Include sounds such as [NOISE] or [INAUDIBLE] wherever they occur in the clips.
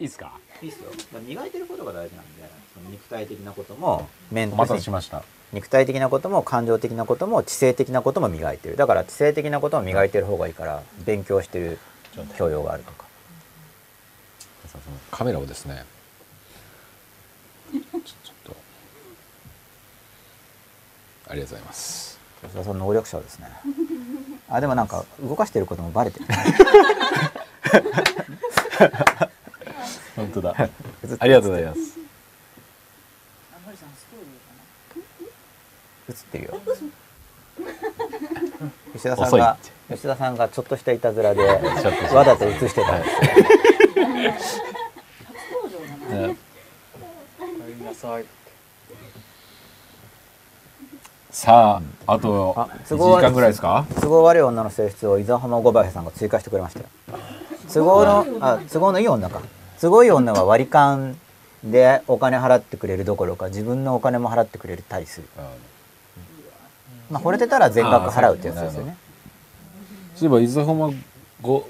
いいですか？いいっすよ。磨いてることが大事なんでその肉体的なこともメンお待たせしました。肉体的なことも感情的なことも知性的なことも磨いてる。だから知性的なことも磨いてる方がいいから勉強してる教養があるとか。そのカメラをですねちょちょっとありがとうございます。吉田さん能力者ですね。あでもなんか動かしてることもバレてる [LAUGHS] 本当だ。[LAUGHS] ありがとうございます。映ってるよ。[LAUGHS] 吉田さんが吉田さんがちょっとしたいたずらで [LAUGHS] わざと映してたんですよ。な初登場だな。ねさああとあ1都合時間ぐらいですか？都合悪い女の性質を伊沢浜五林さんが追加してくれましたよ。都合のあ都合のいい女か都合いい女は割り勘でお金払ってくれるどころか自分のお金も払ってくれたりする。まあ惚れてたら全額払うってやつですよね。そういえば伊豆浜ご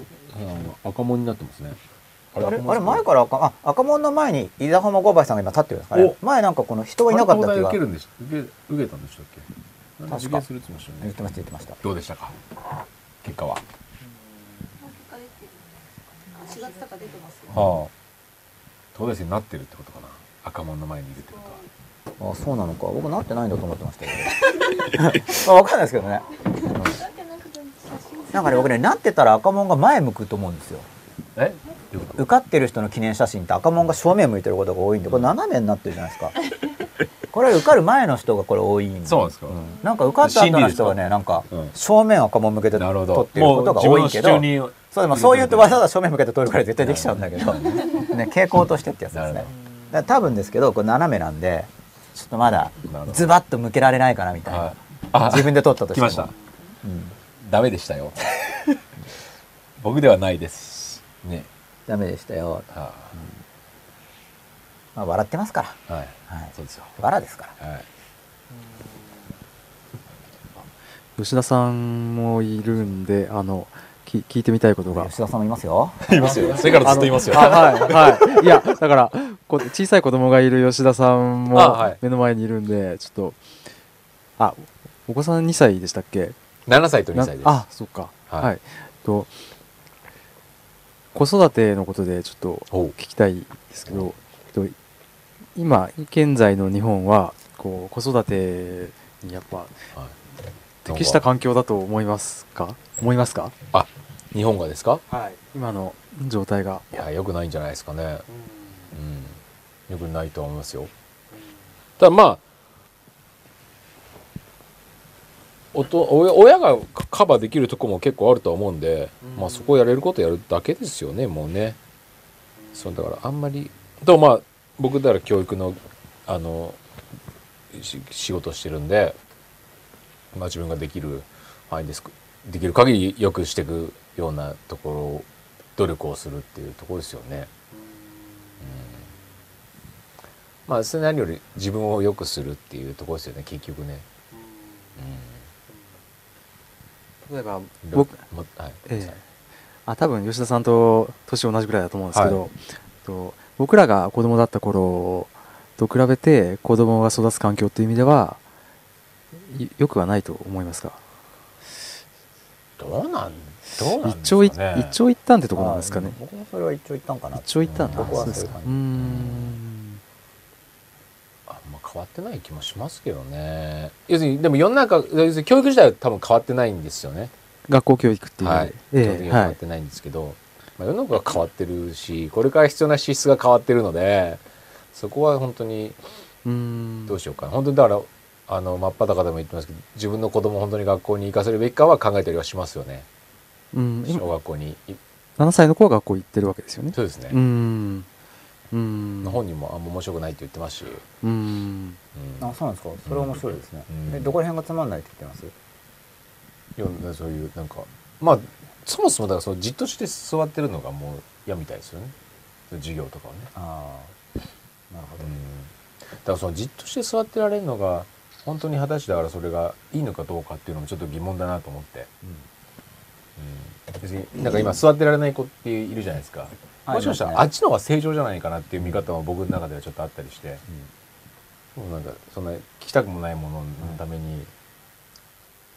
赤門になってますね。あれあれ前から赤あ赤門の前に伊沢浜五林さんが今立ってるんですかね。前なんかこの人がいなかった気が。受けるんでし受け受けたんでしたっけ？確か。するって言ってました言ってましたどうでしたか？結果は。4月とか出てますよはあ東大生になってるってことかな。赤門の前にいるってことは。あそうなのか。僕なってないんだと思ってましたけど。[LAUGHS] まあ分かんないですけどね。なんかね僕ねなってたら赤門が前向くと思うんですよ。え？どういうこと？受かってる人の記念写真って赤門が正面向いてることが多いんでこれ斜めになってるじゃないですか。[LAUGHS] これは受かる前の人がこれ多いんそうなんですか？ん。なんか受かった後の人はねなんかうん。正面赤門向けて撮なるほっどてることが多いけど。もう自分の主張にそうで。もそう言うとわざわざ正面向けて撮るから絶対できちゃうんだけど。[LAUGHS] ね傾向としてってやつですね。だ多分ですけどこれ斜めなんでちょっとまだズバッと向けられないかなみたいな、はい。あ自分で撮ったとしても。来ました。うん、ダメでしたよ。僕ではないですね。ダメでしたよ、はまあ、笑ってますから。あはい。はい。そうですよ。笑ですから。はい。吉田さんもいるんで、あの、き聞いてみたいことが。吉田さんもいますよ。いますよ。それからずっといますよ。あはい、はい。いや、だから、こ小さい子供がいる吉田さんも目の前にいるんで、ちょっと、あ、お子さん2歳でしたっけ？7歳と2な歳です。あ、そっか。はい。はい。と、子育てのことでちょっと聞きたいですけど、と今、現在の日本は、こう、子育てにやっぱ、はい。適した環境だと思いますか？思いますか？あ日本がですか？はい。今の状態が。いやよくないんじゃないですかね。うん。よくないとは思いますよ。ただまあおと親親がカバーできるとこも結構あるとは思うんで、うん。まあそこをやれることやるだけですよねもうね。そうだからあんまりとまあ僕だから教育のあのし仕事をしてるんで、まあ、自分ができる範囲です。できる限りよくしていくようなところを努力をするっていうところですよね。うん、まあそれ何より自分を良くするっていうところですよね結局ね。例えば、うん、僕、もはい。ええ。あ多分吉田さんと年同じぐらいだと思うんですけど、と僕らが子供だった頃と比べて子供が育つ環境っていう意味ではい良くはないと思いますか？どうなんどうなん一長一ですかね。一長一短ってところなんですかね。あ僕もそれは一長一短かな。一長一短うん僕はそうですか。うん。あんま変わってない気もしますけどね。要するにでも世の中要するに教育自体は多分変わってないんですよね。学校教育っていう、はい、変わってないんですけど、まあ、世の中が変わってるしこれから必要な資質が変わってるのでそこは本当にうーん。どうしようかな。本当にだからあの真っ裸でも言ってますけど自分の子供を本当に学校に行かせるべきかは考えたりはしますよねうん今小学校にい7歳の子は学校行ってるわけですよね。そうですね。うー、ん。うーん。本人もあんま面白くないって言ってますし、うーん。うん。あそうなんですか？それは面白いですね、うん。えどこら辺がつまんないって言ってます？いやそういうなんかまあそもそもだからそのじっとして座ってるのがもう嫌みたいですよね。授業とかはね。ああなるほど、うん。だからそのじっとして座ってられるのが本当に果たしてだからそれがいいのかどうかっていうのもちょっと疑問だなと思って、うん、別になんか今座ってられない子っているじゃないですか。もしかしたらあっちの方が正常じゃないかなっていう見方も僕の中ではちょっとあったりして、もうなんかそんな聞きたくもないもののために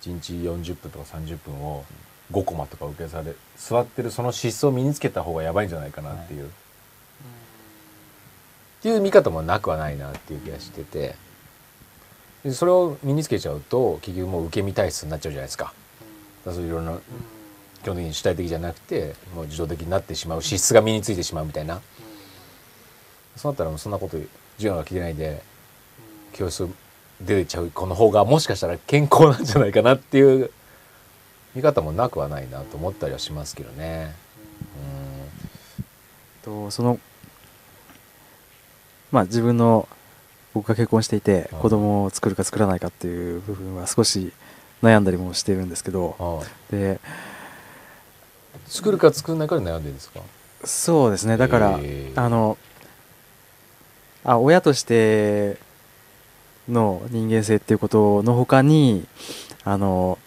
1日40分とか30分を5コマとか受けされ座ってるその資質を身につけた方がやばいんじゃないかなっていう、っていう見方もなくはないなっていう気がしてて。でそれを身につけちゃうと結局もう受け身体質になっちゃうじゃないですか。だからそういういろんな基本的に主体的じゃなくてもう自動的になってしまう資質が身についてしまうみたいな、そうなったらもうそんなこと授業が聞いてないで教室出てっちゃう子の方がもしかしたら健康なんじゃないかなっていう見方もなくはないなと思ったりはしますけどね。とそのまあ自分の僕が結婚していてうん。子供を作るか作らないかっていう部分は少し悩んだりもしてるんですけどで作るか作らないかで悩んでるんですか？そうですね。だから、へー。あのあ親としての人間性っていうことの他にあの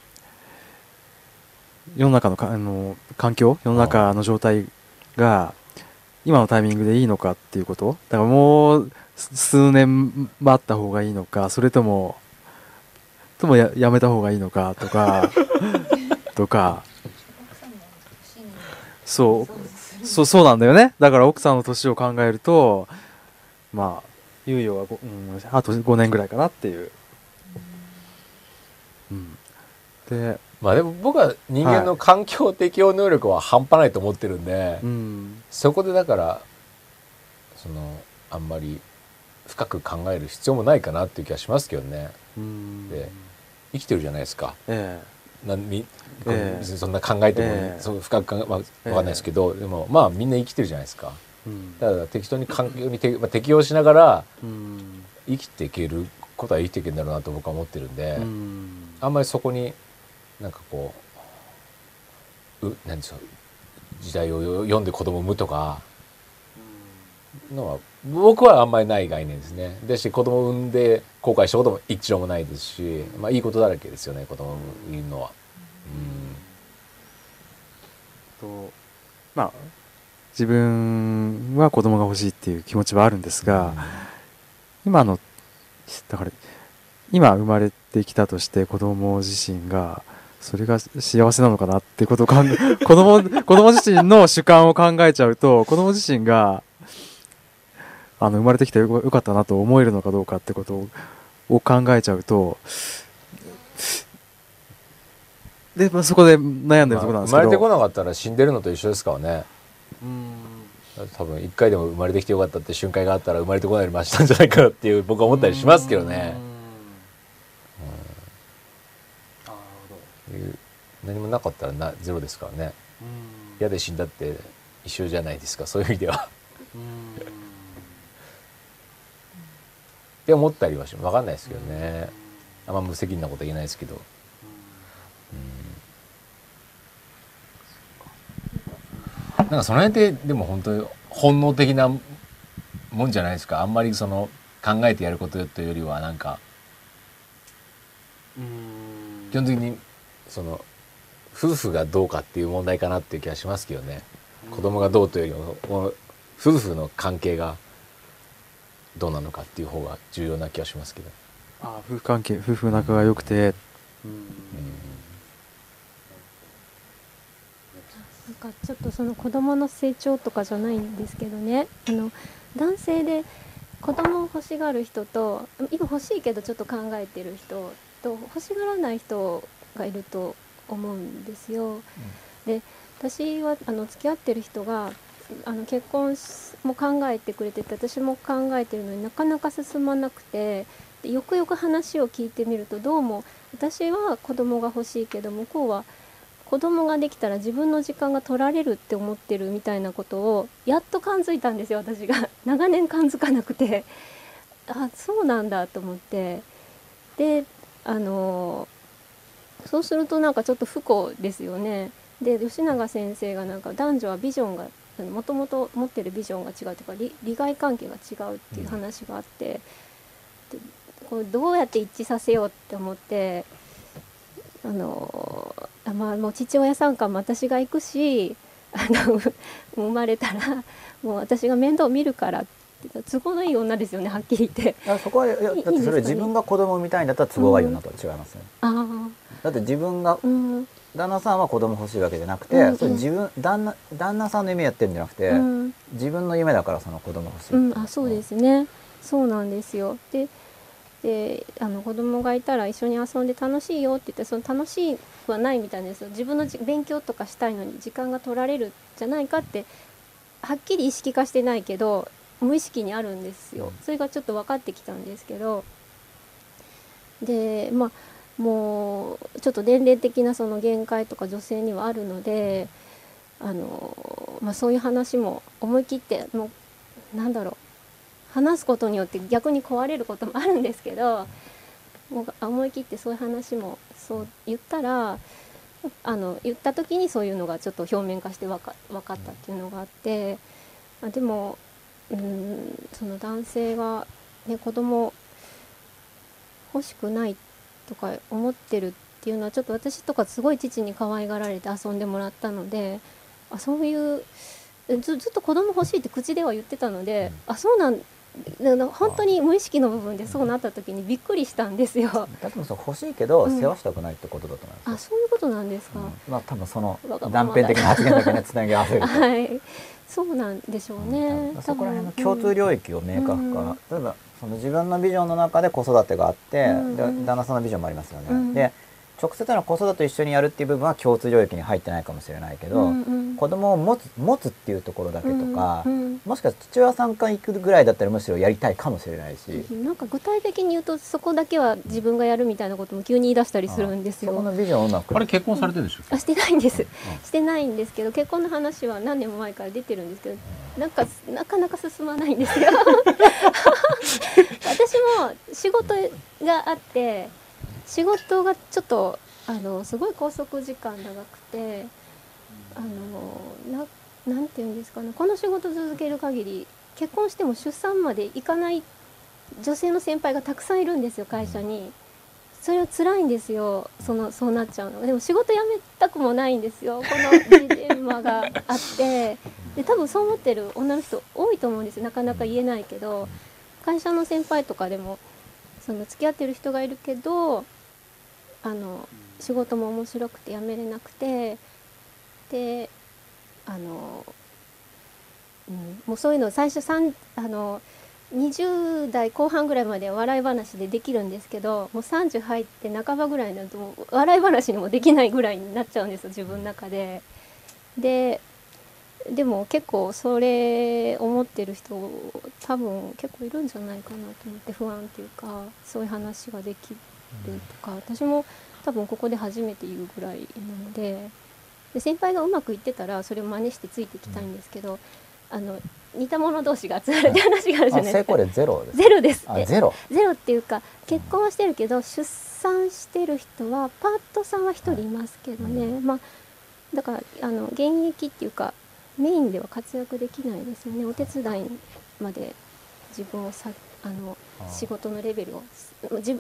世の中のかあの環境世の中の状態が今のタイミングでいいのかっていうこと。だからもうす数年待った方がいいのかそれともともややめた方がいいのかとか [LAUGHS] とかそう。そうそうなんだよね。だから奥さんの年を考えるとまあ猶予はご、うん、あと5年ぐらいかなっていう、うん、で、まあでも僕は人間の環境適応能力は半端ないと思ってるんで、うん、そこでだからそのあんまり深く考える必要もないかなっていう気がしますけどね。うん。で生きてるじゃないですか。え。なんみええ。別にそんな考えても、ええ。そう深く考え、まあ、ええ。分かんないですけど、でもまあみんな生きてるじゃないですか。えうん。だから適当に環境にて、まあ、適応しながらうん。生きていけることは生きていけるんだろうなと僕は思ってるんで、うん。あんまりそこになんかこうう何でしょう時代を読んで子供を産むとかのは僕はあんまりない概念ですね。だし子供を産んで後悔したことも一度もないですし、まあいいことだらけですよね子供を産むのは。とまあ自分は子供が欲しいっていう気持ちはあるんですが、今のだから今生まれてきたとして子供自身がそれが幸せなのかなってことを考え [LAUGHS] 子供子供自身の主観を考えちゃうと子供自身があの生まれてきてよよかったなと思えるのかどうかってことをを考えちゃうとで、まあ、そこで悩んでるところなんですけど、まあ生まれてこなかったら死んでるのと一緒ですからね。うん多分一回でも生まれてきてよかったって瞬間があったら生まれてこないよりマシなんじゃないかなっていう僕は思ったりしますけどね。いう何もなかったらなゼロですからね。嫌で死んだって一緒じゃないですかそういう意味では。って思ったりはし分かんないですけどね。あんま無責任なことは言えないですけど。なんかその辺ってでも本当に本能的なもんじゃないですか？あんまりその考えてやることというよりはなんか基本的にその夫婦がどうかっていう問題かなっていう気がしますけどね。子供がどうというよりも夫婦の関係がどうなのかっていう方が重要な気がしますけど、あ夫婦関係夫婦仲が良くて、なんかちょっとその子供の成長とかじゃないんですけどねあの男性で子供を欲しがる人と今欲しいけどちょっと考えてる人と欲しがらない人がいると思うんですよ。で私はあの付き合ってる人があの結婚しも考えてくれてて私も考えてるのになかなか進まなくてでよくよく話を聞いてみるとどうも私は子供が欲しいけど向こうは子供ができたら自分の時間が取られるって思ってるみたいなことをやっと感づいたんですよ私が。[LAUGHS] 長年感づかなくて。あそうなんだと思って。であのそうするとなんかちょっと不幸ですよね。で吉永先生がなんか男女はビジョンがもともと持ってるビジョンが違うというか利害関係が違うっていう話があって、でこれどうやって一致させようって思ってあのあまあもう父親参加も私が行くしあの [LAUGHS] 生まれたらもう私が面倒見るからって都合のいい女ですよねはっきり言って。そこはいやだってそれ自分が子供みたいんだったら都合がいい女とは違いますよね、あだって自分があうん。旦那さんは子供欲しいわけじゃなくて、うんうん。それ自分旦那旦那さんの夢やってるんじゃなくて、うん。自分の夢だからその子供欲しい、うん、あそうですね。そうなんですよ。でであの子供がいたら一緒に遊んで楽しいよって言ってその楽しいはないみたいなんですよ。自分のじ勉強とかしたいのに時間が取られるんじゃないかってはっきり意識化してないけど無意識にあるんですよ。それがちょっと分かってきたんですけど。でまあもうちょっと年齢的なその限界とか女性にはあるのであの、まあ、そういう話も思い切ってもうなんだろう話すことによって逆に壊れることもあるんですけどもう思い切ってそういう話もそう言ったらあの言った時にそういうのがちょっと表面化して分か分かったっていうのがあってあでもうんその男性が、ね、子供欲しくないとか思ってるっていうのはちょっと私とかすごい父に可愛がられて遊んでもらったのであそういうずずっと子供欲しいって口では言ってたので、あそうなん本当に無意識の部分でそうなった時にびっくりしたんですよ。だってもそう欲しいけどうん。世話したくないってことだと思います。よ、あそういうことなんですか？うん。まあ多分その断片的な発言だけねつなぎ合わせる。と、[LAUGHS] はい、そうなんでしょうね。うんそこら辺の多分共通領域を明確化、例えばその自分のビジョンの中で子育てがあって、うん。で旦那さんのビジョンもありますよね、うん。で直接の子育てと一緒にやるっていう部分は共通領域に入ってないかもしれないけど、うんうん。子供を持つ持つっていうところだけとか、うんうん。もしかしたら父親さんから行くぐらいだったらむしろやりたいかもしれないし、なんか具体的に言うとそこだけは自分がやるみたいなことも急に言い出したりするんですよ。そこのビジョンをうまく。あれ結婚されてるんでしょあしてないんです、してないんですけど結婚の話は何年も前から出てるんですけどなんかなかなか進まないんですよ。[LAUGHS] 私も仕事があって仕事がちょっとあのすごい拘束時間長くてあのななんていうんですかねこの仕事続ける限り結婚しても出産までいかない女性の先輩がたくさんいるんですよ会社に。それは辛いんですよそのそうなっちゃうの。でも仕事辞めたくもないんですよこのジレンマがあって。で多分そう思ってる女の人多いと思うんですよ。なかなか言えないけど会社の先輩とかでもその付き合ってる人がいるけどあの仕事も面白くて辞めれなくてであの、うん、もうそういうの最初3あの20代後半ぐらいまでは笑い話でできるんですけどもう30入って半ばぐらいになると笑い話にもできないぐらいになっちゃうんですよ自分の中で。ででも結構それ思ってる人多分結構いるんじゃないかなと思って不安っていうかそういう話ができるとか私も多分ここで初めて言うぐらいなのでで先輩がうまくいってたらそれを真似してついていきたいんですけど、あの似た者同士が集まるって話があるじゃあないですか。成功例ゼロです。ゼロです。ってあゼロ。ゼロっていうか結婚はしてるけど出産してる人はパートさんは一人いますけどね、まあだからあの現役っていうかメインでは活躍できないですよね。お手伝いまで自分をさあの仕事のレベルを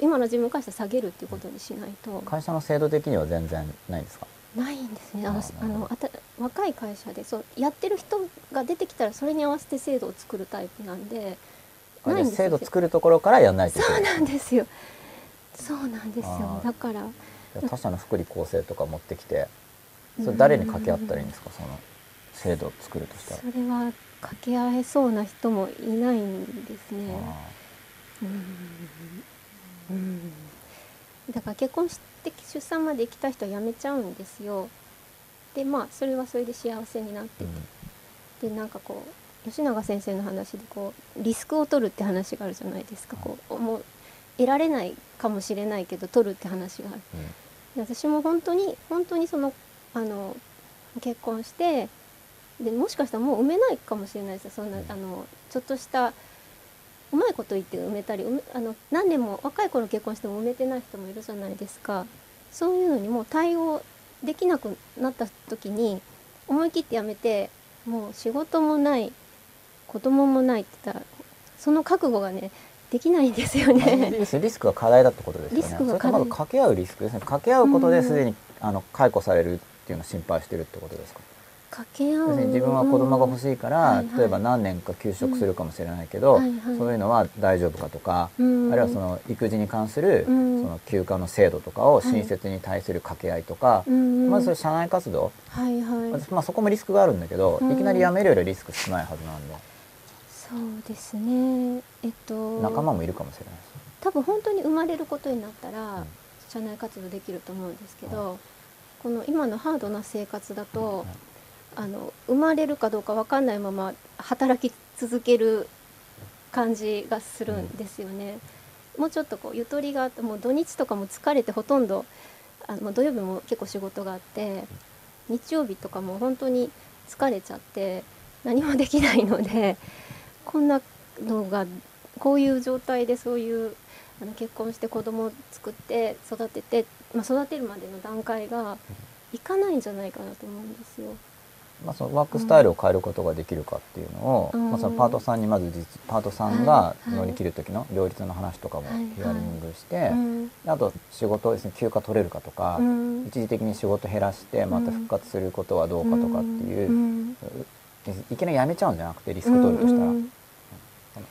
今の自分からしたら下げるっていうことにしないと。会社の制度的には全然ないんですか？ないんですね。あのあのあた若い会社でそうやってる人が出てきたらそれに合わせて制度を作るタイプなんであないんです制度作るところからやんないといけそうないなんですよ。そうなんですよ。だから他社の福利厚生とか持ってきてそれ誰に掛け合ったらいいんですか？その制度を作るとしたら。それは掛け合えそうな人もいないんですね。あうん。うん。だから結婚して出産まで行きたい人は辞めちゃうんですよ。でまあそれはそれで幸せになってーて、でなんかこう吉永先生の話でこうリスクを取るって話があるじゃないですか。こうもう得られないかもしれないけど取るって話がある。うん。で私も本当に本当にそのあの結婚してでもしかしたらもう産めないかもしれないですよ。そんなあのちょっとしたうまいこと言って埋めたりあの何年も若い頃結婚しても埋めてない人もいるじゃないですか。そういうのにもう対応できなくなった時に思い切ってやめてもう仕事もない子供もないって言ったらその覚悟がねできないんですよまあね。リスクが課題だってことですよね。リスクがそれと課題掛け合うリスクですね。掛け合うことですでにあの解雇されるっていうのを心配してるってことですか？掛け合う。要するに自分は子供が欲い、しいから、はいはい。例えば何年か休職するかもしれないけど、うんはいはい。そういうのは大丈夫かとか、うん。あるいはその育児に関する、うん。その休暇の制度とかを親切に対する掛け合いとか、うん。まず社内活動、はいはい。まあ、そこもリスクがあるんだけど、うん。いきなり辞めるよりリスク少ないはずなんで。そうですね。えっと仲間もいるかもしれないし。多分本当に生まれることになったら社内活動できると思うんですけど、この今のハードな生活だと、あの生まれるかどうか分かんないまま働き続ける感じがするんですよね。もうちょっとこうゆとりがあってもう土日とかも疲れてほとんどあの土曜日も結構仕事があって日曜日とかも本当に疲れちゃって何もできないのでこんなのがこういう状態でそういうあの結婚して子供を作って育てて、まあ、育てるまでの段階がいかないんじゃないかなと思うんですよ。まあ、そのワークスタイルを変えることができるかっていうのを、うん。まあ、そのパートさんにまず実パートさんがはい。乗り切る時の両立の話とかもはい。ヒアリングして、うん。あと仕事ですね休暇取れるかとか、うん。一時的に仕事減らしてまた復活することはどうかとかっていう、うん。いきなり辞めちゃうんじゃなくてリスク取るとしたら、うん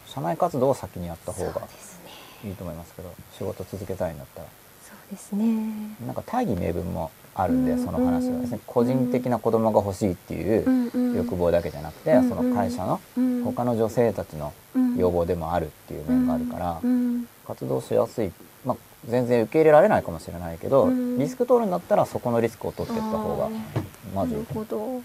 社内活動を先にやった方がいいと思いますけど仕事続けたいんだったら。そうですね。なんか大義名分もあるんで、うんその話は。ですね個人的な子供が欲しいっていう欲望だけじゃなくて、うんその会社のうん他の女性たちの要望でもあるっていう面があるから、うん。活動しやすい、まあ、全然受け入れられないかもしれないけど、うんリスク取るんだったらそこのリスクを取っていった方がまずいなるほど。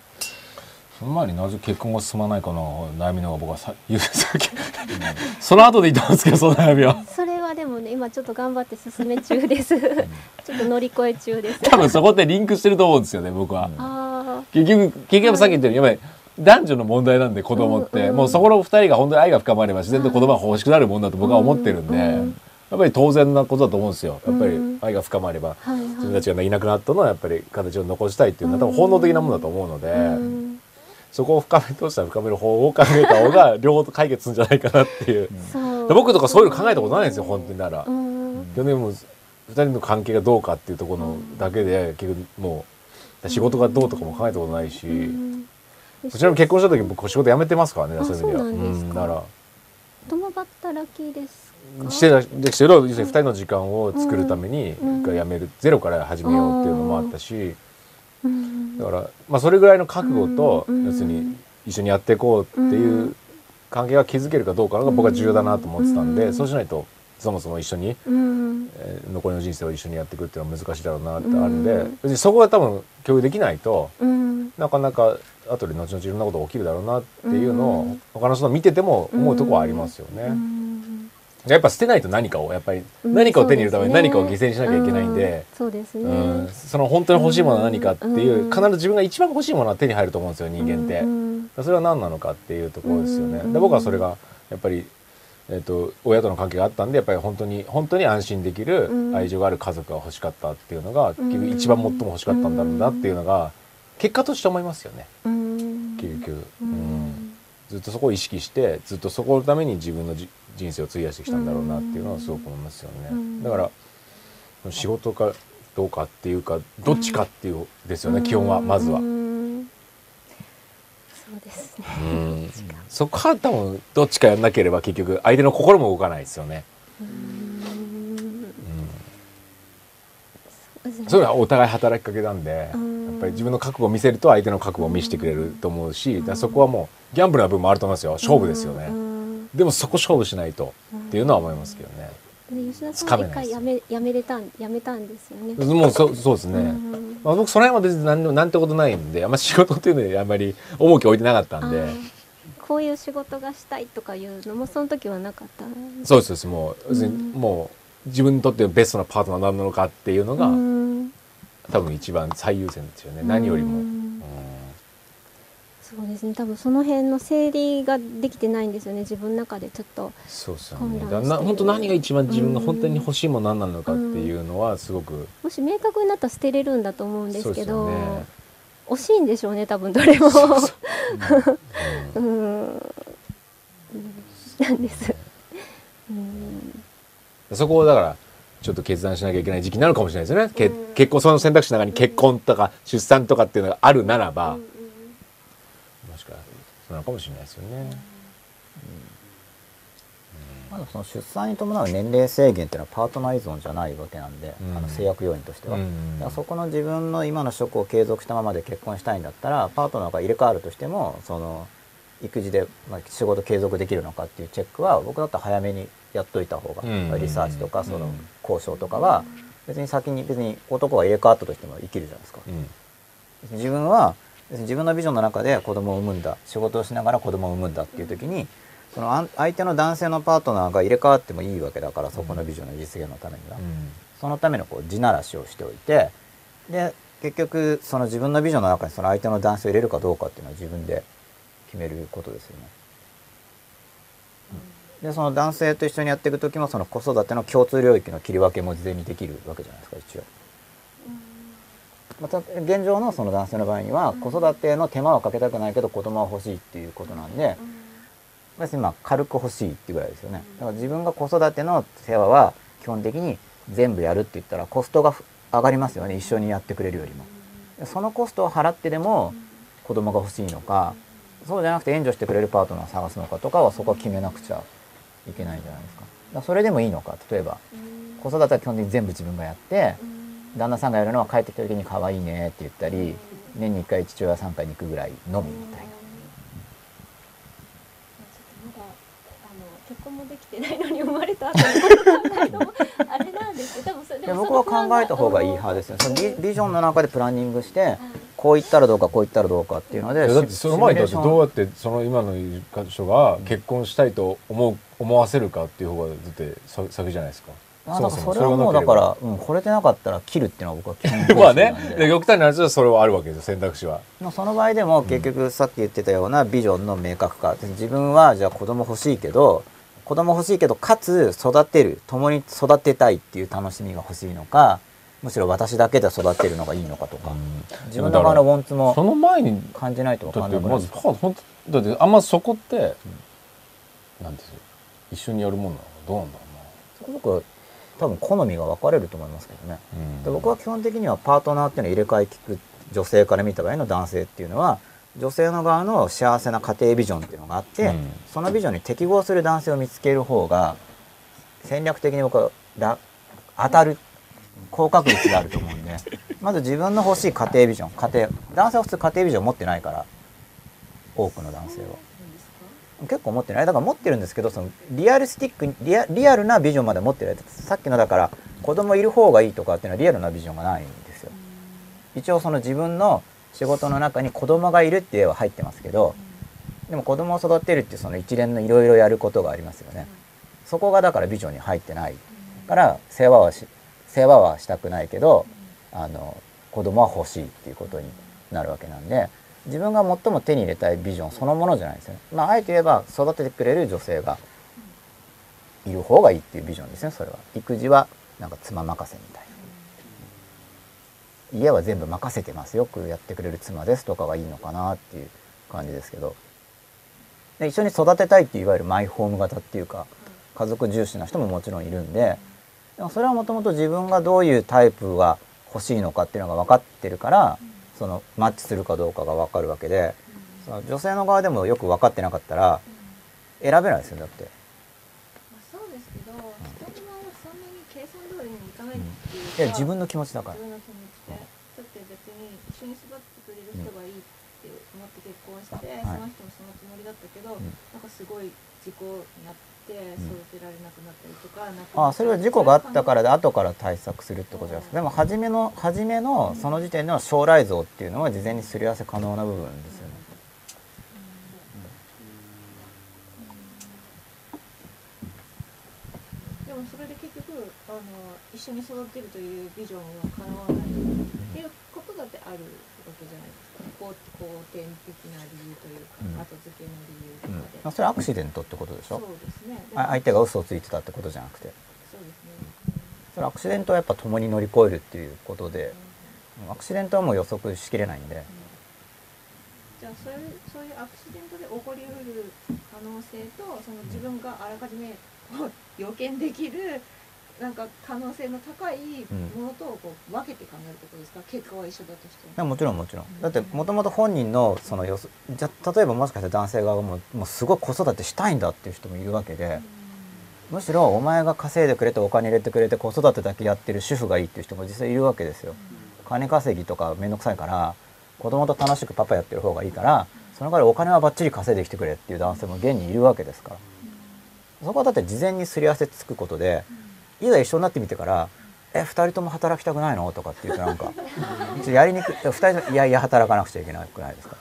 その前になぜ結婚が進まないかの悩みの方が僕はさ言うさっき [LAUGHS] その後でいいと思うんですけどその悩みは。[LAUGHS] それはでもね今ちょっと頑張って進め中です。ちょっと乗り越え中です。多分そこってリンクしてると思うんですよね僕は、あ結局結局さっき言ったようにやっぱり男女の問題なんで子供って、うんうんもうそこの二人が本当に愛が深まれば自然と子供が欲しくなるもんだと僕は思ってるんで、うんやっぱり当然なことだと思うんですよ。やっぱりうん愛が深まれば。自分たちがいなくなったのはやっぱり形を残したいっていうのは多分本能的なものだと思うので、うんそこを深め通したら深める方を考えた方が両方と解決するんじゃないかなっていう、そう。で僕とかそういうの考えたことないんですよ本当になら。うん。でも2人の関係がどうかっていうところのだけで結局もう仕事がどうとかも考えたことないし、うん。そちらも結婚した時僕仕事辞めてますからねあそういう意味では。そうなんですか。だから。共働きですか？してたですけど要するに2人の時間を作るためにうん。一回辞めるゼロから始めようっていうのもあったし。うんだからまあそれぐらいの覚悟とうん要するに一緒にやっていこうっていう関係が築けるかどうかのが僕は重要だなと思ってたんうん。でそうしないとそもそも一緒にうん。えー残りの人生を一緒にやっていくっていうのは難しいだろうなってあるんでうん。別にそこが多分共有できないとうん。なかなか後で後々いろんなことが起きるだろうなっていうのをうん。他の人の見てても思うとこはありますよね。うんやっぱ捨てないと何かをやっぱりうん何かを手に入れるために何かを犠牲にしなきゃいけないんで、うんそうですね。うんその本当に欲しいものは何かっていううん。必ず自分が一番欲しいものは手に入ると思うんですよ人間って。う。んそれは何なのかっていうところですよね。うんで僕はそれがやっぱりえっと親との関係があったんでやっぱり本当に本当に安心できるうん。愛情がある家族が欲しかったっていうのが結局一番最も欲しかったんだろうなっていうのが結果として思いますよね。うん。結局、ううんん。ずっとそこを意識してずっとそこのために自分のじ人生を費やしてきたんだろうなっていうのはすごく思いますよね、うん。だから仕事かどうかっていうかどっちかっていうですよね、基本はまずは、うんそうですね。うん。そこは多分どっちかやんなければ結局相手の心も動かないですよね、それはお互い働きかけなんで、うん。やっぱり自分の覚悟を見せると相手の覚悟を見せてくれると思うし、だそこはもうギャンブルな部分もあると思いますよ。勝負ですよね、うんでもそこ勝負しないとっていうのは思いますけどね、で吉田さんは一回やめやめれたんやめたんですよね。もうそそうですね、うん。まあ、僕その辺は別に何でもなんてことないんであんま [LAUGHS] 仕事っていうのにあんまり重きを置いてなかったんで。こういう仕事がしたいとかいうのもその時はなかった。そうですもううん。もう自分にとってのベストなパートナーなのかっていうのが、うん。多分一番最優先ですよね。何よりも、ううんんそうですね。多分その辺の整理ができてないんですよね。自分の中でちょっと。そうですねな本当何が一番自分が本当に欲しいもの何なのかっていうのはすごく、もし明確になったら捨てれるんだと思うんですけど、ね惜しいんでしょうね。多分どれも。うんうん。うんなんです。うん。そこをだからちょっと決断しなきゃいけない時期なのかもしれないですよね、けうん結婚その選択肢の中に結婚とか出産とかっていうのがあるならば、うなのかもしれないですよね。まだその出産に伴う年齢制限っていうのはパートナー依存じゃないわけなんで、うん。あの制約要因としては、うんそこの自分の今の職を継続したままで結婚したいんだったらパートナーが入れ替わるとしてもその育児で、まあ、仕事継続できるのかっていうチェックは僕だったら早めにやっといた方が、うんリサーチとかそのうん交渉とかは別に先に別に男が入れ替わったとしても生きるじゃないですか。うん。自分は自分のビジョンの中で子供を産むんだ仕事をしながら子供を産むんだっていう時にその相手の男性のパートナーが入れ替わってもいいわけだからそこのビジョンの実現のためには、そのためのこう地ならしをしておいてで結局その自分のビジョンの中にその相手の男性を入れるかどうかっていうのは自分で決めることですよね。でその男性と一緒にやっていく時もその子育ての共通領域の切り分けも事前にできるわけじゃないですか一応。また現状のその男性の場合には子育ての手間はかけたくないけど子供は欲しいっていうことなんで別にまあ軽く欲しいっていうぐらいですよね。だから自分が子育ての世話は基本的に全部やるって言ったらコストが上がりますよね。一緒にやってくれるよりも。でそのコストを払ってでも子供が欲しいのかそうじゃなくて援助してくれるパートナーを探すのかとかはそこは決めなくちゃいけないんじゃないですか。だからそれでもいいのか。例えば子育ては基本的に全部自分がやって旦那さんがやるのは帰ってきた時に可愛いねって言ったり年に1回父親3回に行くぐらいのみみたいな。結婚もできてないのに生まれた後のこと考えるのもあれなんですけど僕は考えた方がいい派ですよ。そのビビジョンの中でプランニングしてこう言ったらどうかこう言ったらどうかっていうのでいやだってその前にだってどうやってその今の人が結婚したいと思う思わせるかっていう方がだってさ先じゃないですか。あだからそれがはもうだから、うん、惚れてなかったら切るっていうのは僕は基本まあなんで。ねで極端な話はそれはあるわけですよ選択肢は。まあその場合でも結局さっき言ってたようなビジョンの明確化。自分はじゃあ子供欲しいけど子供欲しいけどかつ育てる共に育てたいっていう楽しみが欲しいのかむしろ私だけで育てるのがいいのかとか、自分の側のウォンツそもの前に感じないと分だかんないですかは本当だってあんまそこって、なんですよ。一緒にやるもんなのどうなんだろそこ僕は多分好みが分かれると思いますけどね、で僕は基本的にはパートナーっていうのは入れ替え聞く女性から見た場合の男性っていうのは女性の側の幸せな家庭ビジョンっていうのがあって、うん。そのビジョンに適合する男性を見つける方が戦略的に僕はら当たる高確率があると思うんで [LAUGHS] まず自分の欲しい家庭ビジョン家庭男性は普通家庭ビジョン持ってないから多くの男性は。結構持ってない。だから持ってるんですけどそのリアルスティックにリアリアルなビジョンまで持ってないさっきのだから子供いる方がいいとかっていうのはリアルなビジョンがないんですよ。一応その自分の仕事の中に子供がいるって絵は入ってますけどでも子供を育てるってその一連のいろいろやることがありますよね。そこがだからビジョンに入ってない。から世話はし世話はしたくないけどあの子供は欲しいっていうことになるわけなんで自分が最も手に入れたいビジョンそのものじゃないですよね。まあ、あえて言えば育ててくれる女性がいる方がいいっていうビジョンですねそれは。育児はなんか妻任せみたいな。家は全部任せてますよくやってくれる妻ですとかがいいのかなっていう感じですけどで一緒に育てたいっていういわゆるマイホーム型っていうか家族重視な人ももちろんいるんででもそれはもともと自分がどういうタイプが欲しいのかっていうのが分かってるからそのマッチするかどうかが分かるわけでその女性の側でもよく分かってなかったら選べないですよだって。まあそうですけど、人のそんなに計算通りにいかないっていういか、や自分の気持ちだから。自分の気持ちで、だって別に一緒に育ってくれる人がいいって思って結婚して、はい。その人もそのつもりだったけど、ん。なんかすごい事故になって育てられなくなったりとか、なんかああそれは事故があったからで後から対策するってことじゃないですか？でも初めの初めのその時点での将来像っていうのは事前にすり合わせ可能な部分ですよね。でもそれで結局あの一緒に育てるというビジョンは叶わないっていうことだってあるわけじゃないですか後後天的な理由というか、うん。後付けの理由とうんかで、まあ、それはアクシデントってことでしょ？そうですね。あ相手が嘘をついてたってことじゃなくて。そうですね。それアクシデントはやっぱ共に乗り越えるっていうことでアクシデントはもう予測しきれないんで。じゃあそういうそういうアクシデントで起こりうる可能性とその自分があらかじめ予見できるなんか可能性の高いものとこう分けて考えるってことですか？結果は一緒だとしていやもちろんもちろん。だってもともと本人のそのよそじゃ例えばもしかしたら男性側がもうもうすごい子育てしたいんだっていう人もいるわけでむしろお前が稼いでくれてお金入れてくれて子育てだけやってる主婦がいいっていう人も実際いるわけですよ。金稼ぎとか面倒くさいから子供と楽しくパパやってる方がいいからその代わりお金はバッチリ稼いできてくれっていう男性も現にいるわけですから。そこはだって事前にすり合わせつくことでいざ一緒になってみてから「え二人とも働きたくないの?」とかって言うとなんかやりにくい二人ともいやいや働かなくちゃいけなくないですか？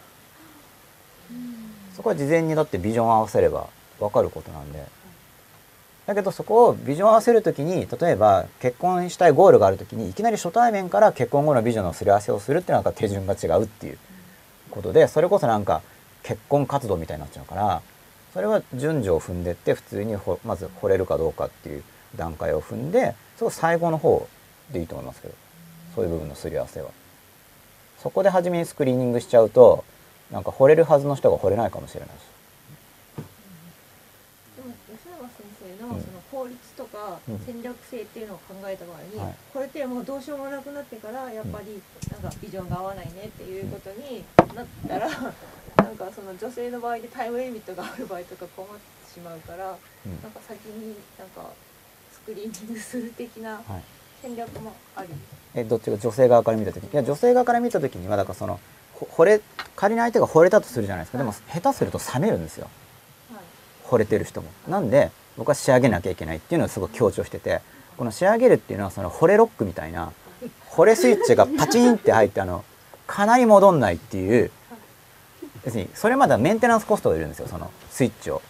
そこは事前にだってビジョン合わせれば分かることなんで。だけどそこをビジョン合わせるときに例えば結婚したいゴールがあるときにいきなり初対面から結婚後のビジョンのすり合わせをするっていうのが手順が違うっていう。ことでそれこそなんか結婚活動みたいになっちゃうからそれは順序を踏んでって普通にまず惚れるかどうかっていう段階を踏んでそこ最後の方でいいと思いますけどそういう部分のすり合わせは。そこで初めにスクリーニングしちゃうとなんか惚れるはずの人が惚れないかもしれないしでも吉永先生のうん。その効率とかうん。戦略性っていうのを考えた場合に、はい。これってもうどうしようもなくなってからやっぱりなんかビジョンが合わないねっていうことになったら、なんかその女性の場合でタイムリミットがある場合とか困ってしまうから、うん。なんか先になんかスクリーニングする的なはい。戦略もあり。えどっちが女性側から見た時？にいや女性側から見た時にはだからそのほ惚れ仮に相手が惚れたとするじゃないですか。でも下手すると冷めるんですよ。はい。惚れてる人も。なんで僕は仕上げなきゃいけないっていうのをすごい強調しててこの仕上げるっていうのはその惚れロックみたいな惚れスイッチがパチンって入ってあのかなり戻んないっていう要するにそれまではメンテナンスコストがいるんですよそのスイッチを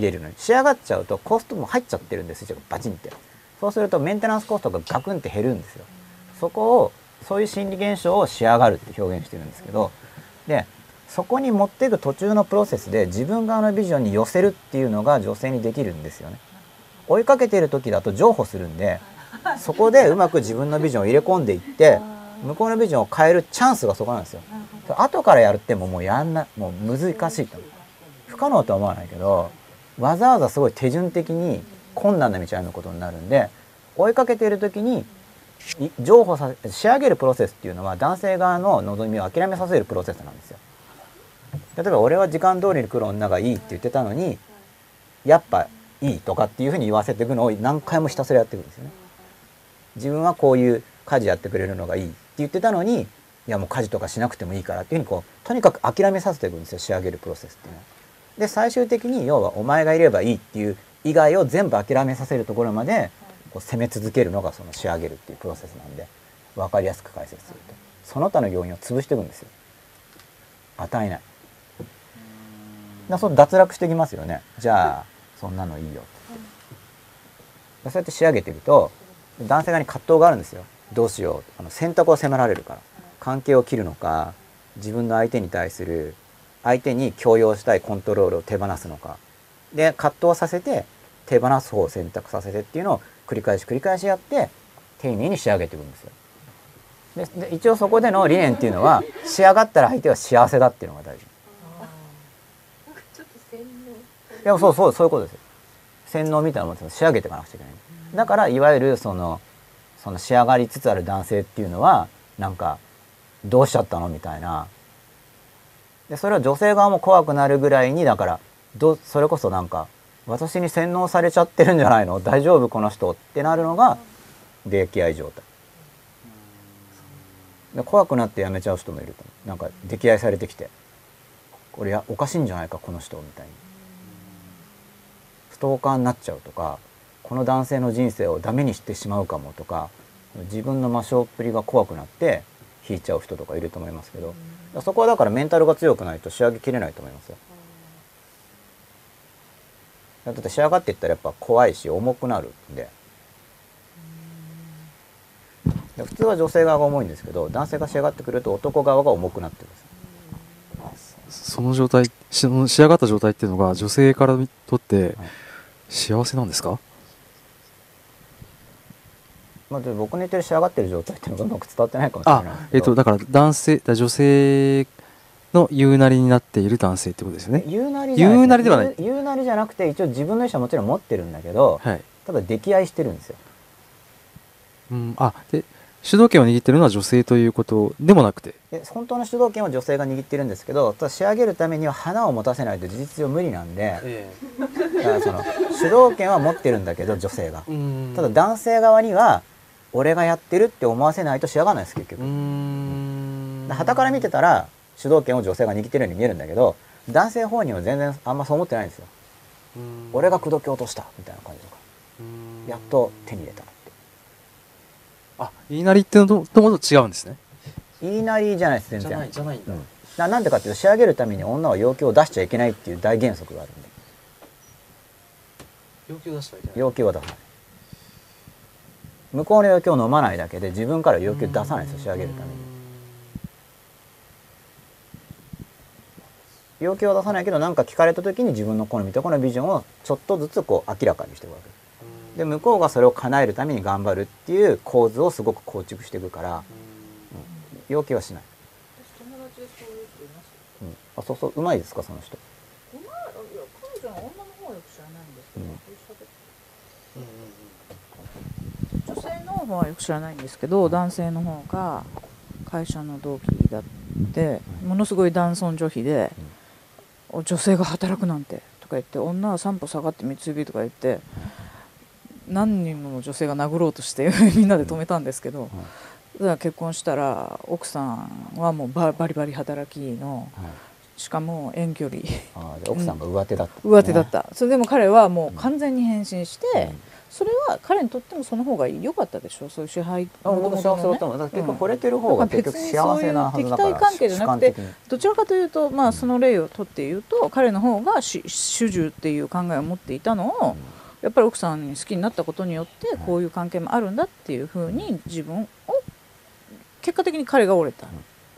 入れるのに。仕上がっちゃうとコストも入っちゃってるんですスイッチがバチンって。そうするとメンテナンスコストがガクンって減るんですよ。そこをそういう心理現象を仕上がるって表現してるんですけどでそこに持っていく途中のプロセスで自分側のビジョンに寄せるっていうのが女性にできるんですよね。追いかけている時だと譲歩するんでそこでうまく自分のビジョンを入れ込んでいって向こうのビジョンを変えるチャンスがそこなんですよ。後からやるってももうやんなもう難しいと。不可能とは思わないけどわざわざすごい手順的に困難な道歩むことになるんで追いかけている時に譲歩さ仕上げるプロセスっていうのは男性側の望みを諦めさせるプロセスなんですよ例えば俺は時間通りに来る女がいいって言ってたのにやっぱいいとかっていうふうに言わせていくのを何回もひたすらやっていくんですよね自分はこういう家事やってくれるのがいいって言ってたのにいやもう家事とかしなくてもいいからっていうふうにこうとにかく諦めさせていくんですよ仕上げるプロセスっていうのは。で最終的に要はお前がいればいいっていう以外を全部諦めさせるところまでこう攻め続けるのがその仕上げるっていうプロセスなんで分かりやすく解説するとその他の要因を潰していくんですよ。与えない。だその脱落してきますよね。じゃあそんなのいいよ。でそうやって仕上げていくと男性側に葛藤があるんですよ。どうしよう。あの選択を迫られるから。関係を切るのか自分の相手に対する相手に強要したいコントロールを手放すのか。で葛藤させて手放す方を選択させてっていうのを繰り返し繰り返しやって丁寧に仕上げていくんですよ。でで一応そこでの理念っていうのは仕上がったら相手は幸せだっていうのが大事。なんかちょっと洗脳。いやそうそうそういうことですよ。洗脳みたいなものを仕上げていかなくちゃいけない。だからいわゆるそのその仕上がりつつある男性っていうのはなんかどうしちゃったのみたいなでそれは女性側も怖くなるぐらいにだからどそれこそなんか私に洗脳されちゃってるんじゃないの？大丈夫この人ってなるのが溺愛状態。で怖くなってやめちゃう人もいると。なんか溺愛されてきて。これやおかしいんじゃないかこの人みたいに。ストーカーになっちゃうとかこの男性の人生をダメにしてしまうかもとか自分の魔性っぷりが怖くなって引いちゃう人とかいると思いますけどそこはだからメンタルが強くないと仕上げきれないと思いますよ。だって仕上がっていったらやっぱ怖いし重くなるんで。で普通は女性側が重いんですけど男性が仕上がってくると男側が重くなってるんですその状態しその仕上がった状態っていうのが女性からとって幸せなんですか、まあ、で僕の言ってる仕上がってる状態っていうのがうまく伝わってないかもしれないあですけど。えっとだから男性だ女性の言うなりになっている男性ってことですよね。言うなりじゃない言うなりではない。言う言うなりじゃなくて一応自分の意思はもちろん持ってるんだけどはい。ただ溺愛してるんですよ。うん、あで主導権を握ってるのは女性ということでもなくて。で本当の主導権は女性が握ってるんですけどただ仕上げるためには花を持たせないと事実上無理なんでだからその主導権は持ってるんだけど女性が。ただ男性側には俺がやってるって思わせないと仕上がらないです結局。はたから見てたら主導権を女性が握ってるように見えるんだけど男性本人は全然あんまそう思ってないんですよ。俺が口説き落としたみたいな感じとか。やっと手に入れたって。あ言いなりってのとともと違うんですね。言いなりじゃないです全然。じゃないんうん。ななんでかっていうと仕上げるために女は要求を出しちゃいけないっていう大原則があるんで。要求出したらいけ要求は出さない向こうの要求を飲まないだけで自分から要求出さないんですよ仕上げるために。要求は出さないけど何か聞かれた時に自分の好みとこのビジョンをちょっとずつこう明らかにしていくわけ。で向こうがそれを叶えるために頑張るっていう構図をすごく構築していくから要求はしない、うん、あそうそううまいですかその人。うまい。いや彼女は女の方はよく知らないんですけど、女性の方はよく知らないんですけど男性の方が会社の同期だってものすごい男尊女卑で、お女性が働くなんてとか言って女は三歩下がって三つ指とか言って何人もの女性が殴ろうとしてみんなで止めたんですけど、だから結婚したら奥さんはもうババリバリ働きのしかも遠距離。奥さんが上手だった、上手だった、それでも彼はもう完全に変身して、うんそれは彼にとってもその方が良かったでしょ？そういう支配あ僕も幸せだと思う。だから結構惚れてる方が結局幸せなはずだからう敵対関係じゃなくてどちらかというと、まあ、その例をとって言うと彼の方がし主従っていう考えを持っていたのを、やっぱり奥さんに好きになったことによってこういう関係もあるんだっていうふうに自分を結果的に彼が折れた、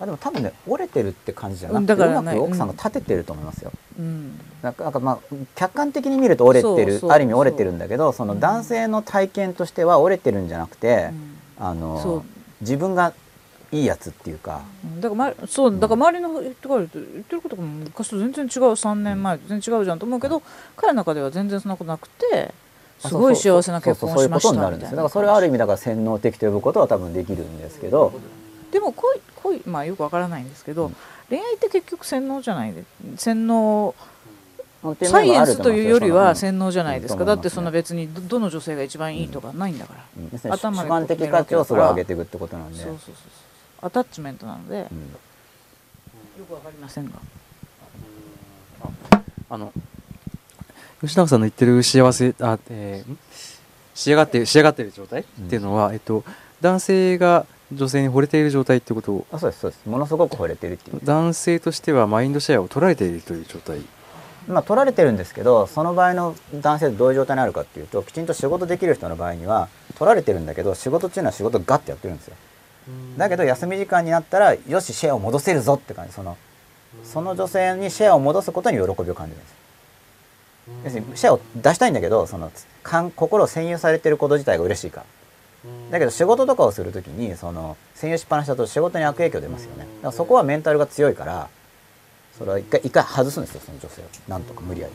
あでも多分ね折れてるって感じじゃなくてねうまく奥さんが立ててると思いますよ、うん、なんかなんかまあ客観的に見ると折れてるある意味折れてるんだけどそのうん。男性の体験としては折れてるんじゃなくて、うん。あの自分がいいやつっていうか、うん。だから、ま、そうだから周りの人から言ってることが昔と全然違う。3年前と全然違うじゃんと思うけど彼の中では全然そんなことなくてすごい幸せな結婚をしましたそうそうそういうことになるんですよ。だからそれはある意味だから洗脳的と呼ぶことは多分できるんですけど、でも恋恋まあよくわからないんですけど、うん。恋愛って結局洗脳じゃないで洗脳っていうサイエンスというよりは洗脳脳じゃないですか、うん。だってそんな別にどどの女性が一番いいとかないんだから、主頭で観的価値をすごい上げていくってことなんで。そうそうそう。そうアタッチメントなので、うん。よくわかりませんが。あの吉永さんの言ってる幸せあ、えーん？仕上がって仕上がってる状態？っていうのは、えっと、男性が女性に惚れている状態ってことを。あそうですそうです。ものすごく惚れてるっていう。男性としてはマインドシェアを取られているという状態。まあ取られてるんですけどその場合の男性どういう状態にあるかっていうときちんと仕事できる人の場合には取られてるんだけど仕事っていうのは仕事ガッてやってるんですよ。だけど休み時間になったらよしシェアを戻せるぞって感じ。そのその女性にシェアを戻すことに喜びを感じるんです要するにシェアを出したいんだけどそのかん心を占有されてること自体が嬉しいからだけど仕事とかをするときにその占有しっぱなしだと仕事に悪影響出ますよね。だからそこはメンタルが強いからそれは一回一回外すんですよその女性をなんとか無理やり。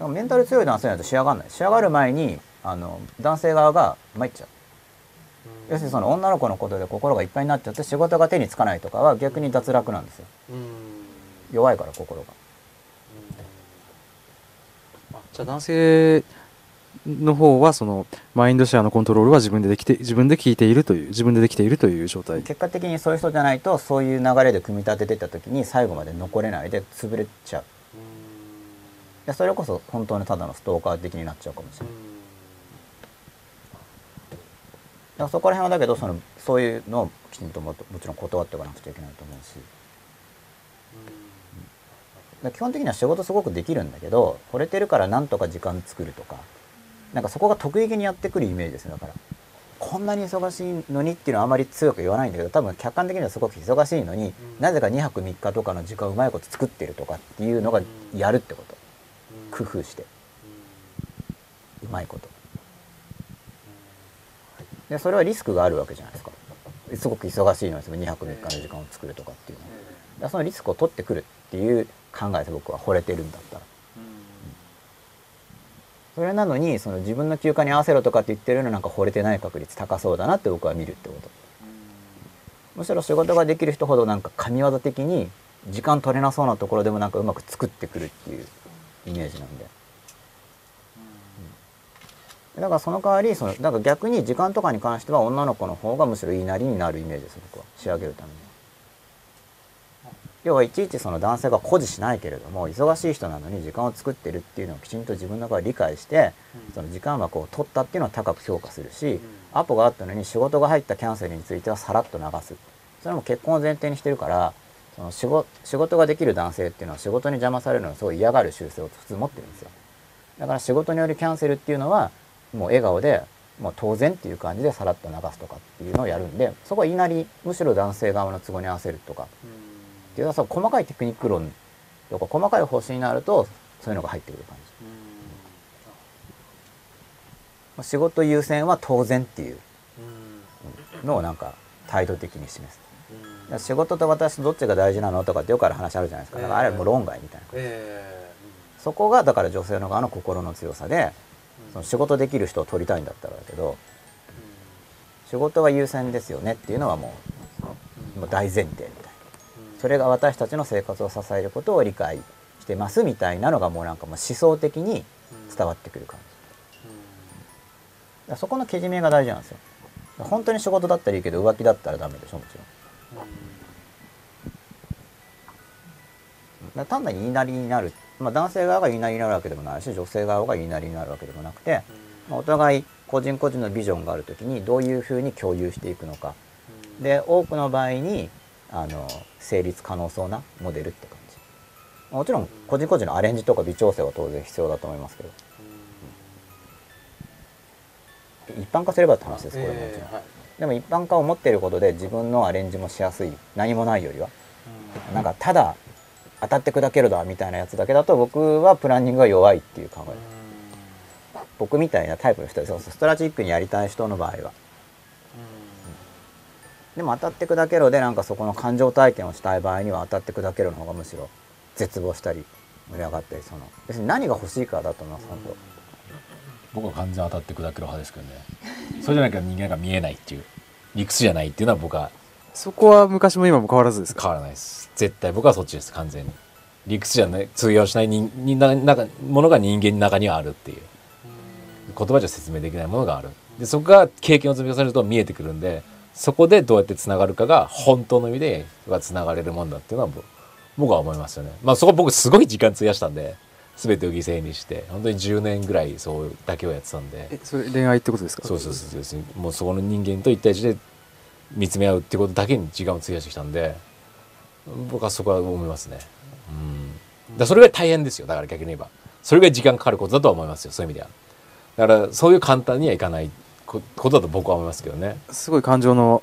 うん。メンタル強い男性だと仕上がらない。仕上がる前にあの男性側が参っちゃう。要するにその女の子のことで心がいっぱいになっちゃって仕事が手につかないとかは逆に脱落なんですよ。弱いから心があじゃあ男性の方はそのマインドシェアのコントロールは自分でできて自分で聞いているという自分でできているという状態。結果的にそういう人じゃないとそういう流れで組み立ててった時に最後まで残れないで潰れちゃう。でそれこそ本当にただのストーカー的になっちゃうかもしれない。だからそこら辺はだけどそのそういうのをきちんとももちろん断っておかなくちゃいけないと思うし、基本的には仕事すごくできるんだけど惚れてるからなんとか時間作るとか。なんかそこが得意げにやってくるイメージですねだから。こんなに忙しいのにっていうのはあまり強く言わないんだけど多分客観的にはすごく忙しいのに、なぜか2泊3日とかの時間をうまいこと作ってるとかっていうのがやるってこと。工夫して。うまいこと。でそれはリスクがあるわけじゃないですか。すごく忙しいのに2泊3日の時間を作るとかっていうのそのリスクを取ってくるっていう考えです僕は惚れてるんだったら。それなのにその自分の休暇に合わせろとかって言ってるのなんか惚れてない確率高そうだなって僕は見るってこと。むしろ仕事ができる人ほどなんか神業的に時間取れなそうなところでもなんかうまく作ってくるっていうイメージなんで、うん。だからその代わりそのだから逆に時間とかに関しては女の子の方がむしろ言いなりになるイメージです僕は。仕上げるために要はいちいちその男性が誇示しないけれども忙しい人なのに時間を作ってるっていうのをきちんと自分の中で理解してその時間枠を取ったっていうのを高く評価するしアポがあったのに仕事が入ったキャンセルについてはさらっと流す。それも結婚を前提にしてるからその仕事仕事ができる男性っていうのは仕事に邪魔されるのをすごい嫌がる習性を普通持ってるんですよ。だから仕事によるキャンセルっていうのはもう笑顔でもう当然っていう感じでさらっと流すとかっていうのをやるんでそこは言いなりむしろ男性側の都合に合わせるとか。ってその細かいテクニック論とか細かい方針になるとそういうのが入ってくる感じ。仕事優先は当然っていう。のをなんか態度的に示す。仕事と私とどっちが大事なのとかってよくある話あるじゃないですか。だからあれはもう論外みたいな。そこがだから女性の側の心の強さでその仕事できる人を取りたいんだったらだけど仕事は優先ですよねっていうのはもうもう大前提みたいなそれが私たちの生活を支えることを理解してますみたいなのがもうなんかもう思想的に伝わってくる感じ。だからそこのけじめが大事なんですよ。本当に仕事だったらいいけど浮気だったらダメでしょもちろん。だから単なる言いなりになる、まあ、男性側が言いなりになるわけでもないし女性側が言いなりになるわけでもなくて、まあ、お互い個人個人のビジョンがある時にどういうふうに共有していくのか。で多くの場合にあの成立可能そうなモデルって感じ。もちろん個人個人のアレンジとか微調整は当然必要だと思いますけど、うん。一般化すればって話ですこれももちろん、でも一般化を持っていることで自分のアレンジもしやすい何もないよりは。なんかただ当たって砕けるだみたいなやつだけだと僕はプランニングが弱いっていう考え。僕みたいなタイプの人ですよストラテジックにやりたい人の場合はでも当たって砕けろでなんかそこの感情体験をしたい場合には当たって砕けろの方がむしろ絶望したり盛り上がったりその。別に何が欲しいかだと思います本当僕は完全当たって砕ける派ですけどね。それじゃなきゃ人間が見えないっていう。理屈じゃないっていうのは僕はそこは昔も今も変わらずですか？変わらないです。絶対僕はそっちです完全に。理屈じゃない通用しない人にななんかものが人間の中にはあるっていう。言葉じゃ説明できないものがある。でそこが経験を積み重ねると見えてくるんでそこでどうやってつながるかが本当の意味でつながれるもんだっていうのは僕僕は思いますよね。まあそこ僕すごい時間費やしたんで全てを犠牲にして本当に10年ぐらいそうだけをやってたんで。えそれ恋愛ってことですか？そうそうそうそうもうそこの人間と一対一で見つめ合うってことだけに時間を費やしてきたんで僕はそこは思いますね。うん。だそれが大変ですよ。だから逆に言えば。それが時間かかることだとは思いますよ。そういう意味では。だからそういう簡単にはいかないことだと僕は思いますけどね。すごい感情の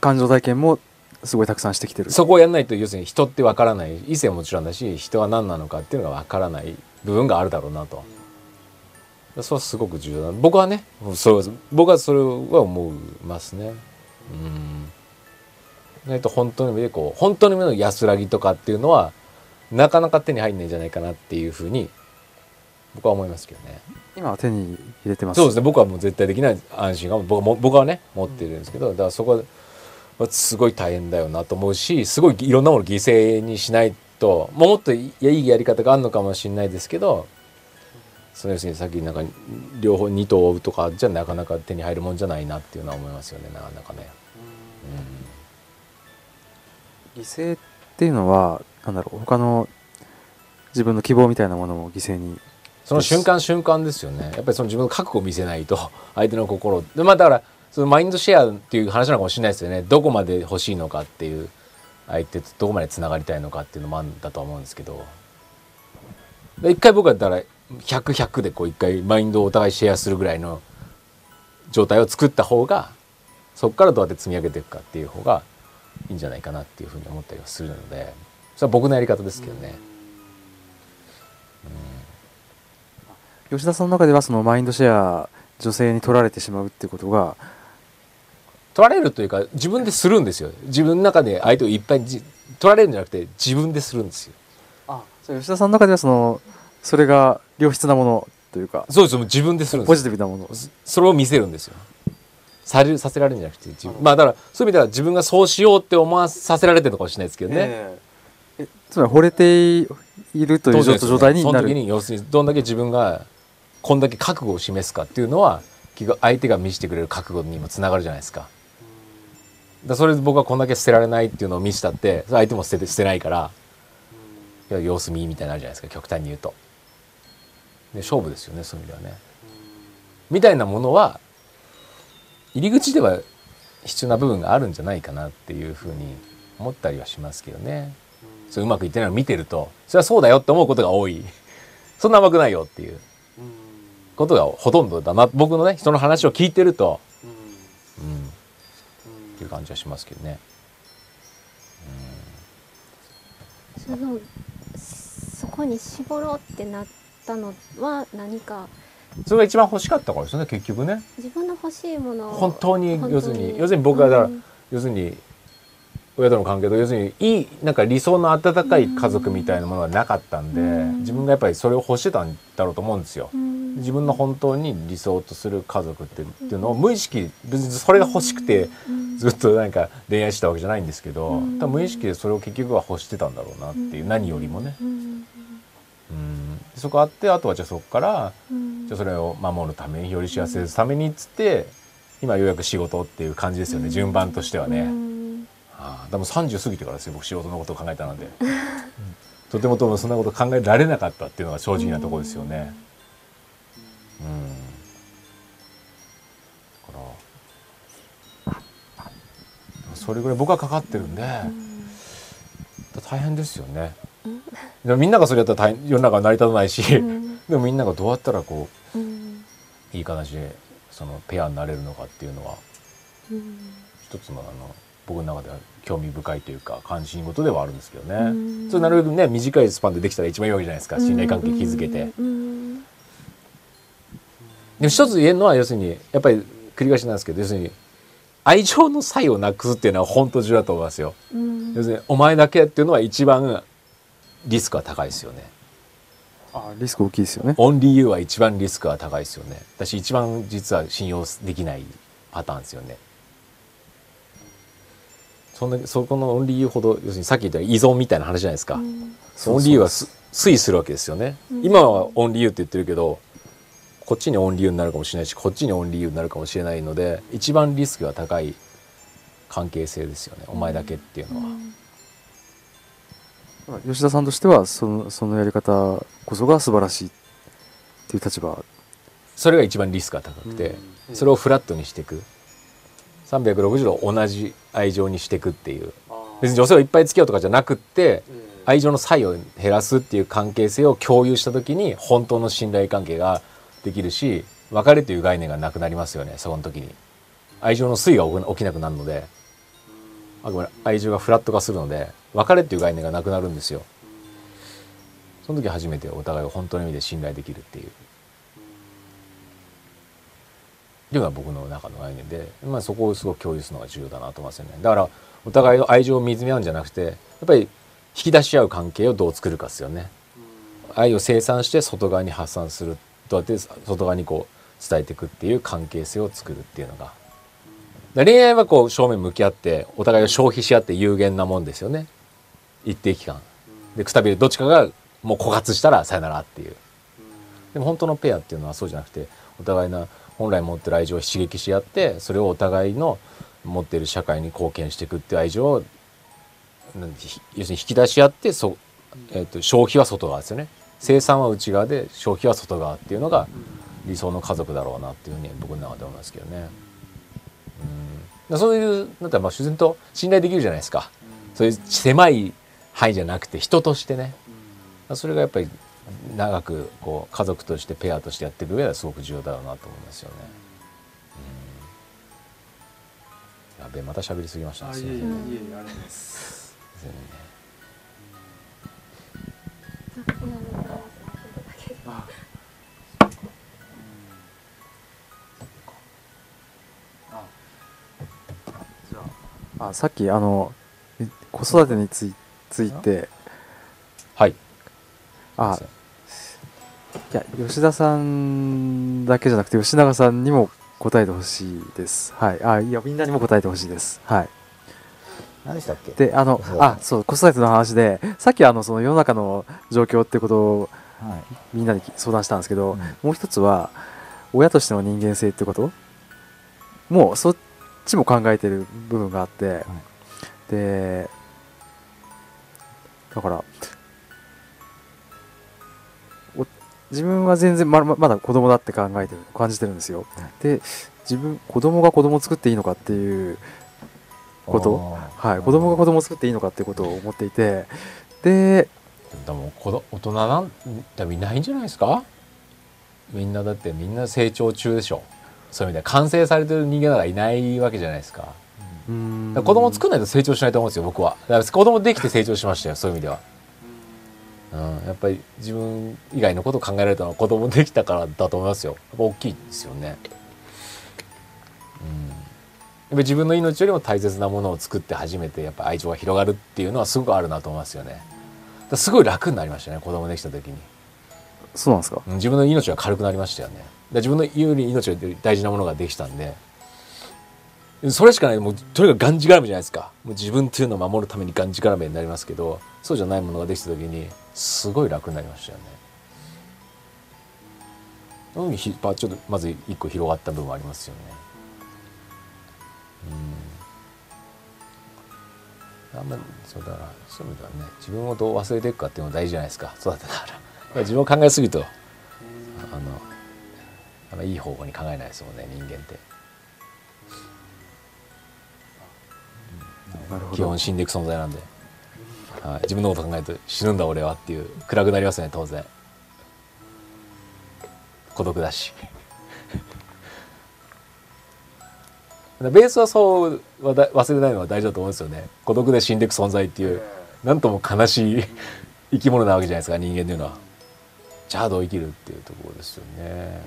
感情体験もすごいたくさんしてきてる。そこをやんないと要するに人ってわからない異性はもちろんだし人は何なのかっていうのがわからない部分があるだろうなと。それはすごく重要だ。僕はねそれ僕はそれは思いますね。うん。えっと本当の意味でこう本当の意味の安らぎとかっていうのはなかなか手に入んないんじゃないかなっていうふうに僕は思いますけどね今は手に入れてます。そうですね。僕はもう絶対的な安心が僕も僕はね持ってるんですけどだからそこはすごい大変だよなと思うしすごいいろんなものを犠牲にしないともっといいやり方があるのかもしれないですけどその要するにさっきなんか両方二頭を追うとかじゃなかなか手に入るもんじゃないなっていうのは思いますよね。なかなかね。犠牲っていうのはなんだろう他の自分の希望みたいなものも犠牲にその瞬間瞬間ですよね。やっぱりその自分の覚悟を見せないと [LAUGHS] 相手の心でまあだからそのマインドシェアっていう話なのかもしれないですよね。どこまで欲しいのかっていう相手とどこまでつながりたいのかっていうのもあるんだと思うんですけど。一回僕はだから100100でこう一回マインドをお互いシェアするぐらいの状態を作った方がそこからどうやって積み上げていくかっていう方がいいんじゃないかなっていうふうに思ったりはするので。それは僕のやり方ですけどね。吉田さんの中ではそのマインドシェア女性に取られてしまうっていうことが取られるというか自分でするんですよ。自分の中で相手をいっぱいじ取られるんじゃなくて自分でするんですよ。あそう吉田さんの中ではそのそれが良質なものというかそうですよ。自分でするんですポよジティブなもの。をそれを見せるんですよ。されるさせられるんじゃなくて自分。まあだからそういう意味では自分がそうしようって思わさせられてるのかもしれないですけどね、ええ。つまり惚れているという状態になその時るに要するにどんだけ自分がこんだけ覚悟を示すかっていうのは相手が見せてくれる覚悟にもつながるじゃないですか。だそれで僕はこんだけ捨てられないっていうのを見せたって相手も捨てて捨てないからいや様子見みたいになるじゃないですか極端に言うと。で勝負ですよねそういう意味ではね。みたいなものは入り口では必要な部分があるんじゃないかなっていうふうに思ったりはしますけどね。そううまくいってないのを見てるとそれはそうだよって思うことが多いそんな甘くないよっていうことがほとんどだな。僕のね人の話を聞いてると、うん、っていう感じはしますけどね。そのそこに絞ろうってなったのは何か？それが一番欲しかったからですよね結局ね。自分の欲しいものを本当に要するに。要するに僕はだから、うん。要するに親との関係と要するにいいなんか理想の温かい家族みたいなものはなかったんで、うん。自分がやっぱりそれを欲してたんだろうと思うんですよ。うん。自分の本当に理想とする家族ってっていうのを無意識別にそれが欲しくてうん。ずっとなんか恋愛してたわけじゃないんですけど、うん。多分無意識でそれを結局は欲してたんだろうなっていう、何よりもね。うん。うん、そこあってあとはじゃあそこからうん。じゃあそれを守るためにより幸せするためにっつって今ようやく仕事っていう感じですよね。順番としてはね。うんああでも30過ぎてからですよ僕仕事のことを考えたので、とてもとてもそんなこと考えられなかったっていうのが正直なところですよね。うん。だからそれぐらい僕はかかってるんで、大変ですよね。でもみんながそれやったら大変世の中は成り立たないし、うん。でもみんながどうやったらこういい形でそのペアになれるのかっていうのはうん。一つのあの僕の中では興味深いというか関心事ではあるんですけどね、うん。それなるべくね短いスパンでできたら一番いいわけじゃないですか信頼関係築けて、うん。でも一つ言えるのは要するにやっぱり繰り返しなんですけど要するに愛情の差異をなくすっていうのは本当重要だと思いますよ。うん。要するにお前だけっていうのは一番リスクは高いですよね。あリスク大きいですよね。オンリーユーは一番リスクは高いですよね。私一番実は信用できないパターンですよねそんなそこのオンリーユーほど要するにさっき言った依存みたいな話じゃないですか、うん。オンリーユーはす推移するわけですよね、うん。今はオンリーユーって言ってるけどこっちにオンリーユーになるかもしれないしこっちにオンリーユーになるかもしれないので一番リスクが高い関係性ですよね。お前だけっていうのは、まあ吉田さんとしてはそのそのやり方こそが素晴らしいっていう立場。それが一番リスクが高くて、それをフラットにしていく360度同じ愛情にしていくっていう。別に女性をいっぱい付き合うとかじゃなくって愛情の差異を減らすっていう関係性を共有した時に本当の信頼関係ができるし別れという概念がなくなりますよねその時に。愛情の推移が起きなくなるので。あくまで愛情がフラット化するので別れっていう概念がなくなるんですよ。その時初めてお互いを本当の意味で信頼できるっていういうのが僕の中の概念で、まあ、そこをすごく共有するのが重要だなと思いますよね。だからお互いの愛情を見つめ合うんじゃなくてやっぱり引き出し合う関係をどう作るかですよね。愛を生産して外側に発散するどうやって外側にこう伝えていくっていう関係性を作るっていうのが。恋愛はこう正面向き合ってお互いを消費し合って有限なもんですよね。一定期間。でくたびれどっちかがもう枯渇したらさよならっていう。でも本当のペアっていうのはそうじゃなくてお互いの本来持ってる愛情を刺激し合ってそれをお互いの持っている社会に貢献していくっていう愛情を要するに引き出し合ってそ、えー、と消費は外側ですよね生産は内側で消費は外側っていうのが理想の家族だろうなっていうふうに僕の中で思いますけどね。うん、だそういうだったらまあ自然と信頼できるじゃないですか。そういう狭い範囲じゃなくて人としてね。それがやっぱり長くこう家族としてペアとしてやっていく上ではすごく重要だろうなと思いますよね。うん、やべえまた喋りすぎましたね。すいませんねすいませんねあさっきあのえ子育てについついてはい。あいや吉田さんだけじゃなくて吉永さんにも答えてほしいです。はい。あいやみんなにも答えてほしいです。はい。何でしたっけ？であのあそう子育ての話でさっきあのその世の中の状況ってことをはい。みんなに相談したんですけど、うん。もう一つは親としての人間性ってこと？もうそっちも考えてる部分があって、でだから自分は全然まままだ子供だって考えてる感じてるんですよ、で自分子供が子供を作っていいのかっていうこと。はい、子供が子供を作っていいのかっていうことを思っていて。ででも子ど大人なんていないんじゃないですか？みんなだってみんな成長中でしょ。そういう意味では完成されてる人間なんかいないわけじゃないですか。うーん子供作んないと成長しないと思うんですよ僕は。だから子供できて成長しましたよそういう意味では、うん、やっぱり自分以外のことを考えられたのは子供できたからだと思いますよ。やっぱ大きいですよね。うん。やっぱり自分の命よりも大切なものを作って初めてやっぱ愛情が広がるっていうのはすごくあるなと思いますよね。すごい楽になりましたね子供できた時に。そうなんですか？うん自分の命が軽くなりましたよね。で自分の言うより命より大事なものができたんで。それしかないもうとにかくがんじがらめじゃないですか。もう自分っていうのを守るためにがんじがらめになりますけどそうじゃないものができた時にすごい楽になりましたよね。その時ひちょっとまず一個広がった部分はありますよね。うん。あんまりそうだからそういう意味ではね。自分をどう忘れていくかっていうのが大事じゃないですか。育てながら。やっぱり自分を考えすぎるとあのあんまいい方向に考えないですもんね人間って。基本死んでいく存在なんで、はい、自分のこと考えると死ぬんだ俺はっていう暗くなりますね当然。孤独だし。ベースはそうはだ忘れないのは大事だと思うんですよね。孤独で死んでいく存在っていうなんとも悲しい [LAUGHS] 生き物なわけじゃないですか人間っていうのは。じゃあどう生きるっていうところですよね、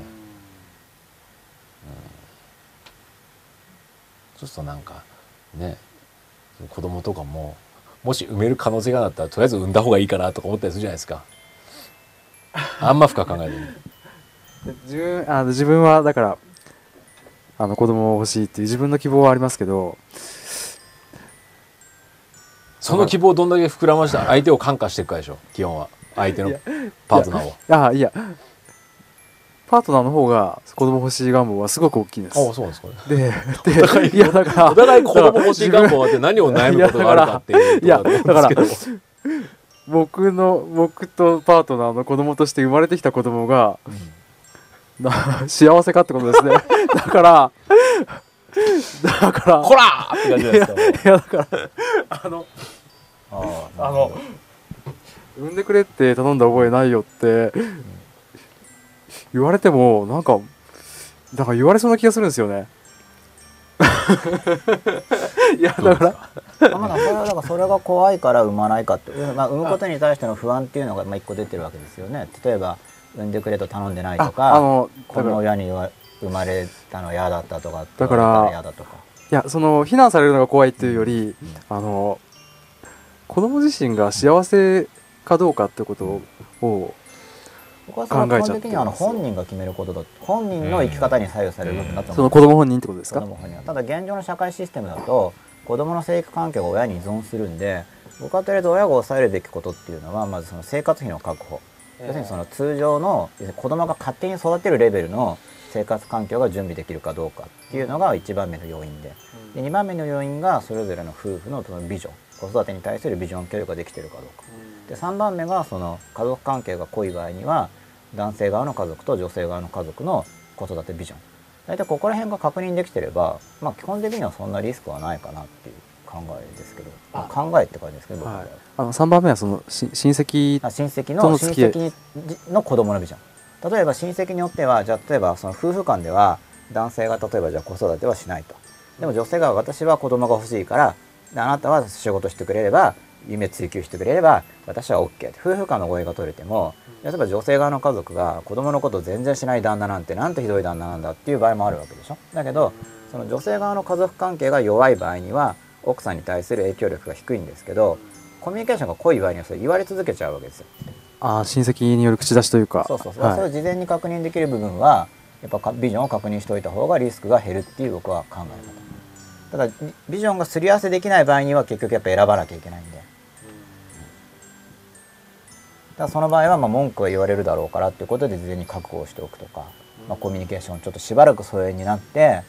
うん、そうするとなんかね子供とかももし産める可能性があったらとりあえず産んだ方がいいかなとか思ったりするじゃないですか。あんま深く考えずに自分あの自分はだからあの子供を欲しいっていう自分の希望はありますけど。その希望をどんだけ膨らましたら相手を感化していくかでしょ基本は。相手のパートナーを。あいやパートナーの方が子供欲しい願望はすごく大きいんです。あそうなんですか。ねで [LAUGHS] でいやだからお互い子供欲しい願望って何を悩むことがあるかっていういやだと思うんですけど。[LAUGHS] 僕の僕とパートナーの子供として生まれてきた子供が、な幸せかってことですね。[LAUGHS] だからだからこらーって感じですかいやだからあのあーあの産んでくれって頼んだ覚えないよって言われてもなんかだから言われそうな気がするんですよね。[LAUGHS] いやだからあまだそれはだからそれが怖いから産まないかって、まあ、産むことに対しての不安っていうのがまあ一個出てるわけですよね。例えば産んでくれと頼んでないとあかあのこの親には生まれたの嫌だったとかだから嫌だとか。いやその非難されるのが怖いっていうより、あの子供自身が幸せかどうかってことを、僕はそれは基本的にはあの本人が決めることだ本人の生き方に左右される部分だとそ思う。の子供本人ってことですか？ただ現状の社会システムだと子供の生育環境が親に依存するんで僕はとりあえず親が抑えるべきことっていうのはまずその生活費の確保。要するにその通常の子供が勝手に育てるレベルの生活環境が準備できるかどうかっていうのが1番目の要因で。で2番目の要因がそれぞれの夫婦のそのビジョン子育てに対するビジョン共有ができてるかどうか。で3番目がその家族関係が濃い場合には男性側の家族と女性側の家族の子育てビジョン。大体ここら辺が確認できてれば、まあ、基本的にはそんなリスクはないかなっていう考えですけど、まあ考えって感じですけど僕は、は。い、あの3番目はそのし親戚あ親戚との親戚の子供のビジョン。例えば親戚によってはじゃあ例えばその夫婦間では男性が例えばじゃあ子育てはしないと。でも女性が私は子供が欲しいからであなたは仕事してくれれば夢追求してくれれば私は OK 夫婦間の合意が取れても例えば女性側の家族が子供のことを全然しない旦那なんてなんてひどい旦那なんだっていう場合もあるわけでしょ。だけどその女性側の家族関係が弱い場合には奥さんに対する影響力が低いんですけどコミュニケーションが濃い場合にはそれ言われ続けちゃうわけですよ。ああ親戚による口出しというか。そうそうそう、はい。それを事前に確認できる部分はやっぱかビジョンを確認しておいた方がリスクが減るっていう僕は考え方。ただビジョンがすり合わせできない場合には結局やっぱ選ばなきゃいけないんでだその場合はまあ文句は言われるだろうからっていうことで事前に覚悟をしておくとか、まあ、コミュニケーションちょっとしばらく疎遠になって、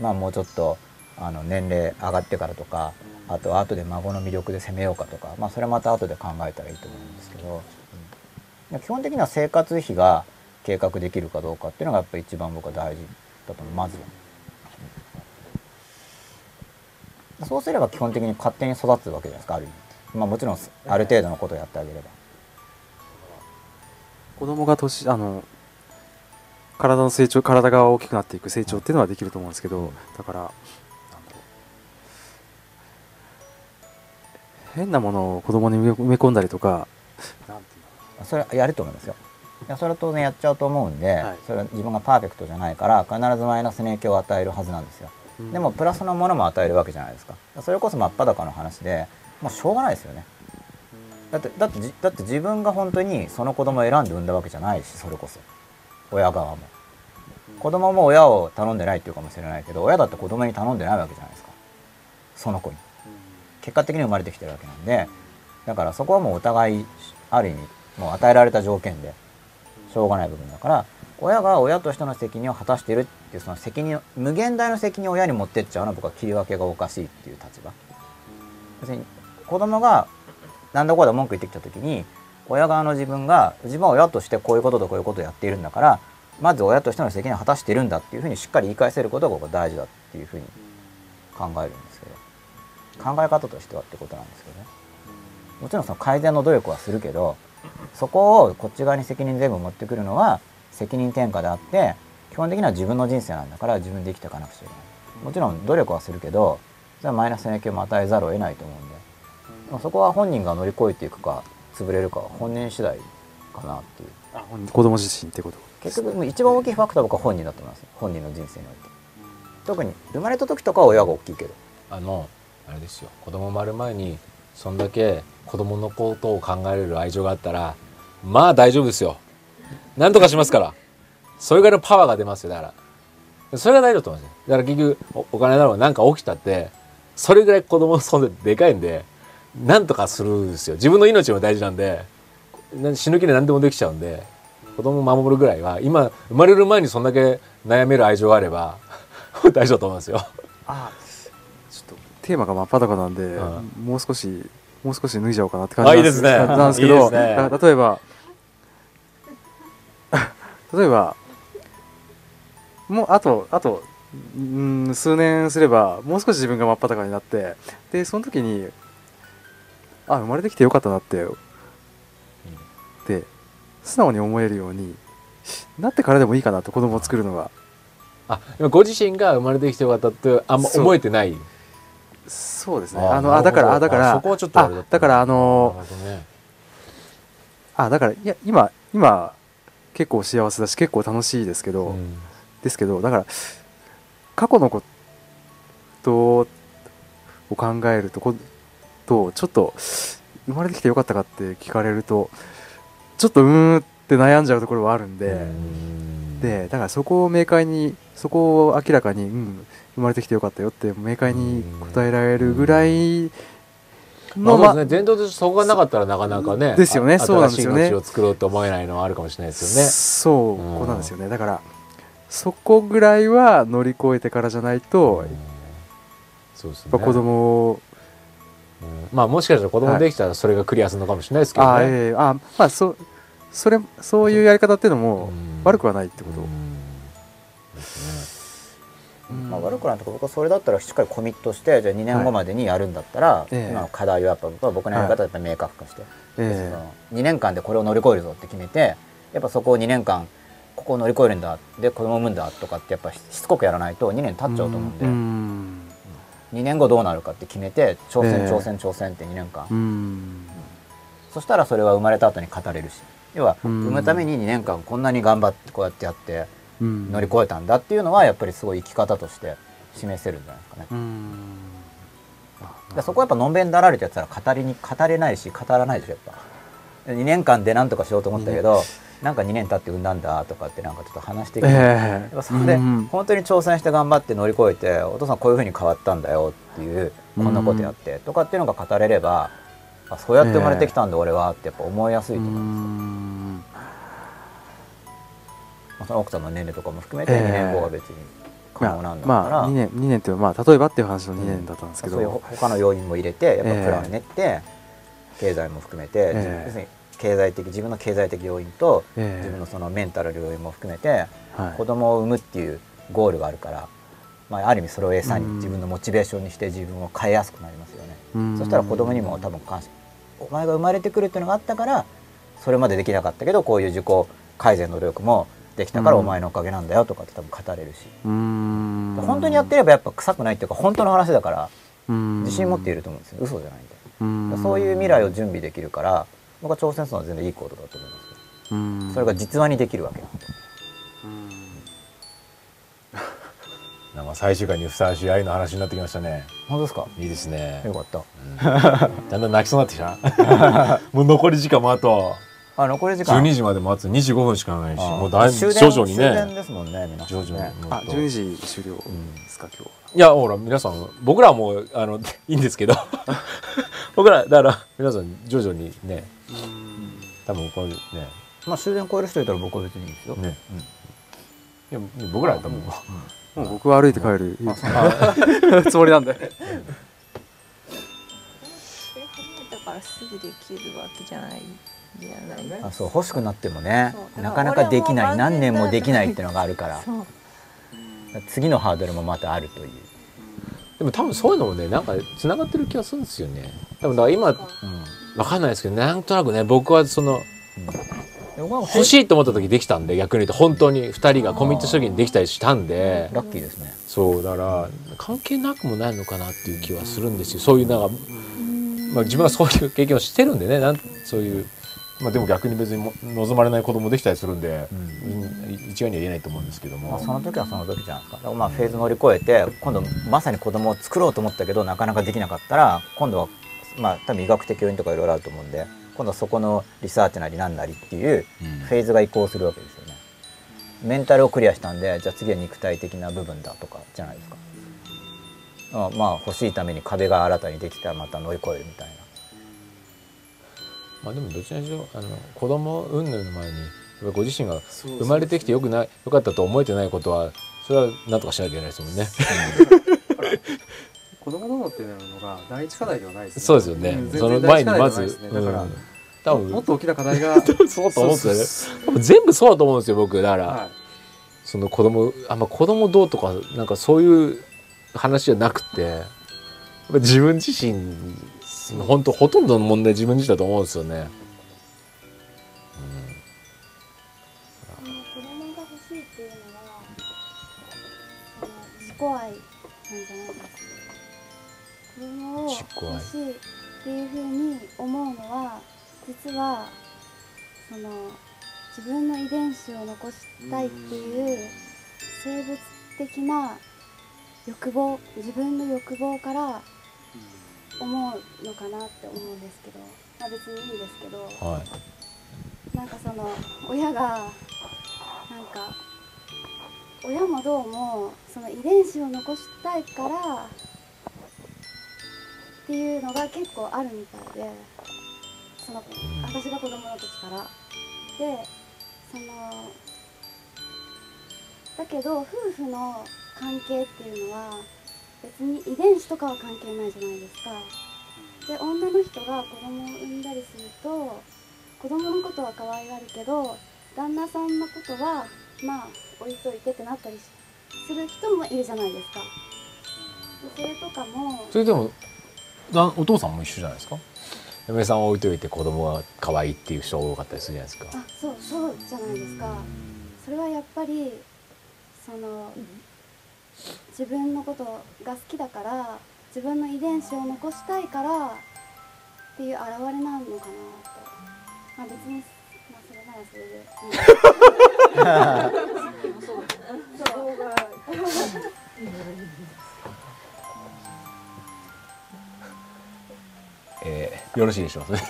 まあ、もうちょっとあの年齢上がってからとかあと後で孫の魅力で攻めようかとか、まあ、それはまた後で考えたらいいと思うんですけど、うん、基本的には生活費が計画できるかどうかっていうのがやっぱり一番僕は大事だと思うまずは。そうすれば基本的に勝手に育つわけじゃないですかある意味、まあ、もちろんある程度のことをやってあげれば。子供が年あの体の成長体が大きくなっていく成長っていうのはできると思うんですけどだからなんだろう。変なものを子供に埋め込んだりとかそれはやると思いますよ。いやそれは当然やっちゃうと思うんで、はい。それは自分がパーフェクトじゃないから必ずマイナスの影響を与えるはずなんですよ、ううん。でもプラスのものも与えるわけじゃないですか。それこそ真っ裸の話でもうしょうがないですよねだってだってじだって自分が本当にその子供を選んで産んだわけじゃないしそれこそ。親側も。子供も親を頼んでないっていうかもしれないけど親だって子供に頼んでないわけじゃないですか。その子に。結果的に生まれてきてるわけなんでだからそこはもうお互いある意味もう与えられた条件でしょうがない部分だから親が親としての責任を果たしてるっていうその責任を無限大の責任を親に持ってっちゃうのは僕は切り分けがおかしいっていう立場。要するに子供が何だこうだ文句言ってきた時に親側の自分が自分は親としてこういうこととこういうことをやっているんだからまず親としての責任を果たしているんだっていうふうにしっかり言い返せることが僕は大事だっていうふうに考えるんですけど考え方としてはってことなんですけどね。もちろんその改善の努力はするけどそこをこっち側に責任全部持ってくるのは責任転嫁であって基本的には自分の人生なんだから自分で生きていかなくちゃいけない。もちろん努力はするけどそれはマイナスの影響も与えざるを得ないと思うんででもそこは本人が乗り越えていくか潰れるかは本人次第かなっていう。あ本人子供自身ってこと？結局一番大きいファクターは僕は本人だと思います本人の人生において。特に生まれた時とかは親が大きいけど。あのあれですよ。子供生まれる前にそんだけ子供のことを考えれる愛情があったらまあ大丈夫ですよ。なんとかしますから。それぐらいのパワーが出ますよ。だからそれが大事だと思うんですよ。だから結局おお金だろうが何か起きたってそれぐらい子供の存在でかいんでなんとかするんですよ。自分の命も大事なんでな死ぬ気で何でもできちゃうんで子供を守るぐらいは今生まれる前にそんだけ悩める愛情があれば [LAUGHS] 大丈夫だと思いますよ。あちょっとテーマが真っ裸なんで、うん。もう少しもう少し脱いじゃおうかなって感じなんあいいですね。なんですけどね。だ例えば [LAUGHS] 例えばもうあとあとうん数年すればもう少し自分が真っ裸になってでその時にあ生まれてきてよかったなって、で素直に思えるようになってからでもいいかなと子供を作るのが。あ今ご自身が生まれてきてよかったってあんま思えてない？そうですね。あのあだからあだからあそこはちょっとあれだだからあのなるほどね。あだからいや今今結構幸せだし結構楽しいですけど、うん。ですけどだから過去のことを考えるとことちょっと生まれてきてよかったかって聞かれるとちょっとうーんって悩んじゃうところはあるんで、うん。でだからそこを明快にそこを明らかに、うん、生まれてきてよかったよって明快に答えられるぐらいの、ままあそうですね伝統としてそこがなかったらなかなかねですよねあそうなんですよね。新しい命を作ろうと思えないのはあるかもしれないですよね。そうこうなんですよね。だからそこぐらいは乗り越えてからじゃないと、うん。そうですね。やっぱ子供をうん。まあもしかしたら子供できたらそれがクリアするのかもしれないですけどね。あええ。あまあそそれそういうやり方っていうのもうん。悪くはないってこと、まあ、悪くないとこ僕はそれだったらしっかりコミットしてじゃあ2年後までにやるんだったら、ええ。今の課題をやっぱ僕は僕のやり方はやっぱ明確化して、えその2年間でこれを乗り越えるぞって決めてやっぱそこを2年間ここを乗り越えるんだで子供を産むんだとかってやっぱしつこくやらないと2年経っちゃうと思うんで、うん2年後どうなるかって決めて挑戦ええ。挑戦挑戦って2年間、うん。そしたらそれは生まれた後に語れるし。要はうん。産むために2年間こんなに頑張ってこうやってやってうん。乗り越えたんだっていうのはやっぱりすごい生き方として示せるんじゃないですかね。うん。でそこはやっぱのんべんだられてやったら語りに語れないし語らないでしょやっぱ。2年間でなんとかしようと思ったけど、なんか2年経って産んだんだとかってなんかちょっと話してきて、やえ。っぱそれでうん本当に挑戦して頑張って乗り越えてお父さんこういうふうに変わったんだよっていうこんなことやってとかっていうのが語れればあそうやって生まれてきたんだ俺はってやっぱ思いやすいと思う、んまあ、その奥さんの年齢とかも含めてええ。2年後が別に可ま能なんだから、あ、まあ2年二年っていうまあ例えばっていう話の2年だったんですけど、そういう他の要因も入れてやっぱプランを練って、経済も含めて、ええ。要するに経済的自分の経済的要因と、ええ。自分のそのメンタルの要因も含めて、はい。子供を産むっていうゴールがあるから、まあ、ある意味それを餌にうん。自分のモチベーションにして自分を変えやすくなりますよね。うん。そしたら子供にも多分感謝。お前が生まれてくるっていうのがあったからそれまでできなかったけどこういう自己改善の努力もできたからうん。お前のおかげなんだよとかって多分語れるし、本当にやってればやっぱ臭くないっていうか本当の話だからうん。自信持っていると思うんですよ。嘘じゃないんで。うん。そういう未来を準備できるから僕は挑戦するのは全然いいことだと思いますよ。うん。それが実話にできるわけなんでうん。なんか最終回にふさわしい愛の話になってきましたね。本当ですか？いいですね。よかった。だんだん泣きそうになってきた。[LAUGHS] もう残り時間もあとあ残り時間？12時までもあと25分しかないしあもうだいぶ徐々に終電ねですもんね皆さん徐々ねにあ12時終了んですか今日いやほら皆さん僕らはもうあの [LAUGHS] いいんですけど [LAUGHS] 僕らだから皆さん徐々にね多分これね。まあ終電超える人いたら僕は別にいいですよ、ねいや僕らは多分もう。僕は歩いて帰る。う [LAUGHS] つもりなんで。だからすぐできるわけじゃないじゃないあそう欲しくなってもねなかなかできない何年もできないっていうのがあるから。次のハードルもまたあるという、でも多分そういうのもねなんかつながってる気がするんですよね。多分だから今わかんないですけどなんとなくね僕はその欲しいいと思った時できたんで逆に言うと本当に2人がコミットした時にできたりしたんで。ラッキーですね。そうだから関係なくもないのかなっていう気はするんですよ。そういうなんか、まあ、自分はそういう経験をしてるんでねなんそういう、まあ、でも逆に別にも望まれない子供できたりするんで、い一概には言えないと思うんですけども、まあ、その時はその時じゃないですかまあフェーズ乗り越えて今度まさに子供を作ろうと思ったけどなかなかできなかったら今度はまあ多分医学的要因とかいろいろあると思うんで今度はそこのリサーチなりなんなりっていううん。フェーズが移行するわけですよね。メンタルをクリアしたんでじゃあ次は肉体的な部分だとかじゃないですか。あまあ欲しいために壁が新たにできたらまた乗り越えるみたいなまあでもどちらにしろあの子供云々の前にやっぱりご自身が生まれてきてよくないよかったと思えてないことはそれは何とかしなきゃいけないですもんね。[LAUGHS] 子供どもっていうのが第一課題ではないですね。そうですよね。んその前にまず、ねだから、うん。多分もっと大きな課題が [LAUGHS] そうと思うんですよね。全部そうだと思うんですよ僕だから、はいその子供あんま子供どうとかなんかそういう話じゃなくて自分自身本当ほとんどの問題自分自身だと思うんですよね。その子供が欲しいっていうのはその自己愛なんじゃないですか子供を欲しいっていうふうに思うのは実はその自分の遺伝子を残したいっていう生物的な欲望自分の欲望から思うのかなって思うんですけど、まあ、別にいいんですけど。はいなんかその親がなんか親もどうもその遺伝子を残したいからっていうのが結構あるみたいでその私が子供の時からでそのだけど夫婦の関係っていうのは別に遺伝子とかは関係ないじゃないですか。で女の人が子供を産んだりすると子供のことは可愛がるけど旦那さんのことはまあ置いといてってなったりしする人もいるじゃないですか。でそれとかもそれでもだお父さんも一緒じゃないですか？嫁さんを置いといて子供が可愛いっていう人が多かったりするじゃないですか。あそうそうじゃないですか。それはやっぱりその自分のことが好きだから自分の遺伝子を残したいからっていう表れなのかなとまあ別にまあそれならそれでいい [LAUGHS] えーよろしいでしょうか？[LAUGHS]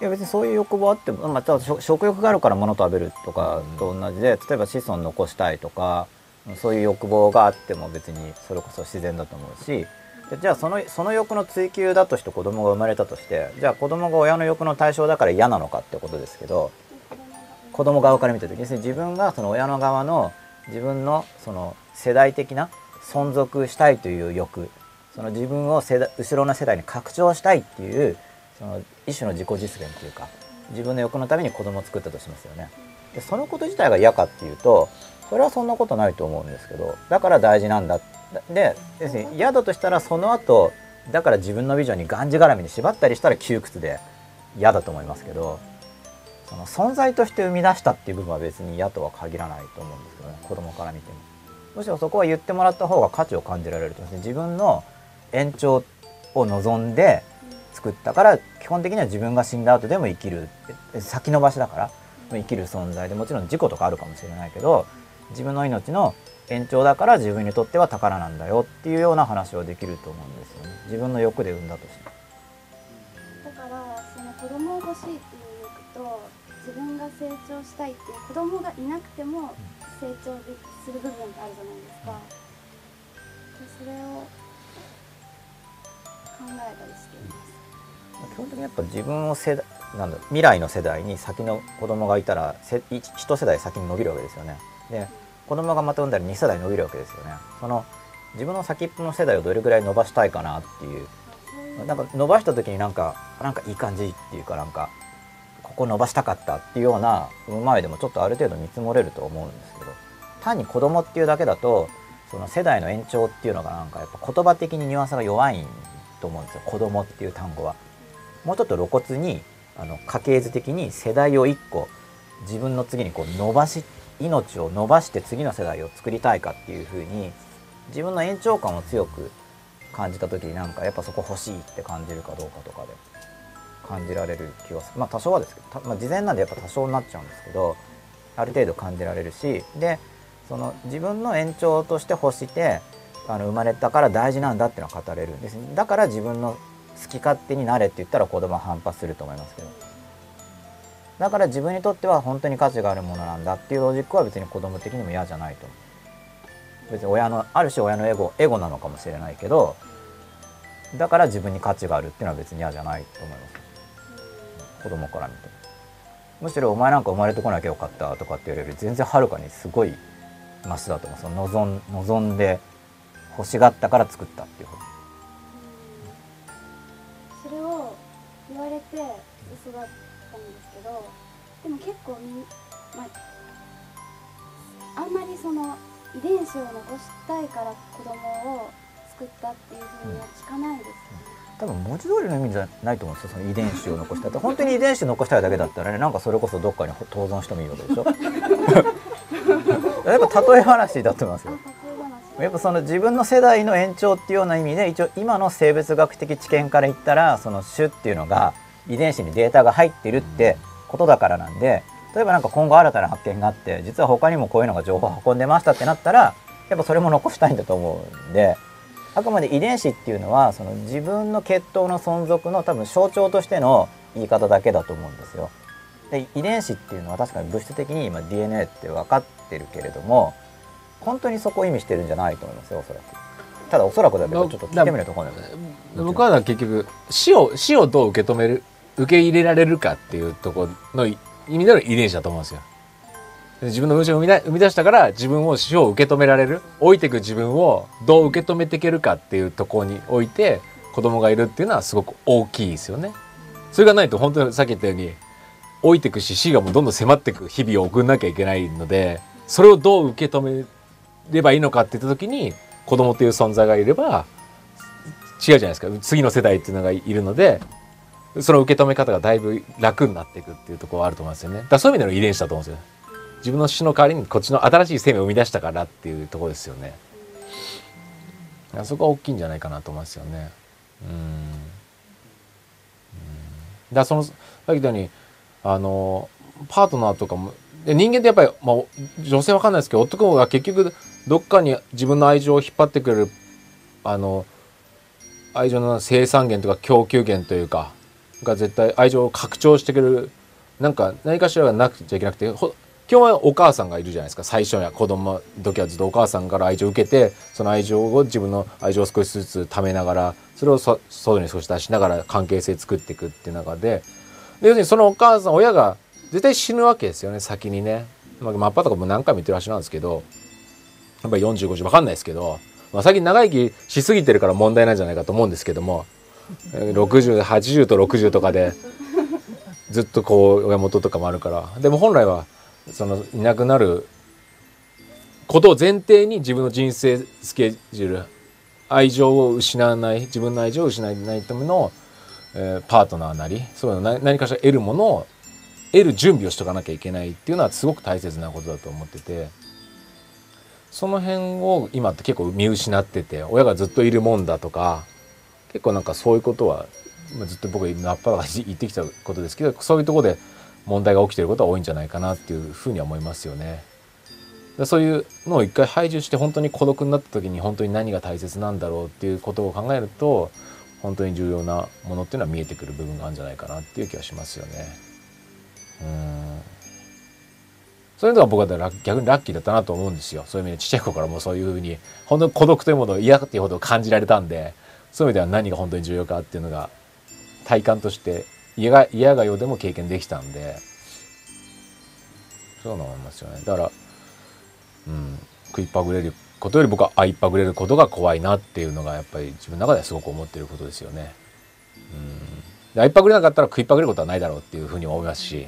いや別にそういう欲望あっても、まあ、食欲があるから物食べるとかと同じで例えば子孫残したいとかそういう欲望があっても別にそれこそ自然だと思うしじゃあそのその欲の追求だとして子供が生まれたとしてじゃあ子供が親の欲の対象だから嫌なのかってことですけど子供側から見た時に要するに自分がその親の側の自分のその世代的な存続したいという欲その自分を世代後ろの世代に拡張したいっていうその一種の自己実現というか自分の欲のために子供を作ったとしますよね。でそのこと自体が嫌かっていうとそれはそんなことないと思うんですけどだから大事なんだで要するに嫌だとしたらその後だから自分のビジョンにがんじがらみに縛ったりしたら窮屈で嫌だと思いますけどその存在として生み出したっていう部分は別に嫌とは限らないと思うんですけどね子供から見ても。むしろそこは言ってもらった方が価値を感じられると思います自分の延長を望んで作ったから基本的には自分が死んだ後でも生きる先延ばしだから生きる存在でもちろん事故とかあるかもしれないけど自分の命の延長だから自分にとっては宝なんだよっていうような話はできると思うんですよね。自分の欲で産んだとして。だからその子供を欲しいっていう欲と自分が成長したいっていう子供がいなくても成長でする部分があるじゃないですか。でそれを考えたりしています。基本的にやっぱ自分を世代なんだ未来の世代に先の子供がいたらせ一一世代先に伸びるわけですよねで子供がまた産んだら2世代伸びるわけですよね。その自分の先っぽの世代をどれぐらい伸ばしたいかなっていう。なんか伸ばした時になんかなんかいい感じっていうかなんかここ伸ばしたかったっていうような産む前でもちょっとある程度見積もれると思うんですけど。単に子供っていうだけだとその世代の延長っていうのがなんかやっぱ言葉的にニュアンスが弱いと思うんですよ。子供っていう単語は。もうちょっと露骨にあの家系図的に世代を1個自分の次にこう伸ばし命を伸ばして次の世代を作りたいかっていうふうに自分の延長感を強く感じた時になんかやっぱそこ欲しいって感じるかどうかとかで感じられる気がする。まあ多少はですけど、まあ、事前なんでやっぱ多少になっちゃうんですけどある程度感じられるしでその自分の延長として欲してあの生まれたから大事なんだっていうのは語れるんです。だから自分の好き勝手になれって言ったら子供は反発すると思いますけど。だから自分にとっては本当に価値があるものなんだっていうロジックは別に子供的にも嫌じゃないと思う。別に親のある種親のエゴエゴなのかもしれないけどだから自分に価値があるっていうのは別に嫌じゃないと思います。子供から見て。むしろお前なんか生まれてこなきゃよかったとかって言われるより全然はるかにすごいマシだと思う。その望ん望んで欲しがったから作ったっていうそれを言われて育ったでも結構みん、まあ、あんまりその遺伝子を残したいから子供を作ったっていうふうには聞かないです、多分文字通りの意味じゃないと思うんですよその遺伝子を残したって。本当に遺伝子残したいだけだったらねなんかそれこそどっかに登存してもいいわけでしょ？やっぱ例え話だと思いますよ。あ例え話。やっぱその自分の世代の延長っていうような意味で一応今の生物学的知見から言ったらその種っていうのが遺伝子にデータが入ってるってことだからなんで例えばなんか今後新たな発見があって実は他にもこういうのが情報を運んでましたってなったらやっぱそれも残したいんだと思うんであくまで遺伝子っていうのはその自分の血統の存続の多分象徴としての言い方だけだと思うんですよ。で遺伝子っていうのは確かに物質的に今 DNA って分かってるけれども本当にそこを意味してるんじゃないと思いますよおそらく。ただおそらくだけどちょっと聞いてみないと分かんない僕は結局死を死をどう受け止める受け入れられるかっていうところの意味での遺伝子だと思うんですよ。自分の命を生み出生み出したから自分を死を受け止められる老いていく自分をどう受け止めていけるかっていうところにおいて子供がいるっていうのはすごく大きいですよね。それがないと本当にさっき言ったように老いていくし死がもうどんどん迫っていく日々を送んなきゃいけないのでそれをどう受け止めればいいのかって言った時に子供という存在がいれば違うじゃないですか次の世代っていうのがいるのでその受け止め方がだいぶ楽になっていくっていうところはあると思うんですよね。だそういう意味での遺伝子だと思うんですよ。自分の死の代わりにこっちの新しい生命を生み出したからっていうところですよね。あそこは大きいんじゃないかなと思いますよね。うん。うんだそのさっき言ったようにあのパートナーとかもで人間ってやっぱり、まあ、女性わかんないですけど男が結局どっかに自分の愛情を引っ張ってくれるあの愛情の生産源とか供給源というかが絶対愛情を拡張してくれるなんか何かしらがなくちゃいけなくて基本はお母さんがいるじゃないですか最初には子供の時はずっとお母さんから愛情を受けてその愛情を自分の愛情を少しずつ貯めながらそれをそ外に少し出しながら関係性作っていくっていう中でで要するにそのお母さん親が絶対死ぬわけですよね先にね。まあ、マッパとかも何回も言ってる話なんですけどやっぱり4050分かんないですけど、まあ、最近長生きしすぎてるから問題なんじゃないかと思うんですけども6080と60とかでずっとこう親元とかもあるから。でも本来はそのいなくなることを前提に自分の人生スケジュール愛情を失わない自分の愛情を失わないための、えーパートナーなりそういうの何かしら得るものを得る準備をしとかなきゃいけないっていうのはすごく大切なことだと思ってて。その辺を今って結構見失ってて親がずっといるもんだとか結構なんかそういうことはずっと僕がナッパが言ってきたことですけどそういうところで問題が起きてることは多いんじゃないかなっていうふうには思いますよね。そういうのを一回排除して本当に孤独になった時に本当に何が大切なんだろうっていうことを考えると本当に重要なものっていうのは見えてくる部分があるんじゃないかなっていう気はしますよね。うんそういうのが僕は逆にラッキーだったなと思うんですよ。そういう意味でちっちゃい頃からもうそういうふうに本当に孤独というものを嫌っていうほど感じられたんでそういう意味では何が本当に重要かっていうのが体感として嫌が嫌がようでも経験できたんでそういうの思いますよね。だから、うん、食いっぱぐれることより僕は会いっぱぐれることが怖いなっていうのがやっぱり自分の中ではすごく思ってることですよね。うん、で会いっぱぐれなかったら食いっぱぐれることはないだろうっていうふうに思いますし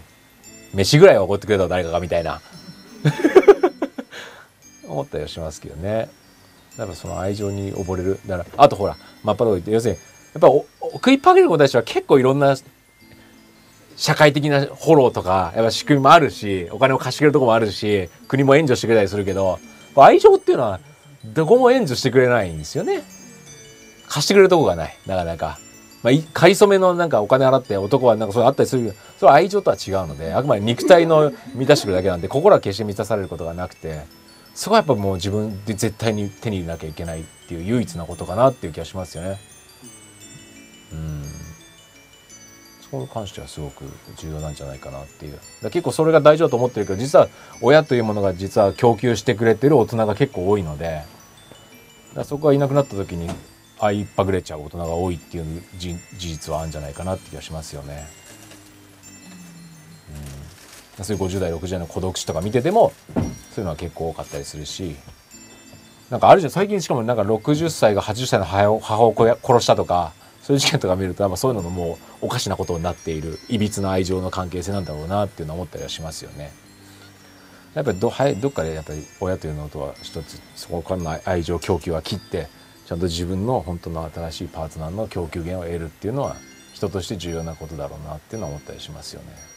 飯ぐらいはおごってくれたら誰かがみたいな [LAUGHS] 思ったりはしますけどね。だからその愛情に溺れる。だからあとほら真っ裸言って要するにやっぱお食いっぱぐれる子たちは結構いろんな社会的なフォローとかやっぱ仕組みもあるしお金を貸してくれるとこもあるし国も援助してくれたりするけど愛情っていうのはどこも援助してくれないんですよね。貸してくれるとこがないなかなか。まあ、買い初めのなんかお金払って男はなんかそうあったりするけどそれは愛情とは違うのであくまで肉体の満たしてくるだけなんで心は決して満たされることがなくて。そこはやっぱもう自分で絶対に手に入れなきゃいけないっていう唯一なことかなっていう気がしますよね。うんそこに関してはすごく重要なんじゃないかなっていうだ結構それが大事だと思ってるけど実は親というものが実は供給してくれてる大人が結構多いのでだそこがいなくなった時に愛いっぱぐれちゃう大人が多いっていう事実はあるんじゃないかなって気がしますよね。そういう50代60代の孤独死とか見ててもそういうのは結構多かったりするしなんかあるじゃん最近しかもなんか60歳が80歳の母を母を殺したとかそういう事件とか見るとやっぱそういうのももうおかしなことになっているいびつな愛情の関係性なんだろうなっていうのは思ったりはしますよね。やっぱりどはどっかでやっぱり親というのとは一つそこからの愛情供給は切ってちゃんと自分の本当の新しいパートナーの供給源を得るっていうのは人として重要なことだろうなっていうのは思ったりしますよね。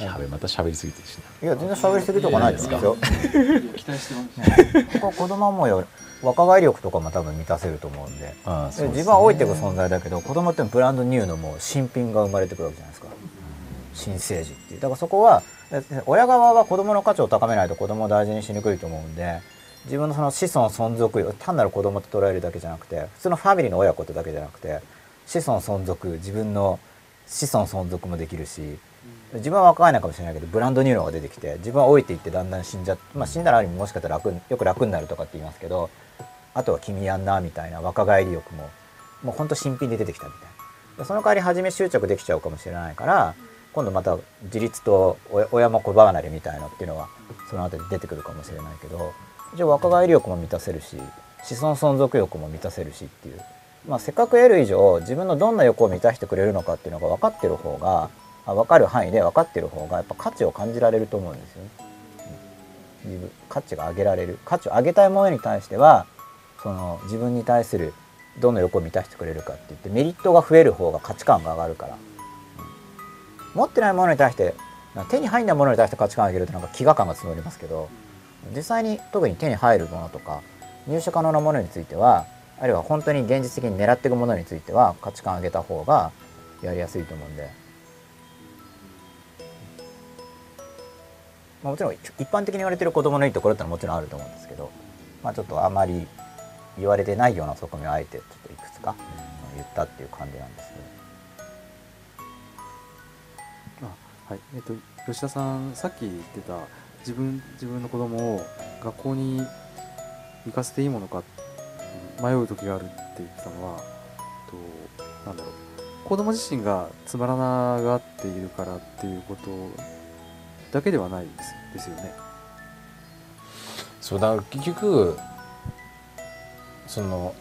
やべまた喋りすぎてるしないや全然喋りすぎとかないですよ。期待してます。ここ子供はもうよ若返り力とかも多分満たせると思うんで。ああそうですね。で自分は老いていく存在だけど子供ってブランドニューのもう新品が生まれてくるわけじゃないですか。新生児っていう。だからそこはえ親側が子供の価値を高めないと子供を大事にしにくいと思うんで自分のその子孫存続単なる子供と捉えるだけじゃなくて普通のファミリーの親子ってだけじゃなくて子孫存続自分の子孫存続もできるし自分は若返らないかもしれないけどブランドニューのが出てきて自分は老いていってだんだん死んじゃってまあ死んだらある意味もしかしたら楽よく楽になるとかって言いますけどあとは君やんなみたいな若返り欲ももうほんと新品で出てきたみたいな。その代わり初め執着できちゃうかもしれないから今度また自立と親も子離れみたいなっていうのはその後に出てくるかもしれないけど一応若返り欲も満たせるし子孫存続欲も満たせるしっていう、まあ、せっかく得る以上自分のどんな欲を満たしてくれるのかっていうのが分かってる方が分かる範囲で分かってる方がやっぱ価値を感じられると思うんですよね。価値が上げられる。価値を上げたいものに対してはその自分に対するどの欲を満たしてくれるかって言ってメリットが増える方が価値観が上がるから、持ってないものに対して手に入んないものに対して価値観を上げるとなんか飢餓感が募りますけど実際に特に手に入るものとか入手可能なものについてはあるいは本当に現実的に狙っていくものについては価値観を上げた方がやりやすいと思うんで、まあ、もちろん一般的に言われてる子供のいいところってのはもちろんあると思うんですけどまあ、ちょっとあまり言われてないような側面をあえてちょっといくつか言ったっていう感じなんですけど。あはいえっと吉田さんさっき言ってた自分自分の子供を学校に行かせていいものか迷う時があるって言ったのはとなんだろう子供自身がつまらながっているからっていうことだけではないですですよね。そうだから結局その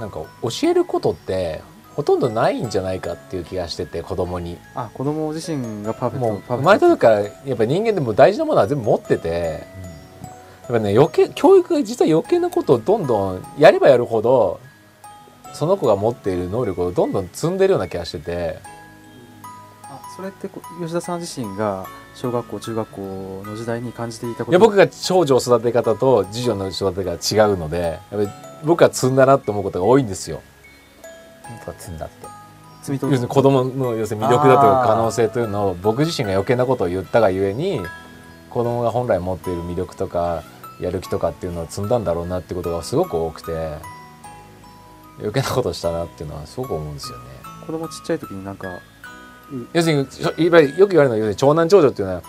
なんか教えることってほとんどないんじゃないかっていう気がしてて子供に。あ子供自身がパーフェクト生まれた時からやっぱ人間でも大事なものは全部持ってて。やっぱね余計教育が実は余計なことをどんどんやればやるほどその子が持っている能力をどんどん積んでるような気がしてて。あそれってこ吉田さん自身が小学校中学校の時代に感じていたこと？いや僕が長女を育て方と次女の育て方が違うのでやっぱり僕は積んだなって思うことが多いんですよ。積んだって積み要するに子供の要するに魅力だとか可能性というのを僕自身が余計なことを言ったがゆえに子供が本来持っている魅力とかやる気とかっていうのを積んだんだろうなってことがすごく多くて余計なことをしたなっていうのはすごく思うんですよね。子供ちっちゃい時になんか要するによく言われるのは要するに長男長女っていうのは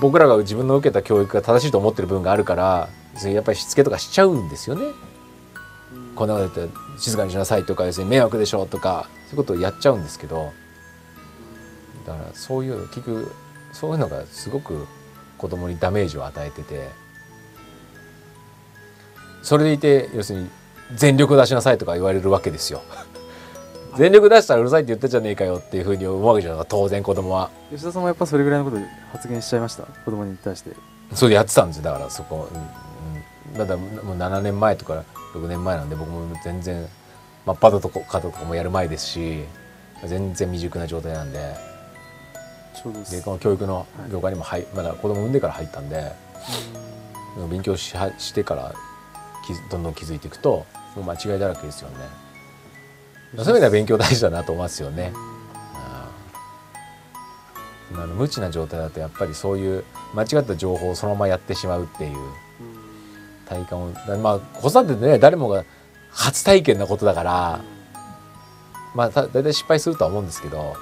僕らが自分の受けた教育が正しいと思ってる部分があるからやっぱりしつけとかしちゃうんですよね。こんなこと言って静かにしなさいとか要するに迷惑でしょうとかそういうことをやっちゃうんですけどだからそういう結局そういうのがすごく子供にダメージを与えててそれでいて要するに全力を出しなさいとか言われるわけですよ。全力出したらうるさいって言ったじゃねえかよっていうふうに思うわけじゃない当然子供は。吉田さんもやっぱそれぐらいのこと発言しちゃいました？子供に対して。それでやってたんですよ。だからそこ、うんだもう7年前とか6年前なんで僕も全然真っ裸とかとかもやる前ですし全然未熟な状態なんで。でこの教育の業界にも入、まだ子供産んでから入ったんで勉強しはしてからどんどん気づいていくともう間違いだらけですよねそういう意味では勉強大事だなと思いますよね。あの無知な状態だとやっぱりそういう間違った情報をそのままやってしまうっていう体感をまあ子育てでね誰もが初体験なことだからまあ大体失敗するとは思うんですけど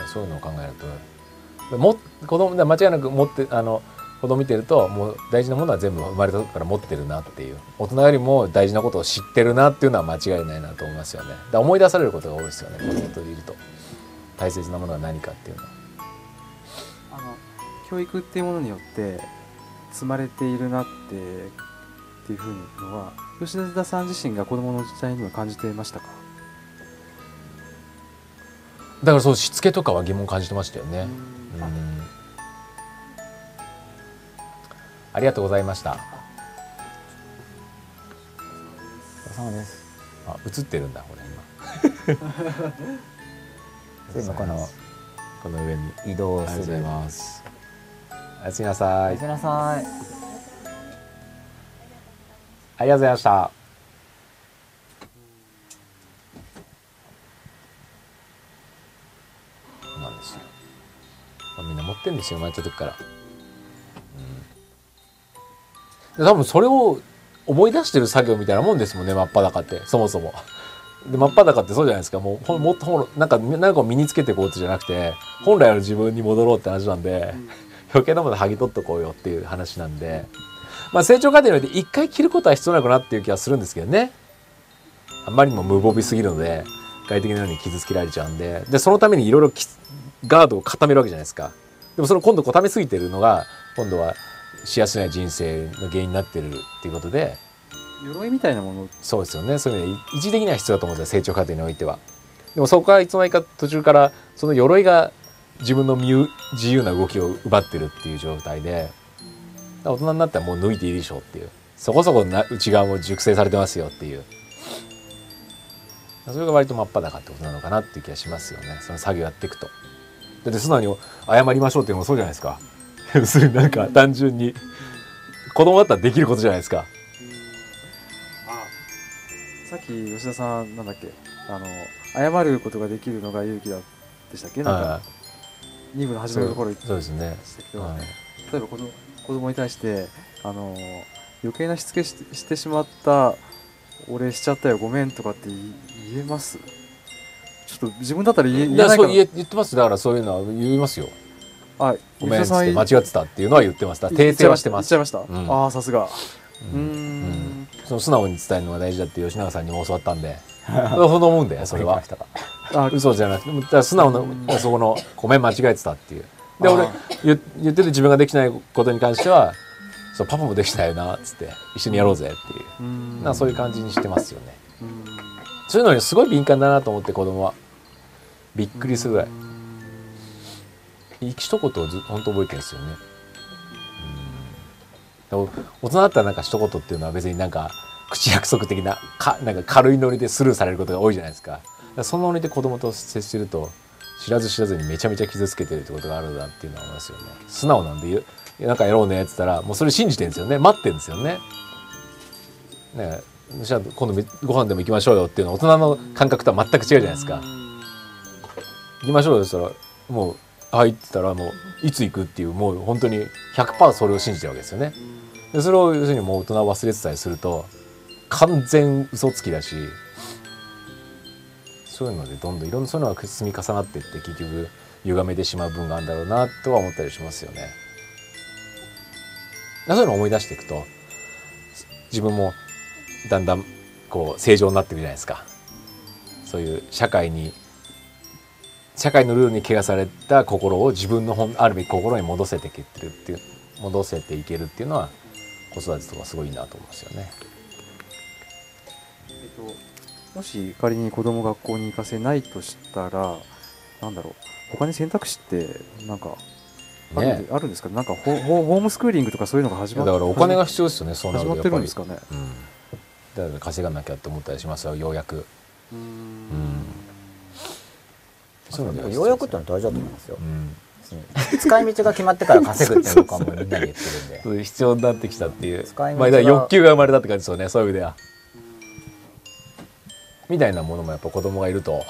うんそういうのを考えるとも子供で間違いなく持ってあの子供見てるともう大事なものは全部生まれた時から持ってるなっていう。大人よりも大事なことを知ってるなっていうのは間違いないなと思いますよね。だ思い出されることが多いですよね子供といると。大切なものは何かっていうのは。あの教育っていうものによって積まれているなってっていうふうのは吉田さん自身が子供の時代には感じていましたか？だからそうしつけとかは疑問感じてましたよね。うんありがとうございました。そうです。あ映ってるんだこれ今。[LAUGHS] 全部このこの上に。移動ありがとうございするます。おやすみなさいおやすみなさい。ありがとうございました。なんですよ、まあ、みんな持ってんですよ生まれた時から、多分それを思い出してる作業みたいなもんですもんね真っ裸ってそもそも。で真っ裸ってそうじゃないですか。もうもっとなんか何かを身につけていこうとじゃなくて本来の自分に戻ろうって話なんで、余計なもの剥ぎ取っとこうよっていう話なんで、まあ、成長過程において一回着ることは必要なのかなっていう気はするんですけどね。あんまりにも無防備すぎるので外的なように傷つけられちゃうんで。でそのためにいろいろガードを固めるわけじゃないですか。でもその今度固めすぎてるのが今度はしやすい人生の原因になってるっていうことで。鎧みたいなもの？そうですよね。そういう意味で一時的には必要だと思うんですよ成長過程においては。でもそこからいつの間にか途中からその鎧が自分の自由自由な動きを奪ってるっていう状態で大人になったらもう抜いていいでしょうっていう。そこそこな内側も熟成されてますよっていう。それが割と真っ裸ってことなのかなっていう気がしますよね。その作業やっていくと。だって素直に謝りましょうっていうのもそうじゃないですか要 [LAUGHS] するになんか単純に。子供だったらできることじゃないですか。あさっき吉田さんなんだっけ。あの謝ることができるのが勇気だでしたっけ？なんかあ2部のあ始めのところ言ってましたけど、はい。例えばこの子供に対してあの余計なしつけししてしまった俺しちゃったよごめんとかって言えます？ちょっと自分だったら言えないかな。いやそう言え言ってます。だからそういうのは言いますよあごめんっつって間違ってたっていうのは言ってました。訂正はしてます。言っちゃいました、うん。ああさすが。ううん。ーん。その素直に伝えるのが大事だって吉永さんにも教わったんで。[LAUGHS] そう思うんだよそれは。あ [LAUGHS] 嘘じゃなくて素直なそこのごめん間違えてたっていう。で俺言言ってて自分ができないことに関してはそうパパもできたよなっつって一緒にやろうぜっていう。うなそういう感じにしてますよね。うん。そういうのにすごい敏感だなと思って子供は。びっくりするぐらい一言をず本当覚えてるんですよね。うん。大人だったらなんか一言っていうのは別になんか口約束的なかなんか軽いノリでスルーされることが多いじゃないですか。かそのノリで子供と接してると知らず知らずにめちゃめちゃ傷つけてるってことがあるんだっていうのは思いますよね。素直なんで言うなんかやろうねって言ったらもうそれ信じてるんですよね。待ってるんですよね。ねえじゃあ今度ご飯でも行きましょうよっていうのは大人の感覚とは全く違うじゃないですか。行きましょうよって言ったらもう「はい」ってたらもういつ行くっていうもう本当に100%それを信じてるわけですよねでそれを要するにもう大人忘れてたりすると完全嘘つきだしそういうのでどんどんいろんなそういうのが積み重なっていって結局歪めてしまう分があるんだろうなとは思ったりしますよね。そういうのを思い出していくと自分もだんだんこう正常になっていくじゃないですか。そういう社会に社会のルールに汚された心を自分の本あるべき心に戻せていけるっていう戻せていけるっていうのは子育てとかすごいいいなと思いますよね。えっと、もし仮に子供学校に行かせないとしたらなんだろう他に選択肢ってなんかあるんでねあるんですかなんかホホホームスクーリングとかそういうのが始まっだからお金が必要ですよねそうなるとやっぱり。るんですかね。うん、だから稼がなきゃって思ったりしますよようやく、うん、そうよ。うやくってのは大事だと思いますよ。使い道が決まってから稼ぐっていうのかもみんなで言ってるんで。必要になってきたっていう。まあ、欲求が生まれたって感じですよねそういう意味では。みたいなものもやっぱ子供がいると。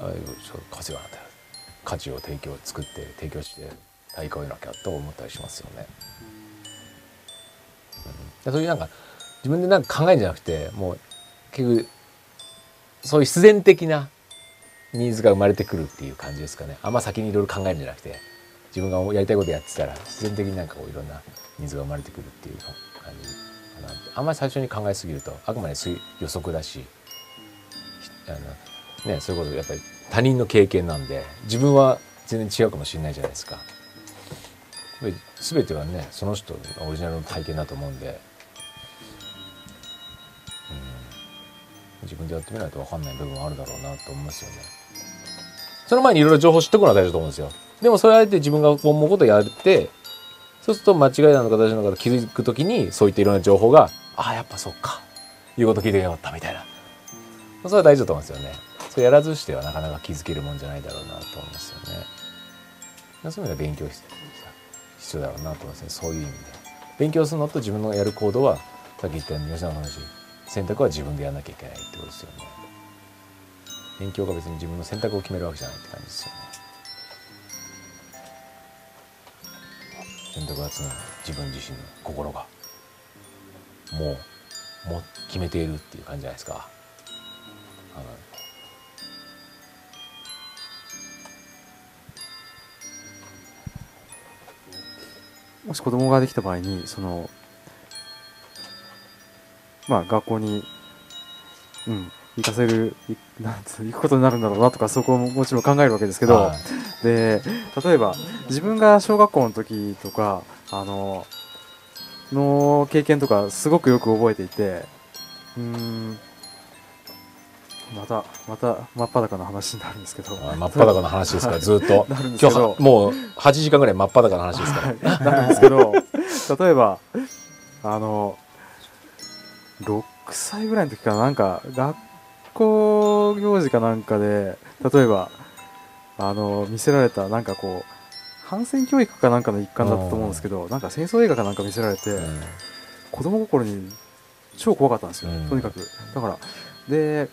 ああいうちょっと稼が価値を提供作って提供して対価を得なきゃと思ったりしますよね、うん、でそういうなんか自分でなんか考えるんじゃなくてもう結局そういう必然的なニーズが生まれてくるっていう感じですかねあんま先にいろいろ考えるんじゃなくて自分がやりたいことやってたら自然的になんかこういろんなニーズが生まれてくるっていう感じかなあんまり最初に考えすぎるとあくまで予測だしあの、ね、そういうことやっぱり他人の経験なんで自分は全然違うかもしれないじゃないですか。全てはねその人のオリジナルの体験だと思うんで、うん、自分でやってみないと分かんない部分はあるだろうなと思いますよね。その前にいろいろ情報知ってくのは大事だと思うんですよ。でもそれあえて自分が思うことをやってそうすると間違いなのか大事なのか気づくときにそういったいろんな情報がああやっぱそっか言うこと聞いてよかったみたいなそれは大事だと思うんですよね。それやらずしてはなかなか気づけるもんじゃないだろうなと思いますよね。そういう意味では勉強必必要だろうなと思いますねそういう意味で。勉強するのと自分のやる行動はさっき言ったように吉永の話選択は自分でやらなきゃいけないってことですよね。勉強が別に自分の選択を決めるわけじゃないって感じですよね。選択は常に自分自身の心がもうもう決めているっていう感じじゃないですか。あのもし子供ができた場合にそのまあ学校にうん行かせるいなんつう行くことになるんだろうなとかそこももちろん考えるわけですけど、はい。で例えば自分が小学校の時とかあのの経験とかすごくよく覚えていてうーんまたまた真っ裸な話になるんですけど。あ真っ裸の話ですか？[LAUGHS] らずっと？今日もう8時間ぐらい真っ裸の話ですから。なるんですけど例えばあの6歳ぐらいの時かななんか学校行事かなんかで例えばあの見せられたなんかこう反戦教育かなんかの一環だったと思うんですけどなんか戦争映画かなんか見せられて、うん。子供心に超怖かったんですよ、うん。とにかく。だからで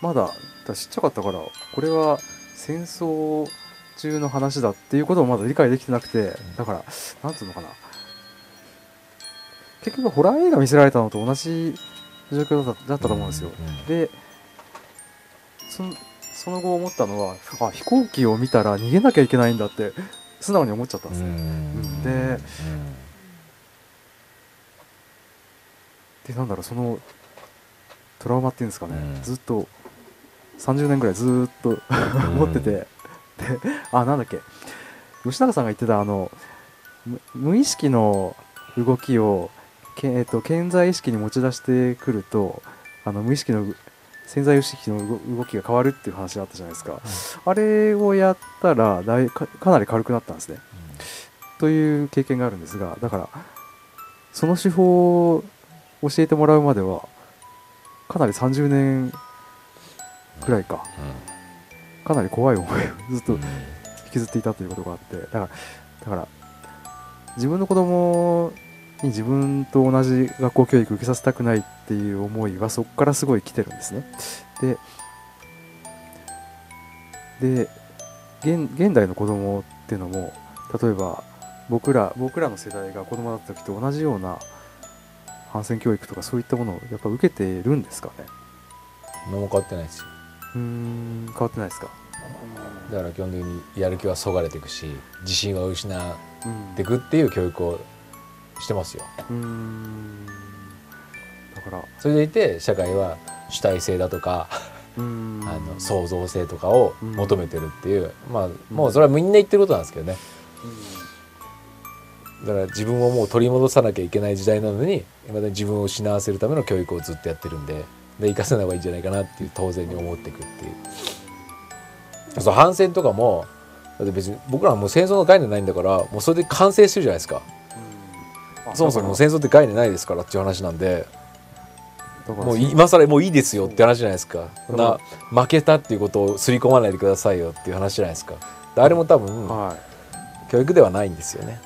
まだだちっちゃかったからこれは戦争中の話だっていうことをまだ理解できてなくてだからなんていうのかな。結局ホラー映画見せられたのと同じ状況だっただったと思うんですよ、うんでそのその後思ったのはあ飛行機を見たら逃げなきゃいけないんだって素直に思っちゃったんですね、うんでうん。でなんだろうそのトラウマっていうんですかね、うん。ずっと30年ぐらいずっと [LAUGHS] 持ってて、であなんだっけ。吉永さんが言ってたあのむ無意識の動きをけ、えっと健在意識に持ち出してくるとあの無意識の潜在意識の動動きが変わるっていう話があったじゃないですか、あれをやったらだいかかなり軽くなったんですね。という経験があるんですがだからその手法を教えてもらうまではかなり30年くらいか。かなり怖い思いを [LAUGHS] ずっとうん。引きずっていたということがあって。だからだから自分の子供に自分と同じ学校教育を受けさせたくないっていう思いはそこからすごい来てるんですね。でで現現代の子供っていうのも例えば僕ら僕らの世代が子供だった時と同じような反戦教育とかそういったものをやっぱ受けてるんですかね？何も変わってないですよ。うーん変わってないですか？だから基本的にやる気はそがれていくし自信は失っうんていくっていう教育をしてますよ。うーん。だから。それでいて社会は主体性だとかあの創造性とかを求めてるっていう、まあもうそれはみんな言ってることなんですけどね。だから自分をもう取り戻さなきゃいけない時代なのにいまだに自分を失わせるための教育をずっとやってるんでで生かせない方がいいんじゃないかなっていう当然に思っていくっていう。そう反戦とかもだって別に僕らはもう戦争の概念ないんだからもうそれで完成してるじゃないですか。うんそもそも戦争って概念ないですからっていう話なんでもう今更もういいですよって話じゃないですか。そんな負けたっていうことを刷り込まないでくださいよっていう話じゃないですか。であれも多分はい。教育ではないんですよね。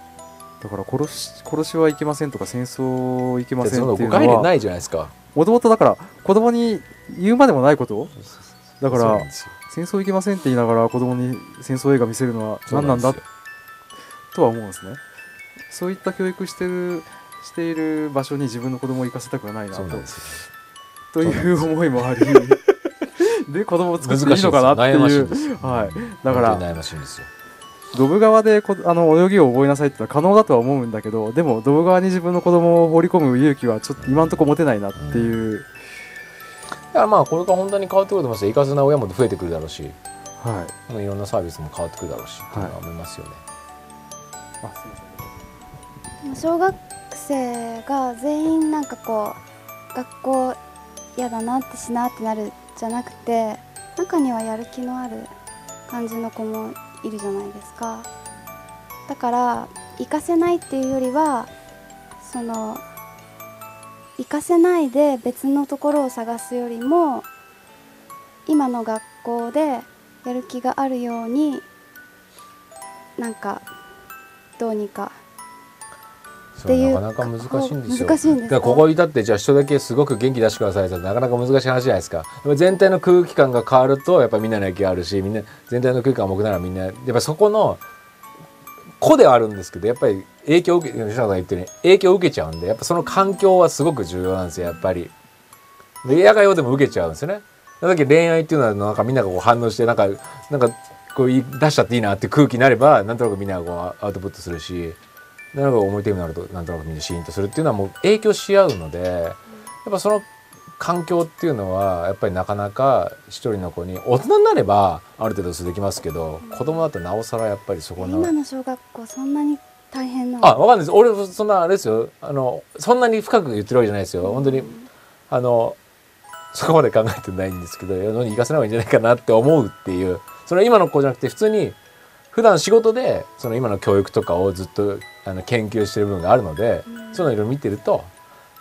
だから殺し殺しはいけませんとか戦争いけませんっていうのは概念ないじゃないですか。もともとだから子供に言うまでもないこと。だから戦争いけませんって言いながら子供に戦争映画見せるのは何なんだとは思うんですねそういった教育してるしている場所に自分の子供を行かせたくはないなと。という思いもあり。で子供を作っていいのかなっていう。はい。だから本当に悩ましいんですよ。ドブ川でこあの泳ぎを覚えなさいってのは可能だとは思うんだけどでもドブ川に自分の子供を放り込む勇気はちょっと今んとこ持てないなっていう、だからまあこれから本当に変わってくると思います。よいかずな親も増えてくるだろうし。はい。いろんなサービスも変わってくるだろうしっていうのは思いますよね、あすい小学生が全員なんかこう学校嫌だなってしなってなるじゃなくて中にはやる気のある感じの子もいるじゃないですか。だから行かせないっていうよりはその行かせないで別のところを探すよりも今の学校でやる気があるようになんかどうにかっていう。はなかなか難しいんですよ。難しいんですかだからここに至ってじゃあ人だけすごく元気出してください。ってなかなか難しい話じゃないですか。全体の空気感が変わるとやっぱみんなの影響あるしみんな全体の空気感が重くならみんなやっぱそこの個ではあるんですけどやっぱり影響を受け吉永さんが言ってるように影響を受けちゃうんでやっぱその環境はすごく重要なんですよやっぱり。で嫌がようでも受けちゃうんですよね。だけど恋愛っていうのはなんかみんながこう反応してなんかなんかこう出しちゃっていいなって空気になればなんとなくみんながこうアウトプットするしなんか重いテーマになるとなんとなくみんなシーンとするっていうのはもう影響し合うのでやっぱその環境っていうのはやっぱりなかなか一人の子に大人になればある程度数できますけど子供だとなおさらやっぱりそこの今の小学校そんなに大変なの？あわかんないです。俺そんなあれですよ。あのそんなに深く言ってるわけじゃないですよ。本当にあのそこまで考えてないんですけど世のに行かせない方がいいんじゃないかなって思うっていう。それは今の子じゃなくて普通に普段仕事でその今の教育とかをずっとあの研究してる部分があるので、そういうのいろいろ見てると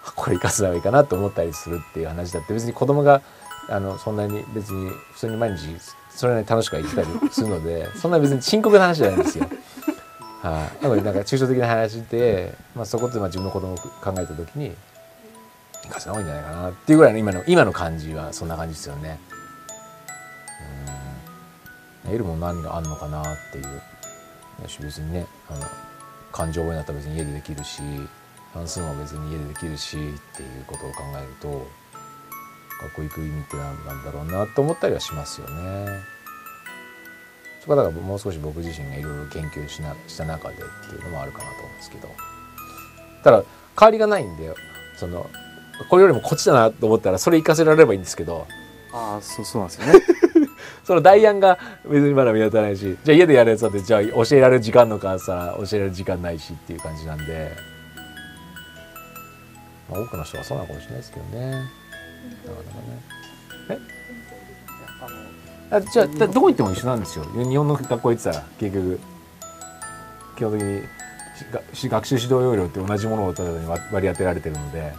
あこれ生かせない方がいいかなと思ったりするっていう話だって別に子供があのそんなに別に普通に毎日それなりに楽しくは生きたりするので [LAUGHS] そんな別に深刻な話じゃないんですよ。はい、なのでなんか抽象的な話で、まあ、そこってまあ自分の子供を考えた時に生かせない方がいいんじゃないかなっていうぐらいの今の今の感じはそんな感じですよね。得るもの何があんのかなっていう。別にねあの感情応援だったら別に家でできるし算数も別に家でできるしっていうことを考えると学校行く意味って何なんだろうなと思ったりはしますよね。そこはだからもう少し僕自身がいろいろ研究しなした中でっていうのもあるかなと思うんですけど。ただ変わりがないんでそのこれよりもこっちだなと思ったらそれ活かせられればいいんですけど。ああそうそうなんですよね。[LAUGHS] その代案が別にまだ見当たらないしじゃあ家でやるやつだってじゃあ教えられる時間のかさ教えられる時間ないしっていう感じなんで、まあ、多くの人はそうなのかもしれないですけどね。なかなかね。え？あじゃあだどこ行っても一緒なんですよ。日本の学校行ってたら結局。基本的に学習指導要領って同じものをただに割割り当てられてるので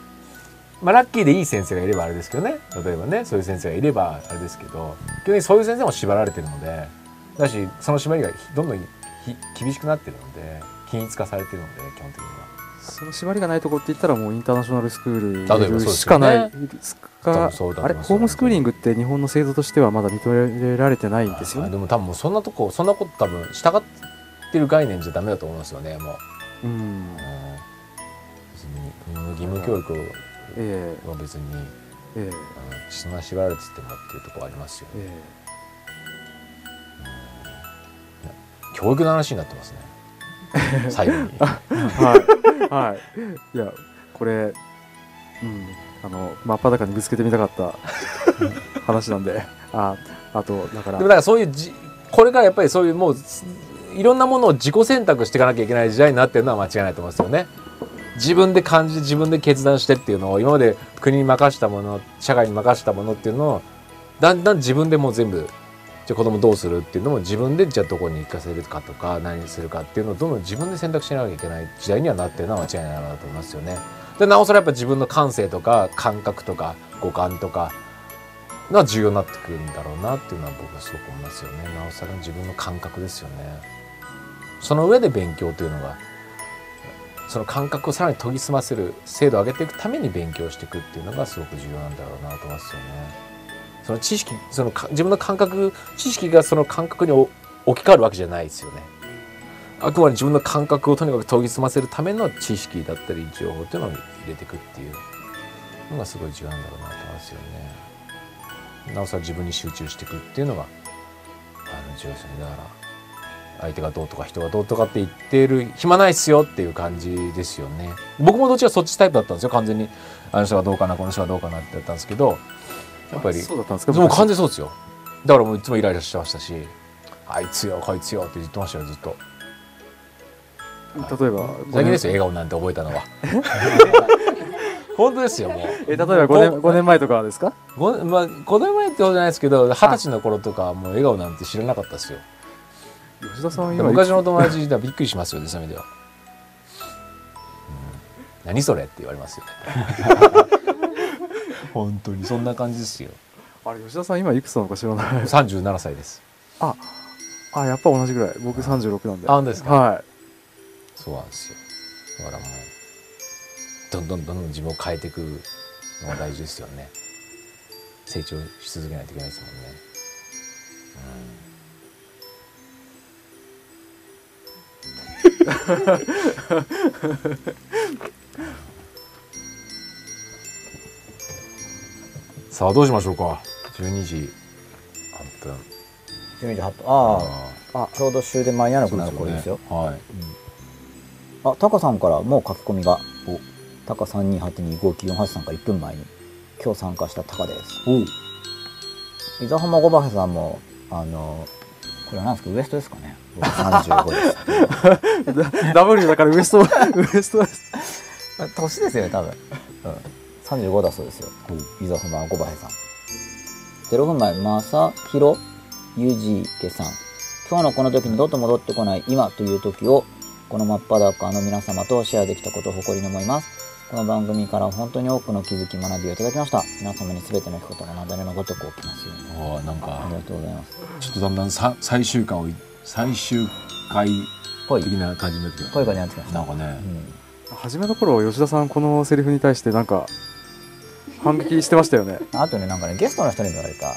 まあラッキーでいい先生がいればあれですけどね。例えばねそういう先生がいればあれですけど。基本的にそういう先生も縛られてるので。だしその縛りがどんどんひ厳しくなってるので。均一化されてるので基本的には。その縛りがないとこって言ったらもうインターナショナルスクールしかないですか多分そうだと思いますあれホームスクーリングって日本の制度としてはまだ認められてないんですよね。あでも多分そんなとこそんなこと多分従ってる概念じゃダメだと思いますよねもう。うん。うん。義務教育えは別に、ええ。うんそんな縛られててもっていうところありますよね。ええ。教育の話になってますね。[LAUGHS] 最後に。えはい。はい。いやこれうん。あの真っ裸にぶつけてみたかった [LAUGHS] 話なんで。ああとだから。でもだからそういうじこれからやっぱりそういうもういろんなものを自己選択していかなきゃいけない時代になってるのは間違いないと思いますよね。自分で感じ自分で決断してっていうのを今まで国に任したもの社会に任したものっていうのをだんだん自分でもう全部じゃあ子供どうするっていうのも自分でじゃあどこに行かせるかとか何にするかっていうのをどんどん自分で選択しなきゃいけない時代にはなってるのは間違いないなと思いますよね。でなおさらやっぱ自分の感性とか感覚とか五感とかが重要になってくるんだろうなっていうのは僕はすごく思いますよね。なおさら自分の感覚ですよね。その上で勉強というのがその感覚をさらに研ぎ澄ませる精度を上げていくために勉強していくっていうのがすごく重要なんだろうなと思いますよね。その知識その自分の感覚知識がその感覚に置き換わるわけじゃないですよね。あくまで自分の感覚をとにかく研ぎ澄ませるための知識だったり情報っていうのを入れていくっていうのがすごい重要なんだろうなと思いますよね。なおさら自分に集中していくっていうのがあの重要ですよね。だから相手がどうとか人がどうとかって言ってる暇ないっすよっていう感じですよね。僕もどっちかそっちタイプだったんですよ。完全にあの人がどうかなこの人がどうかなってやったんですけどやっぱりそうだったんですかもう完全にそうですよ。だからもういつもイライラしてましたしあいつよこいつよって言ってましたよずっと。例えば最近ですよ笑顔なんて覚えたのは。[LAUGHS] 本当ですよもう。え例えば5年5年前とかですか？ごまあ子供前ってことじゃないですけど二十歳の頃とかはもう笑顔なんて知らなかったですよ吉田さんはで今昔の友達だびっくりしますよねそういう意味では、うん。何それって言われますよ [LAUGHS] 本当にそんな感じですよ。あれ吉田さん今いくつなのか知らない。37歳です。あやっぱ同じぐらい。僕36なんで。あ本当ですか？はい。そうなんですよ。だからもうどんどんどんどん自分を変えていくのが大事ですよね。成長し続けないといけないですもんね。うん [LAUGHS] さあどうしましょうか。12時8分12時8分あああちょうど終電間に合わなくなるそう頃ですよはい。あタカさんからもう書き込みが。タカ32825948さんから1分前に。今日参加したタカです。伊沢浜五馬さんもあのこれは何ですか？ウエストですかね？[LAUGHS] 僕35です W だからウエストウエストです。年ですよね多分、うん、35だそうですよ。伊沢浜五馬さん。0分前正弘ゆじけさん。今日のこの時にどっと戻ってこない今という時をこの真っ裸の皆様とシェアできたことを誇りに思いますこの番組から本当に多くの気づき学びをいただきました。皆様に全てのことがなだれのごとく起きますように。ああなんかありがとうございます。ちょっとだんだんさ最終回を最終回ぽい的な感じになってきまこういう感じになってきました。なんかね。うん。初めの頃吉田さんこのセリフに対してなんか反撃してましたよね。[LAUGHS] あとねなんかねゲストの人に言われた。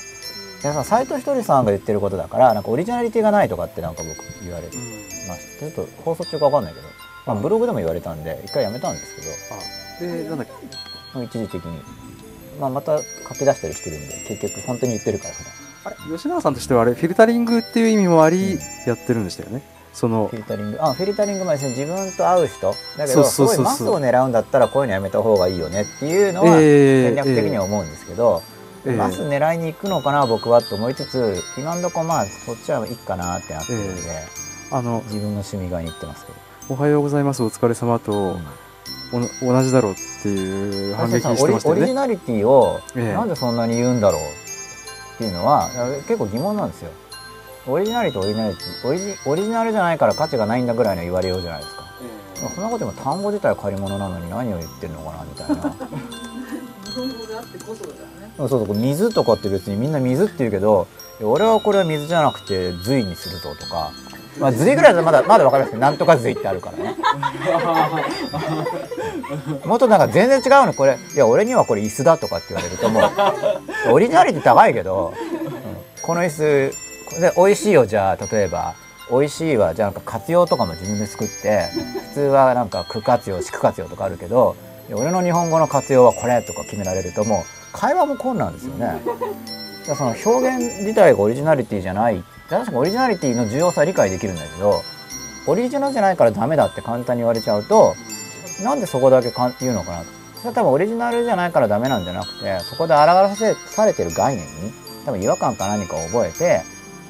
でさ斎藤ひとりさんが言ってることだからなんかオリジナリティがないとかってなんか僕言われました。ちょっと放送中か分かんないけど、まあ、ブログでも言われたんで一回やめたんですけどでなんだっけ？一時的に、まあ、また書き出したりしてるんで結局本当に言ってるから普段。あれ？吉永さんとしてはあれフィルタリングっていう意味もありやってるんでしたよね？そのフィルタリング。あフィルタリングもですね。自分と会う人。だけどすそうそうそう。ごいマスを狙うんだったらこういうのやめた方がいいよねっていうのはえ戦略的には思うんですけど、ええマス狙いに行くのかな僕はと思いつつ今んとこまあそっちはいいかなってなってるんで、あの自分の趣味側に行ってますけど。「おはようございますお疲れ様と。うんお同じだろうっていう反撃さしてましたオリオリジよねナリティをええなんでそんなに言うんだろうっていうのは結構疑問なんですよ。オリジナリティオリジナリティオリジオリジナルじゃないから価値がないんだぐらいの言われようじゃないですか。そんなことでも単語自体は借り物なのに何を言ってるのかなみたいな。日本語であってこそだねそうそう水とかって別にみんな水って言うけど俺はこれは水じゃなくて髄にするぞとか。まあ、髄ぐらいだとまだまだ分かりますけどなんとか髄ってあるからね。[LAUGHS] もっとなんか全然違うのこれ。いや俺にはこれ椅子だとかって言われるともうオリジナリティ高いけど、うん。この椅子で美味しいよじゃあ例えば。美味しいはじゃあなんか活用とかも自分で作って普通はなんか区活用宿活用とかあるけど俺の日本語の活用はこれとか決められるともう会話も困難ですよね。その表現自体がオリジナリティじゃない確かにオリジナリティの重要さは理解できるんだけどオリジナルじゃないからダメだって簡単に言われちゃうとなんでそこだけかん言うのかなそれは多分オリジナルじゃないからダメなんじゃなくてそこで表せされてる概念に多分違和感か何かを覚えて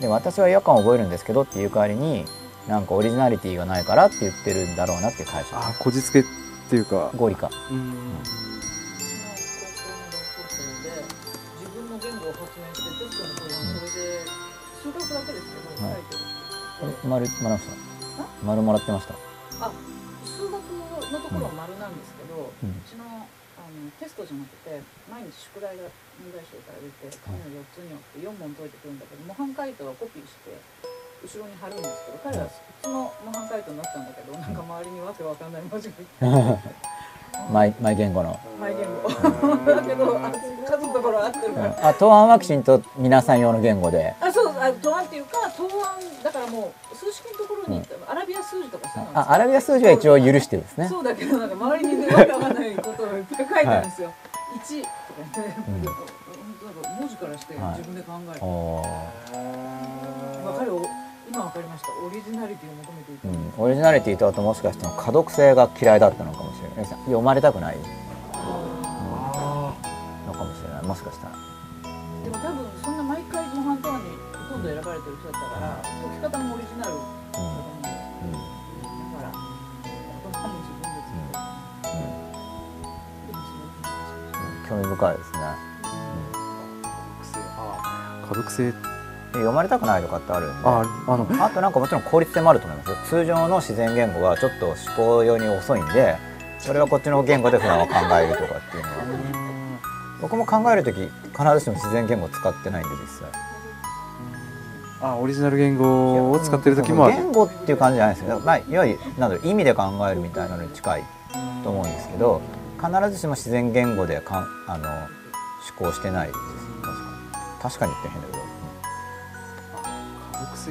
で私は違和感を覚えるんですけどっていう代わりになんかオリジナリティがないからって言ってるんだろうなっていう解釈。あこじつけっていうか。合理化。うんはい。書いてる丸もらいました？丸もらってました。あ数学のところは丸なんですけど、ううん。ちのあのテストじゃなくて毎日宿題が問題集から出て紙を4つに折って4問解いてくるんだけど模範解答はコピーして後ろに貼るんですけど彼はその模範解答になったんだけどなんか周りにわけわかんない文字が [LAUGHS] マイマイ言語の。前言語。だけどあ数のところは合ってるから。あ答案はきちんと皆さん用の言語で。あそうあ答案っていうか答案だからもう数式のところに、アラビア数字とかそうあアラビア数字は一応許してるんですね。そうだけどなんか周りにねわけわかんないことをいっぱい書いてあるんですよ。一、とか言って、うん。[LAUGHS] なんか文字からしてはい自分で考えて、おー。まあ彼を今わかりました。オリジナリティを求めていた。うん、オリジナリティとあともしかして可読性が嫌いだったのかもしれない。読まれたくない、うん。のかもしれない。もしかしたら。でも多分そんな毎回模範答案にほとんど選ばれてる人だったから、解き方もオリジナルだと思うんだうん。うん。から、言葉も自分で作って、でもそれを興味深いですね、可読性で読まれたくないとかってあるんで。ああのあとなんかもちろん効率性もあると思いますよ。通常の自然言語はちょっと思考用に遅いんでそれはこっちの言語で普段は考えるとかっていうのは。僕も考える時必ずしも自然言語使ってないんで実際。あオリジナル言語を使ってる時もある。言語っていう感じじゃないですけど、まあ、いわゆるなんだろう意味で考えるみたいなのに近いと思うんですけど必ずしも自然言語でかんあの思考してないです。確かに。確かに言って変だけど、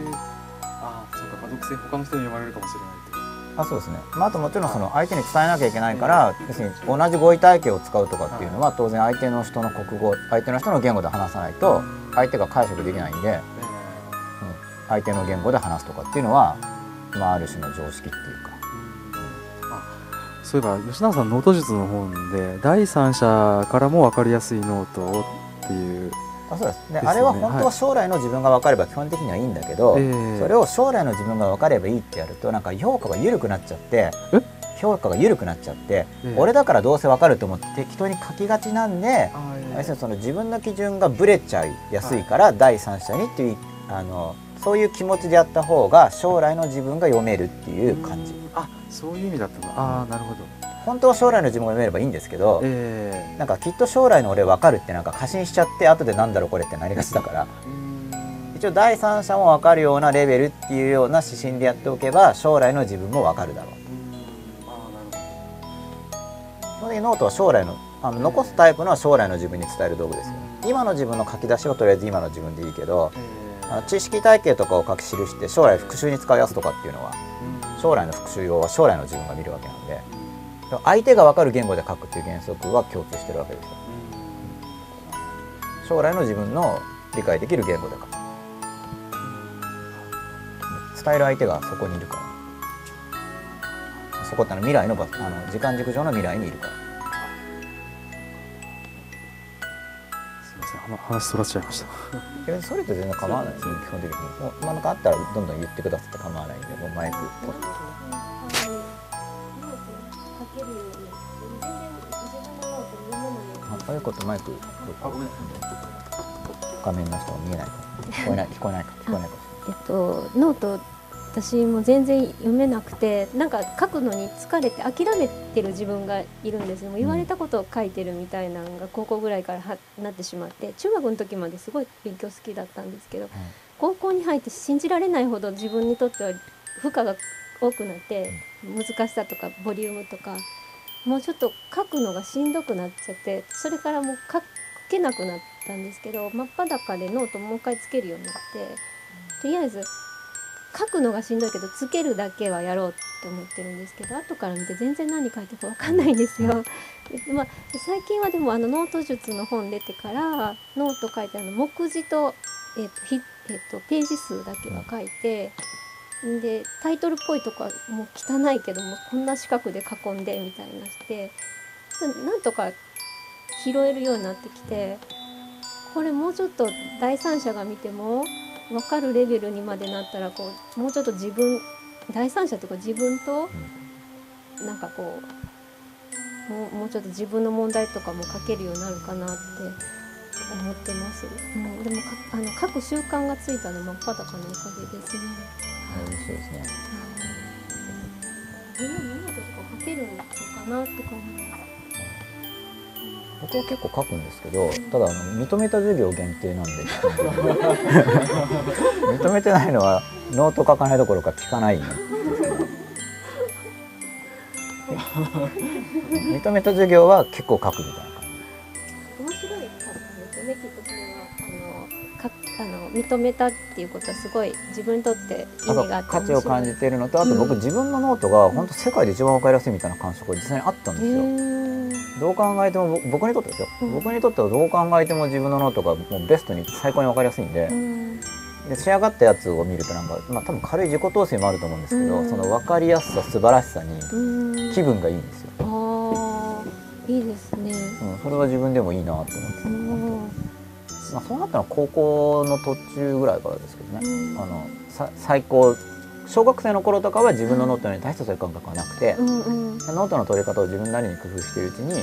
性あそうか可読性他の人に読まれるかもしれないってあそうですね、まあ、あともちろんその相手に伝えなきゃいけないから要するに同じ語彙体系を使うとかっていうのは当然相手の人の国語相手の人の言語で話さないと相手が解釈できないんで相手の言語で話すとかっていうのは、まあ、ある種の常識っていうか。そういえば吉永さんノート術の本で第三者からも分かりやすいノートをっていう、あそうですでですよね。あれは本当は将来の自分が分かれば基本的にはいいんだけど、ええ。それを将来の自分が分かればいいってやるとなんか評価が緩くなっちゃってえ？評価が緩くなっちゃって、ええ。俺だからどうせ分かると思って適当に書きがちなんで、あ要するにその自分の基準がブレちゃいやすいから、第三者にっていうあのそういう気持ちでやった方が将来の自分が読めるっていう感じ。あそういう意味だったのああなるほど本当は将来の自分が読めればいいんですけど、えなんかきっと将来の俺分かるってなんか過信しちゃって後でなんだろうこれってなりがちだから。え一応第三者も分かるようなレベルっていうような指針でやっておけば将来の自分も分かるだろう。基本的にノートは将来のあの残すタイプのは将来の自分に伝える道具ですよ今の自分の書き出しはとりあえず今の自分でいいけどあの知識体系とかを書き記して将来復習に使うやつとかっていうのは将来の復習用は将来の自分が見るわけなんで相手が分かる言語で書くっていう原則は共通してるわけですよ。将来の自分の理解できる言語で書く。伝える相手がそこにいるから。そこってあの未来の場あの時間軸上の未来にいるから。すみません話話そらしちゃいました。それって全然構わないですよ。基本的に。もうなんかあったらどんどん言ってくださって構わないんでもうマイク取ってうにああいうことマイク画面の人が見えないか聞こえない聞こえないか聞こえないかえっとノート私も全然読めなくてなんか書くのに疲れて諦めてる自分がいるんですもう言われたことを書いてるみたいなのが高校ぐらいからはなってしまって中学の時まですごい勉強好きだったんですけど、高校に入って信じられないほど自分にとっては負荷が多くなって難しさとかボリュームとかもうちょっと書くのがしんどくなっちゃってそれからもう書けなくなったんですけど真っ裸でノートもう一回つけるようになってとりあえず書くのがしんどいけどつけるだけはやろうって思ってるんですけど後から見て全然何書いてるか分かんないんですよ。でまあ、最近はでもあのノート術の本出てからノート書いてあの目次と,、えーとひえー、とページ数だけは書いて。でタイトルっぽいとこはもう汚いけどもこんな四角で囲んでみたいなしてなんとか拾えるようになってきてこれもうちょっと第三者が見ても分かるレベルにまでなったらこうもうちょっと自分第三者というか自分となんかこうもうもうちょっと自分の問題とかも書けるようになるかなって思ってます。うん、でもかあの書く習慣がついたの真っ裸のおかげですね。嬉しいですね。みん。なみんなとか書けるのかなとか思います。僕は結構書くんですけどただあの認めた授業限定なんで [LAUGHS] 認めてないのはノート書かないどころか聞かない [LAUGHS] 認めた授業は結構書くみたいなあの認めたっていうことはすごい自分にとってじ意味があって価値を感じているのとあと僕うん自分のノートが本当世界で一番分かりやすいみたいな感触が実際にあったんですよ。どう考えても僕僕にとってですよ、うん。僕にとってはどう考えても自分のノートがもうベストに最高に分かりやすいんで,、うんで仕上がったやつを見るとなんか、まあ、多分軽い自己陶酔もあると思うんですけど、うん。その分かりやすさ素晴らしさにうん。気分がいいんですよ、あーいいですね。うん、それは自分でもいいなと思って、うんまあ、そうなったのは高校の途中ぐらいからですけどね、うん。あのさ最高小学生の頃とかは自分のノートに対してそういう感覚はなくて、うんうん。ノートの取り方を自分なりに工夫しているうちに、はい。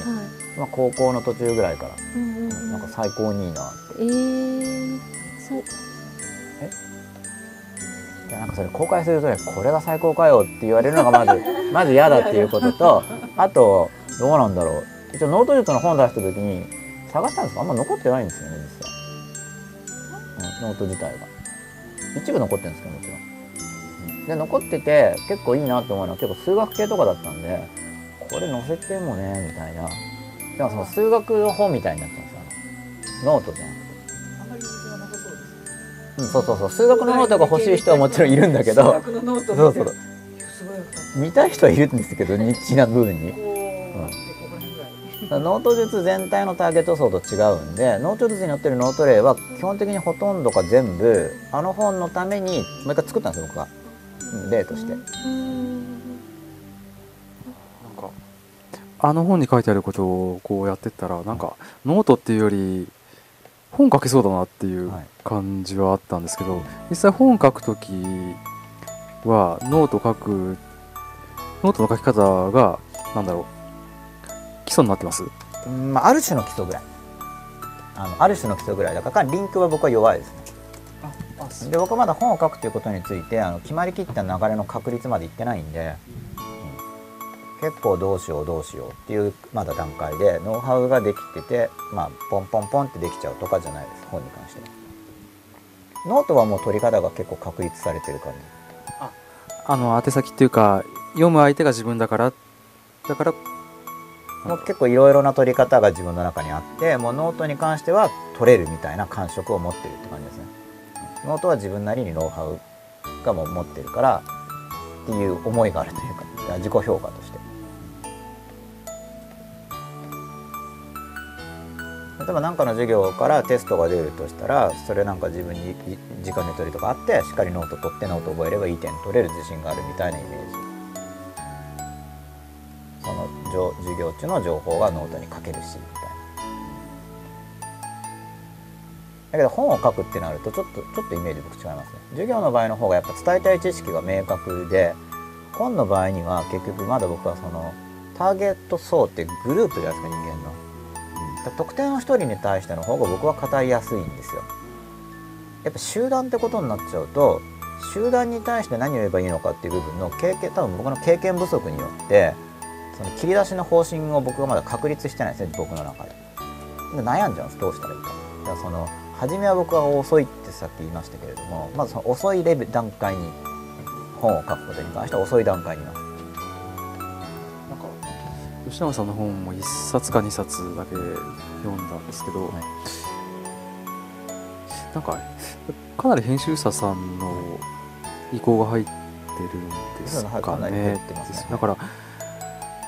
まあ、高校の途中ぐらいから、うんうんうん。なんか最高にいいなって。えー、そう。いやなんかそれ公開するとねこれが最高かよって言われるのがまず [LAUGHS] まず嫌だっていうこととあとどうなんだろう。一応ノート術の本出した時に探したんですけどあんま残ってないんですよね実際、うん、ノート自体が。一部残ってるんですけどもちろん。うん。で残ってて結構いいなと思うのは結構数学系とかだったんでこれ載せてもねみたいな。でもその数学の本みたいになってますノートじゃなくてうん、そうそうそう。数学のノートが欲しい人はもちろんいるんだけど。数学のノートそうそう。見たい人はいるんですけどニッチな部分に。こう、でここら辺ぐらいノート術全体のターゲット層と違うんでノート術に載ってるノート例は基本的にほとんどが全部あの本のためにもう一回作ったんですよ僕がうん例として。うんなんかあの本に書いてあることをこうやってったらなんかノートっていうより本書けそうだなっていうはい。感じはあったんですけど実際本書くときはノート書くノートの書き方がなんだろう基礎になってます？うんまあ、ある種の基礎ぐらい。あのある種の基礎ぐらい。だからリンクは僕は弱いですね。で僕はまだ本を書くということについてあの決まりきった流れの確立までいってないんで、うん。結構どうしようどうしようっていうまだ段階でノウハウができててまあポンポンポンってできちゃうとかじゃないです。本に関しては。ノートはもう取り方が結構確立されてる感じ。あの宛先っていうか読む相手が自分だからだからもう結構いろいろな取り方が自分の中にあってもうノートに関しては取れるみたいな感触を持ってるって感じですね。ノートは自分なりにノウハウがもう持ってるからっていう思いがあるというか自己評価として。例えば何かの授業からテストが出るとしたらそれなんか自分に時間の取りとかあってしっかりノート取ってノート覚えればいい点取れる自信があるみたいなイメージ。その授業中の情報がノートに書けるしみたいなだけど本を書くってなるとちょっとちょっとイメージ僕違いますね授業の場合の方がやっぱ伝えたい知識が明確で本の場合には結局まだ僕はそのターゲット層ってグループじゃないですか人間の。特定の一人に対しての方が僕は語りやすいんですよ。やっぱ集団ってことになっちゃうと集団に対して何を言えばいいのかっていう部分の経験多分僕の経験不足によってその切り出しの方針を僕がまだ確立してないですね僕の中で。で悩んじゃうんですどうしたらいいか。だからその初めは僕は遅いってさっき言いましたけれどもまずその遅いレベ段階に本を書くことに関しては遅い段階にいます。なんか吉永さんの本も1冊か2冊だけ読んだんですけど、はいなんかかなり編集者さんの意向が入ってるんですかねねだから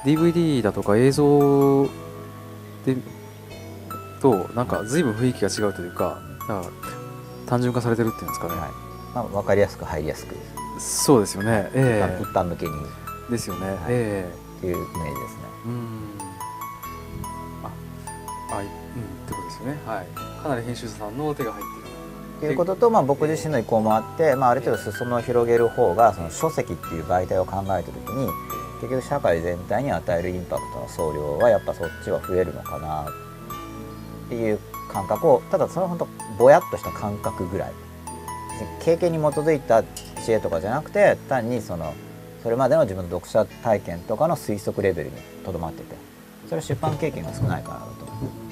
DVD だとか映像でとなんか随分雰囲気が違うというかなんか単純化されてるっていうんですかね、はい。まあ、分かりやすく入りやすく、そうですよね。え一般向けに。ですよね、い。えていうイメージですね。えうん。ああいうん。ってことですよね。はい。かなり編集者さんの手が入ってる。ということと、まあ、僕自身の意向もあって、まあ、ある程度裾野を広げる方がその書籍っていう媒体を考えた時に結局社会全体に与えるインパクトの総量はやっぱそっちは増えるのかなっていう感覚をただそれは本当ぼやっとした感覚ぐらい経験に基づいた知恵とかじゃなくて単にそのそれまでの自分の読者体験とかの推測レベルにとどまっててそれは出版経験が少ないからだと思う。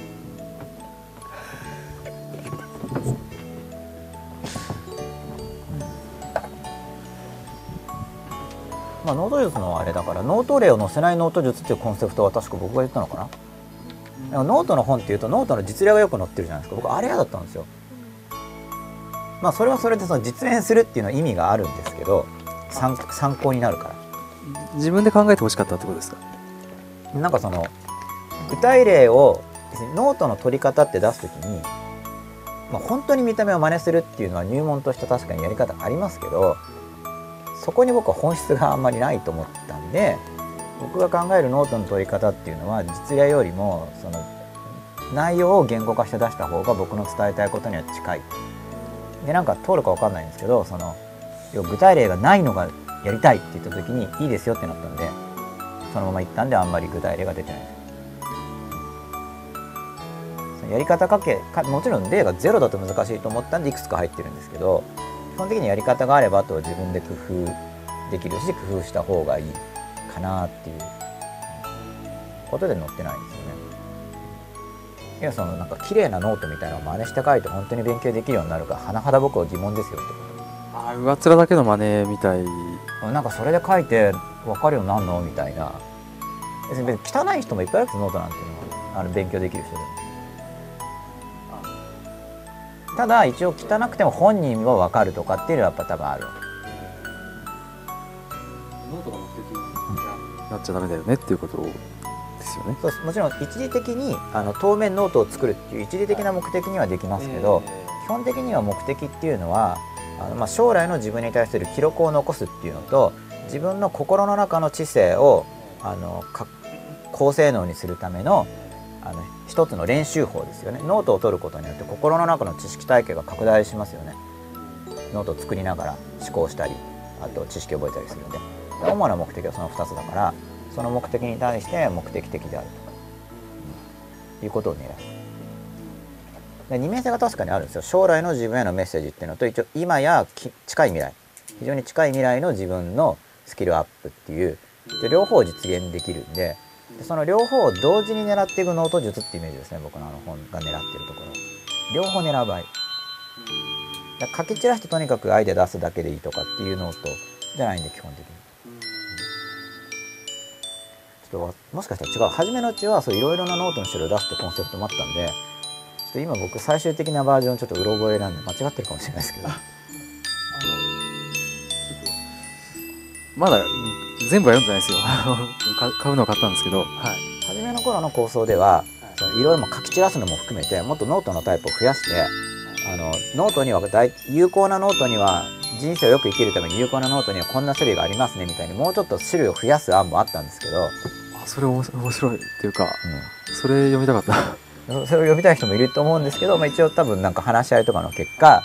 まあ、ノート術のあれだからノート例を載せないノート術っていうコンセプトは確か僕が言ったのかな、ノートの本っていうとノートの実例がよく載ってるじゃないですか。僕あれ嫌だったんですよ。まあそれはそれでその実演するっていうのは意味があるんですけど参参考になるから。自分で考えてほしかったってことですか？なんかその具体例をノートの取り方って出す時に、まあ、本当に見た目を真似するっていうのは入門として確かにやり方ありますけどそこに僕は本質があんまりないと思ったんで僕が考えるノートの取り方っていうのは実例よりもその内容を言語化して出した方が僕の伝えたいことには近い。でなんか通るかわかんないんですけどその要具体例がないのがやりたいって言った時にいいですよってなったんでそのまま行ったんであんまり具体例が出てないですやり方かけかもちろん例がゼロだと難しいと思ったんでいくつか入ってるんですけど基本的にやり方があればあとは自分で工夫できるし工夫した方がいいかなっていうことで載ってないんですよね。いやそのなんか綺麗なノートみたいなのを真似して書いて本当に勉強できるようになるか甚だ僕は疑問ですよってああ上っ面だけの真似みたい。ことなんかそれで書いて分かるようになるのみたいな。別に別に汚い人もいっぱいいるんですノートなんていうのは。あの勉強できる人でもただ一応汚くても本人は分かるとかっていうのはやっぱ多分あるノートが目的になっちゃダメだよねっていうことですよね。そうです。もちろん一時的にあの当面ノートを作るっていう一時的な目的にはできますけど、基本的には目的っていうのはあの、まあ、将来の自分に対する記録を残すっていうのと自分の心の中の知性をあのか高性能にするためのあの一つの練習法ですよね。ノートを取ることによって心の中の知識体系が拡大しますよね。ノートを作りながら思考したりあと知識を覚えたりするんで。主な目的はその2つだからその目的に対して目的的であるとか。いうことを狙う。で二面性が確かにあるんですよ。将来の自分へのメッセージっていうのと一応今やき近い未来。非常に近い未来の自分のスキルアップっていう。両方実現できるんででその両方を同時に狙っていくノート術ってイメージですね僕のあの本が狙ってるところ。両方狙う場合。だから書き散らしてとにかくアイデア出すだけでいいとかっていうノートじゃないんで基本的に。ちょっともしかしたら違う初めのうちはそういろいろなノートの資料を出すってコンセプトもあったんでちょっと今僕最終的なバージョンちょっとうろ覚えなんで間違ってるかもしれないですけど。まだ全部は読んでないですよ。[LAUGHS] か買うのは買ったんですけど。はい。初めの頃の構想ではそのいろいろも書き散らすのも含めてもっとノートのタイプを増やしてあのノートには大有効なノートには人生をよく生きるために有効なノートにはこんな種類がありますねみたいにもうちょっと種類を増やす案もあったんですけど、あそれ面面白いっていうかそれ読みたかった。うん、それを読みたい人もいると思うんですけど、まあ、一応多分なんか話し合いとかの結果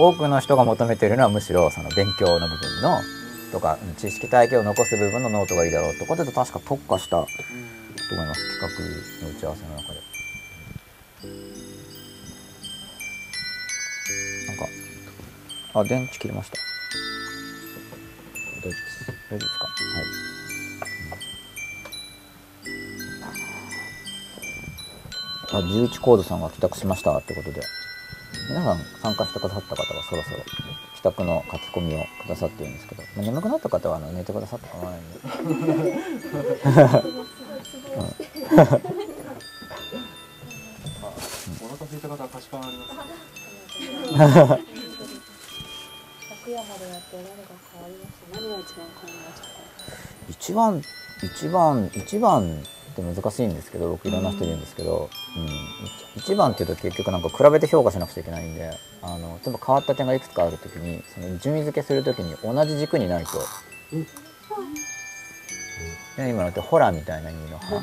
多くの人が求めているのはむしろその勉強の部分のとかうん知識体系を残す部分のノートがいいだろうとことで確か特化したと思います。企画の打ち合わせの中で。なんかあ電池切れました。大丈夫です。大丈夫ですか？はい。あ11コードさんが帰宅しましたってことで。皆さん参加してくださった方はそろそろ。帰宅の書き込みをくださっているんですけど、まあ、眠くなった方はあの寝てくださって構わないんで。[LAUGHS] お腹空いた方は菓子パンあります。昨夜までやって何が変わりました何が一番変わりましたか一番一番一番って難しいんですけど僕いろんな人いるんですけど、うん、一一番っていうと結局なんか比べて評価しなくちゃいけないんであのちょっと変わった点がいくつかある時にその順位付けする時に同じ軸にないと、ね今のってホラーみたいな意味の。歯、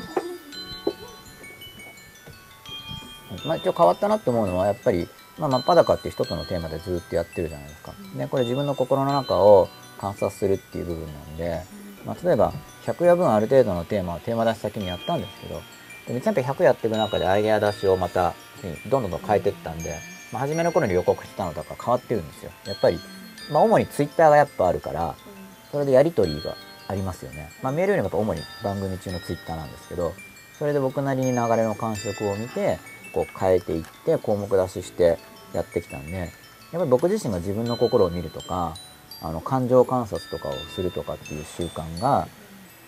まあ、一応変わったなって思うのはやっぱり、まあ、真っ裸っていう一つのテーマでずっとやってるじゃないですか。でこれ自分の心の中を観察するっていう部分なんで、まあ、例えば100夜分ある程度のテーマはテーマ出し先にやったんですけどでちゃんと100やっていく中でアイデア出しをまたどんどんどん変えていったんで、まあ、初めの頃に予告してたのとか変わってるんですよ。やっぱり、まあ、主にツイッターがやっぱあるからそれでやり取りがありますよね。まあ、メールよりもやっぱ主に番組中のツイッターなんですけどそれで僕なりに流れの感触を見てこう変えていって項目出ししてやってきたんでやっぱり僕自身が自分の心を見るとかあの感情観察とかをするとかっていう習慣が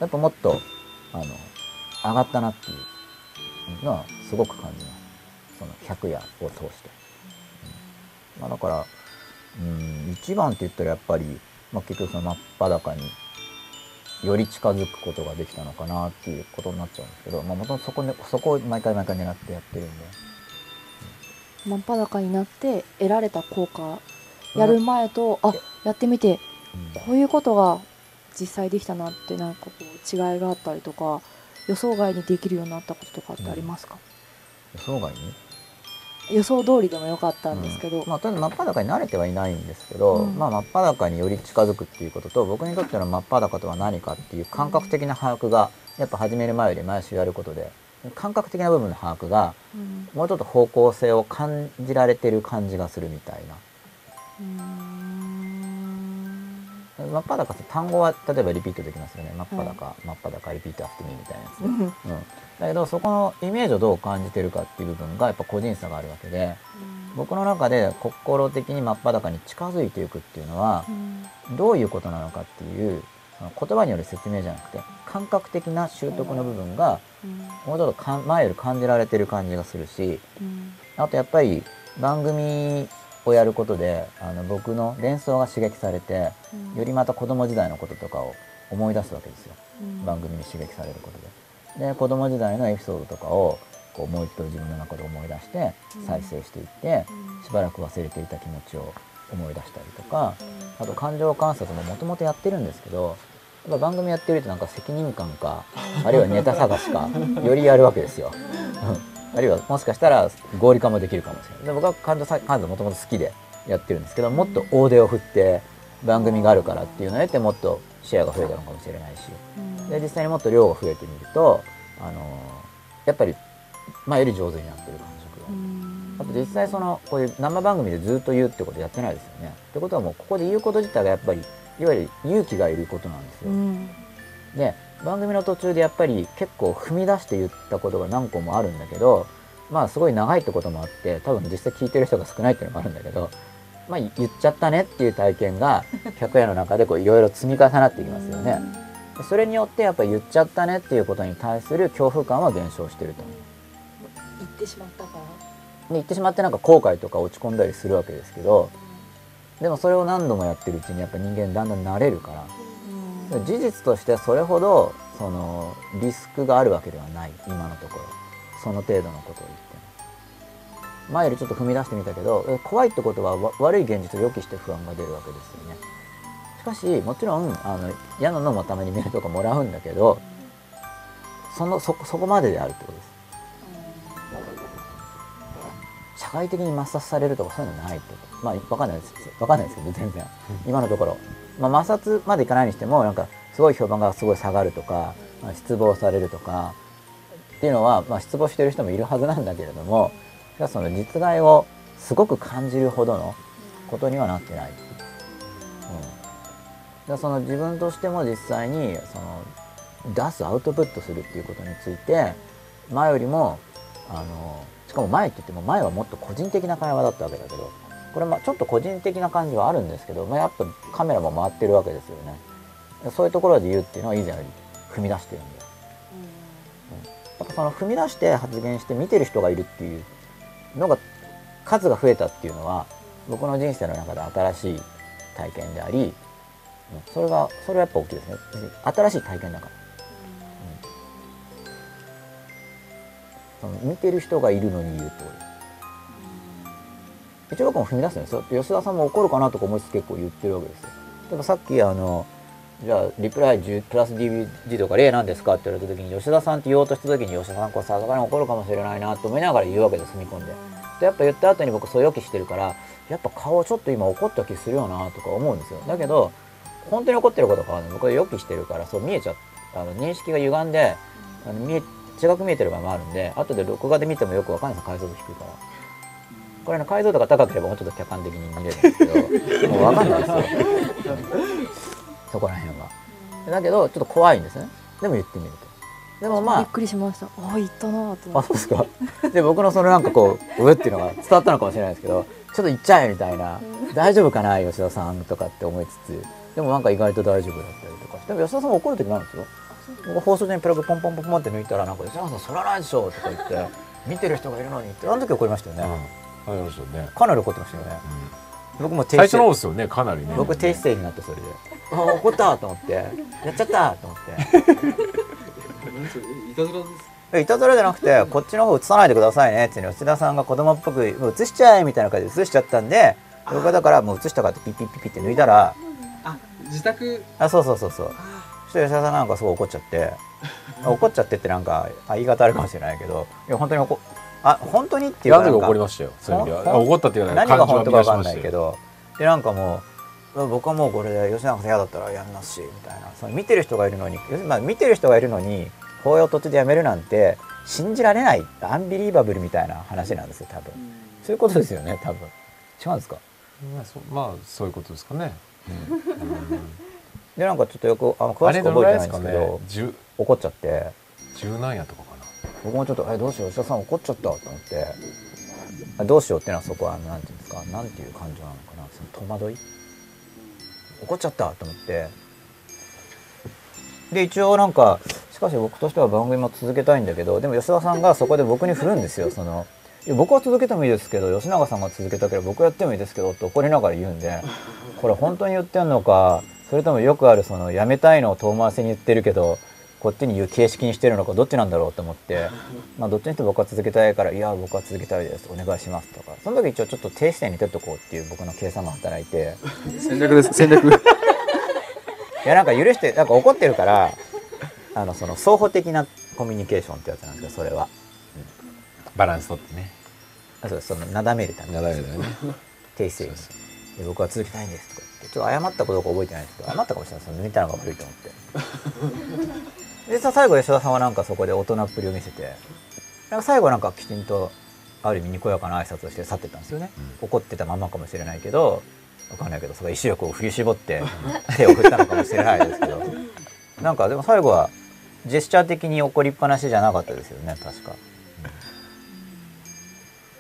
やっぱもっとあの上がったなっていうのはすごく感じます。その100夜を通して、うん。まあ、だからうん一番って言ったらやっぱり、まあ、結局その真っ裸により近づくことができたのかなっていうことになっちゃうんですけどまあもともとそこ,、ね、そこを毎回毎回狙ってやってるんで。真っ裸になって得られた効果やる前とあやってみてこういうことが実際できたなってなんかこう違いがあったりとか予想外にできるようになったこととかってありますか、予想外に？予想通りでもよかったんですけど、まあ、ただ真っ裸に慣れてはいないんですけど、うん。まあ、真っ裸により近づくっていうことと僕にとっての真っ裸とは何かっていう感覚的な把握がやっぱ始める前より毎週やることで感覚的な部分の把握がうん。もうちょっと方向性を感じられてる感じがするみたいな。真っ裸って単語は例えばリピートできますよね。真っ裸、真っ裸リピートアフティミーみたいなやつ。で、うん、だけどそこのイメージをどう感じてるかっていう部分がやっぱ個人差があるわけで僕の中で心的に真っ裸に近づいていくっていうのはうん。どういうことなのかっていう言葉による説明じゃなくて感覚的な習得の部分がうん。もうちょっと前より感じられてる感じがするしうん。あとやっぱり番組をやることであの僕の連想が刺激されてうん。よりまた子供時代のこととかを思い出すわけですよ。うん。番組に刺激されることで。で子供時代のエピソードとかをこうもう一度自分の中で思い出して再生していってしばらく忘れていた気持ちを思い出したりとかあと感情観察ももともとやってるんですけどやっぱ番組やってるとなんか責任感かあるいはネタ探しかよりやるわけですよ。うんあるいはもしかしたら合理化もできるかもしれない。で僕は感情さ感情もともと好きでやってるんですけどもっと大手を振って番組があるからっていうのを得てもっとシェアが増えたのかもしれないしで実際にもっと量が増えてみると、あのーやっぱり前より上手になってる感触が。あと実際そのこういう生番組でずっと言うってことやってないですよね。ってことはもうここで言うこと自体がやっぱりいわゆる勇気がいることなんですよ。うんで番組の途中でやっぱり結構踏み出して言ったことが何個もあるんだけどまあすごい長いってこともあって多分実際聞いてる人が少ないっていうのもあるんだけどまあ言っちゃったねっていう体験が [LAUGHS] 100夜の中でこういろいろ積み重なっていきますよね。それによってやっぱり言っちゃったねっていうことに対する恐怖感は減少してると思う。言ってしまったか？らで言ってしまってなんか後悔とか落ち込んだりするわけですけどでもそれを何度もやってるうちにやっぱ人間だんだん慣れるから事実としてそれほどそのリスクがあるわけではない今のところ。その程度のことを言って。も前よりちょっと踏み出してみたけど怖いってことは悪い現実を予期して不安が出るわけですよね。しかしもちろんあの嫌なのもたまにメールとかもらうんだけどそのそこそこまでであるってことです。社会的に抹殺されるとかそういうのないってこと。まあわかんないです。わかんないですけど全然。今のところ、まあ、摩擦までいかないにしてもなんかすごい評判がすごい下がるとか、ま、失望されるとかっていうのは、まあ、失望してる人もいるはずなんだけれどもその実害をすごく感じるほどのことにはなってない。うん、だその自分としても実際にその出すアウトプットするっていうことについて前よりもあのしかも前って言っても前はもっと個人的な会話だったわけだけどこれまあちょっと個人的な感じはあるんですけど、まあ、やっぱカメラも回ってるわけですよね。そういうところで言うっていうのは以前より踏み出してるんだよ、うん、だからその踏み出して発言して見てる人がいるっていうのが数が増えたっていうのは僕の人生の中で新しい体験であり、うん、それがそれはやっぱ大きいですね。新しい体験だから。その見てる人がいるのに言うと一応僕も踏み出すんですよ。吉田さんも怒るかなとか思いつつ結構言ってるわけですよ。でもさっきあのじゃあリプライ10プラス DVD とか例なんですかって言われた時に吉田さんって言おうとした時に吉田さんこれさすがに怒るかもしれないなと思いながら言うわけです踏み込んで。でやっぱ言った後に僕そう予期してるからやっぱ顔ちょっと今怒った気するよなとか思うんですよだけど本当に怒ってることか僕は予期してるからそう見えちゃっあの認識が歪んであの見え違く見えてる場合もあるんで後で録画で見てもよくわかんないです。解像度低いから。これの解像度が高ければもうちょっと客観的に見れるんですけどもうわかんないですよ。そこら辺は。だけどちょっと怖いんですね。でも言ってみると。でもまあびっくりしました。ああ言ったなとあそうですか。で僕のそのなんかこううえっていうのが伝わったのかもしれないですけどちょっと言っちゃえみたいな。大丈夫かな吉田さんとかって思いつつ。でもなんか意外と大丈夫だったりとか。してでも吉田さんも怒る時もあるんですよ。僕放送中にプラグポンポンポンポンって抜いたらなんか「吉田さんそれはないでしょ」とか言って見てる人がいるのにってあの時怒りましたよね、ありましたね、かなり怒ってましたよね、僕も低最初の方姿ですよねかなりね。僕低姿勢になってそれで。[LAUGHS] あ怒ったと思って。やっちゃったと思って。いたずらです。えいたずらじゃなくてこっちの方映さないでくださいね。っていうの吉田さんが子供っぽくもう映しちゃえみたいな感じで映しちゃったんで僕はだからもう映したからってピッピッピッピッって抜いたらあ自宅？あそうそうそうそう。そして吉田さんなんかすごい怒っちゃって。あ怒っちゃってってなんかあ言い方あるかもしれないけどいや本当に怒あ本当にっていうかなんか怒りましたよそういう意味では。あ怒ったっていうのは何が本当か分かんないけどでなんかもう僕はもうこれで吉永さん嫌だったらやんなっしみたいな。その見てる人がいるのに、要するにまあ、見てる人がいるのに法要途中でやめるなんて信じられないアンビリーバブルみたいな話なんですよ多分。そういうことですよね多分。違うんですか。まあそうまあそういうことですかね、でなんかちょっとよくあのあ詳しく覚えてないんですけど十怒っちゃって。十何やとか僕もちょっと「えどうしよう吉田さん怒っちゃった」と思って。どうしようっていうのはそこはなんていうんですかなんていう感情なのかな。その戸惑い？怒っちゃったと思って。で一応なんかしかし僕としては番組も続けたいんだけどでも吉田さんがそこで僕に振るんですよその。僕は続けてもいいですけど吉永さんが続けたければ僕やってもいいですけどって怒りながら言うんで。これ本当に言ってんのかそれともよくあるそのやめたいのを遠回しに言ってるけどこっちに言う形式にしてるのかどっちなんだろうと思って、[LAUGHS] まあ、どっちにしても僕は続けたいから「いや僕は続けたいですお願いします」とか。その時一応ちょっと低姿勢に取っとこうっていう僕の計算が働いて。戦略です戦略。いやなんか許してなんか怒ってるからあのその双方的なコミュニケーションってやつなんですけどそれは。バランス取ってね。あそうそのなだめるため。なだめだよね。低姿勢に。で僕は続けたいんですとか言ってちょっと謝ったかどうか覚えてないですけど謝ったかもしれないです。抜いたのが悪いと思ってでさ最後吉田さんはなんかそこで大人っぷりを見せてなんか最後はなんかきちんとある意味にこやかな挨拶をして去ってったんですよね、怒ってたままかもしれないけどわかんないけどその意志力を振り絞って [LAUGHS] 手を振ったのかもしれないですけど。なんかでも最後はジェスチャー的に怒りっぱなしじゃなかったですよね確か。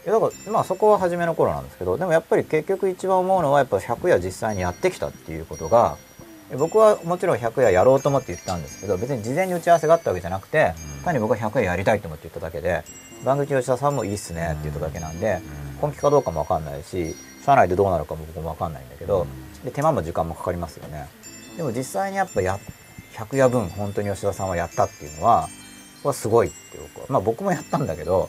いやだからまあそこは初めの頃なんですけどでもやっぱり結局一番思うのはやっぱ100夜実際にやってきたっていうことがで僕はもちろん100夜やろうと思って言ったんですけど別に事前に打ち合わせがあったわけじゃなくて単に僕は100夜やりたいと思って言っただけで番組吉田さんもいいっすねって言っただけなんで本気かどうかも分かんないし社内でどうなるかも僕も分かんないんだけどで手間も時間もかかりますよね。でも実際にやっぱや100夜分本当に吉田さんはやったっていうのははすごいって僕はまあ僕もやったんだけど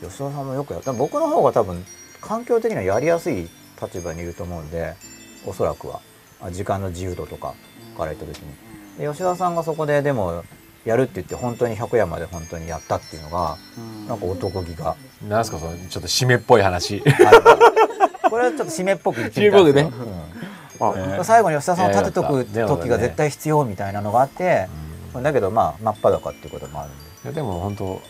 吉田さんもよくやった。僕の方が多分環境的にはやりやすい立場にいると思うんでおそらくは。あ時間の自由度とかから言った時に。で吉田さんがそこででもやるって言って本当に100夜まで本当にやったっていうのがなんか男気が。なんすかそのちょっと締めっぽい話。これはちょっと締めっぽく言ってみたんですよ。うん。最後に吉田さんを立てとく時が絶対必要みたいなのがあってだけどまあ真っ裸っていうこともあるんで。いやでも本当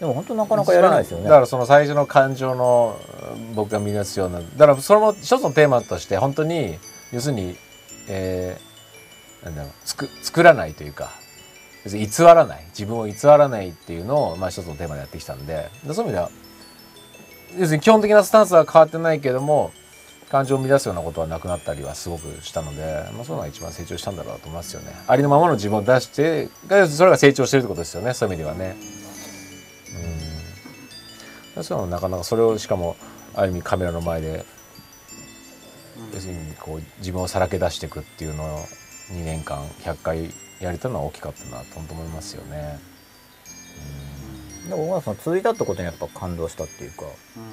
でも本当なかなかやらないですよね。だからその最初の感情のうん僕が見出すようなだからそれも一つのテーマとして本当に要するに、えー、なんだろうつく作らないというか要するに偽らない自分を偽らないっていうのを、まあ、一つのテーマでやってきたんでそういう意味では要するに基本的なスタンスは変わってないけども感情を乱すようなことはなくなったりはすごくしたので、まあ、そういうのが一番成長したんだろうと思いますよね。ありのままの自分を出してが要するにそれが成長してるってことですよねそういう意味ではね。うんそういうのなかなかそれをしかもある意味カメラの前で、要するにこう自分をさらけ出していくっていうのを2年間100回やれたのは大きかったなと思いますよね。でも僕はその続いたってことにやっぱ感動したっていうか、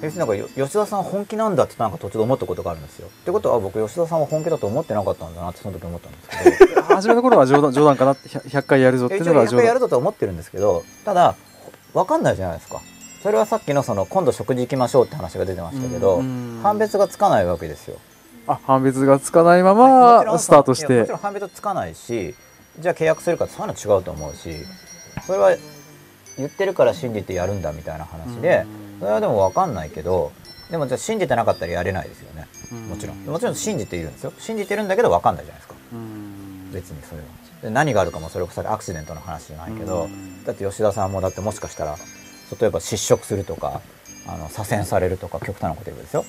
別になんかよ吉田さん本気なんだってなんか途中で思ったことがあるんですよ。ってことは僕吉田さんは本気だと思ってなかったんだなってその時思ったんですけど [LAUGHS] 始めた頃は冗談冗談かなって 100, 100回やるぞっていう100のが冗談回やると思ってるんですけどただ分かんないじゃないですか。それはさっきのその今度食事行きましょうって話が出てましたけどうん判別がつかないわけですよ。あ判別がつかないままスタートして。いやもちろん判別つかないしじゃあ契約するかってそういうの違うと思うしそれは言ってるから信じてやるんだみたいな話でそれはでも分かんないけどでもじゃあ信じてなかったらやれないですよね。もちろん。もちろん信じているんですよ。信じてるんだけど分かんないじゃないですか。別にそれは。で何があるかもそれこそアクシデントの話じゃないけどだって吉田さんもだってもしかしたら例えば失職するとかあの左遷されるとか極端なこと言うですよ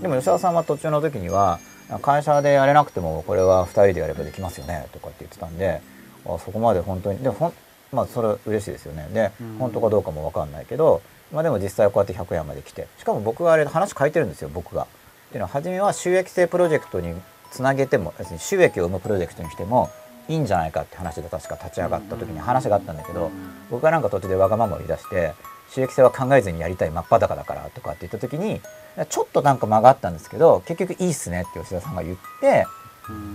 でも吉田さんは途中の時には会社でやれなくてもこれは2人でやればできますよねとかって言ってたんであそこまで本当にでもほんまあそれは嬉しいですよね。で本当かどうかも分かんないけど、まあ、でも実際こうやって100円まで来てしかも僕はあれ話変えてるんですよ僕が。っていうのは初めは収益性プロジェクトにつなげても要するに収益を生むプロジェクトにしてもいいんじゃないかって話で確か立ち上がった時に話があったんだけど僕がなんか途中でわがままを言い出して収益性は考えずにやりたい真っ裸だからとかって言った時にちょっとなんか間があったんですけど結局いいっすねって吉田さんが言って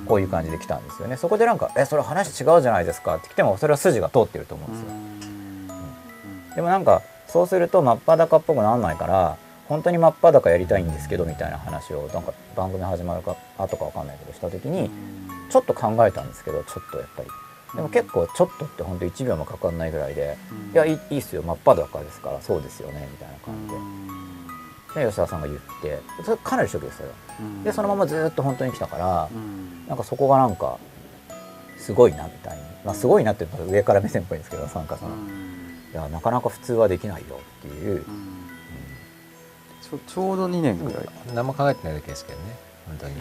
こういう感じで来たんですよね。そこでなんか「えそれ話違うじゃないですか」って来てもそれは筋が通ってると思うんですよ、うん。でもなんかそうすると真っ裸っぽくならないから本当に真っ裸やりたいんですけどみたいな話をなんか番組始まるか後かわかんないけどした時にちょっと考えたんですけどちょっとやっぱり。でも結構ちょっとって本当1秒もかかんないぐらいで「いやいいっすよ。真っ裸ですからそうですよね」みたいな感じで。で吉田さんが言ってそれかなりショックですよ。でそのままずっと本当に来たからなんかそこがなんかすごいなみたいに、まあ、すごいなっていうのは上から目線っぽいんですけど参加さん、いやなかなか普通はできないよっていう、ちょちょうど2年ぐらい。何も考えてないだけですけどね本当に。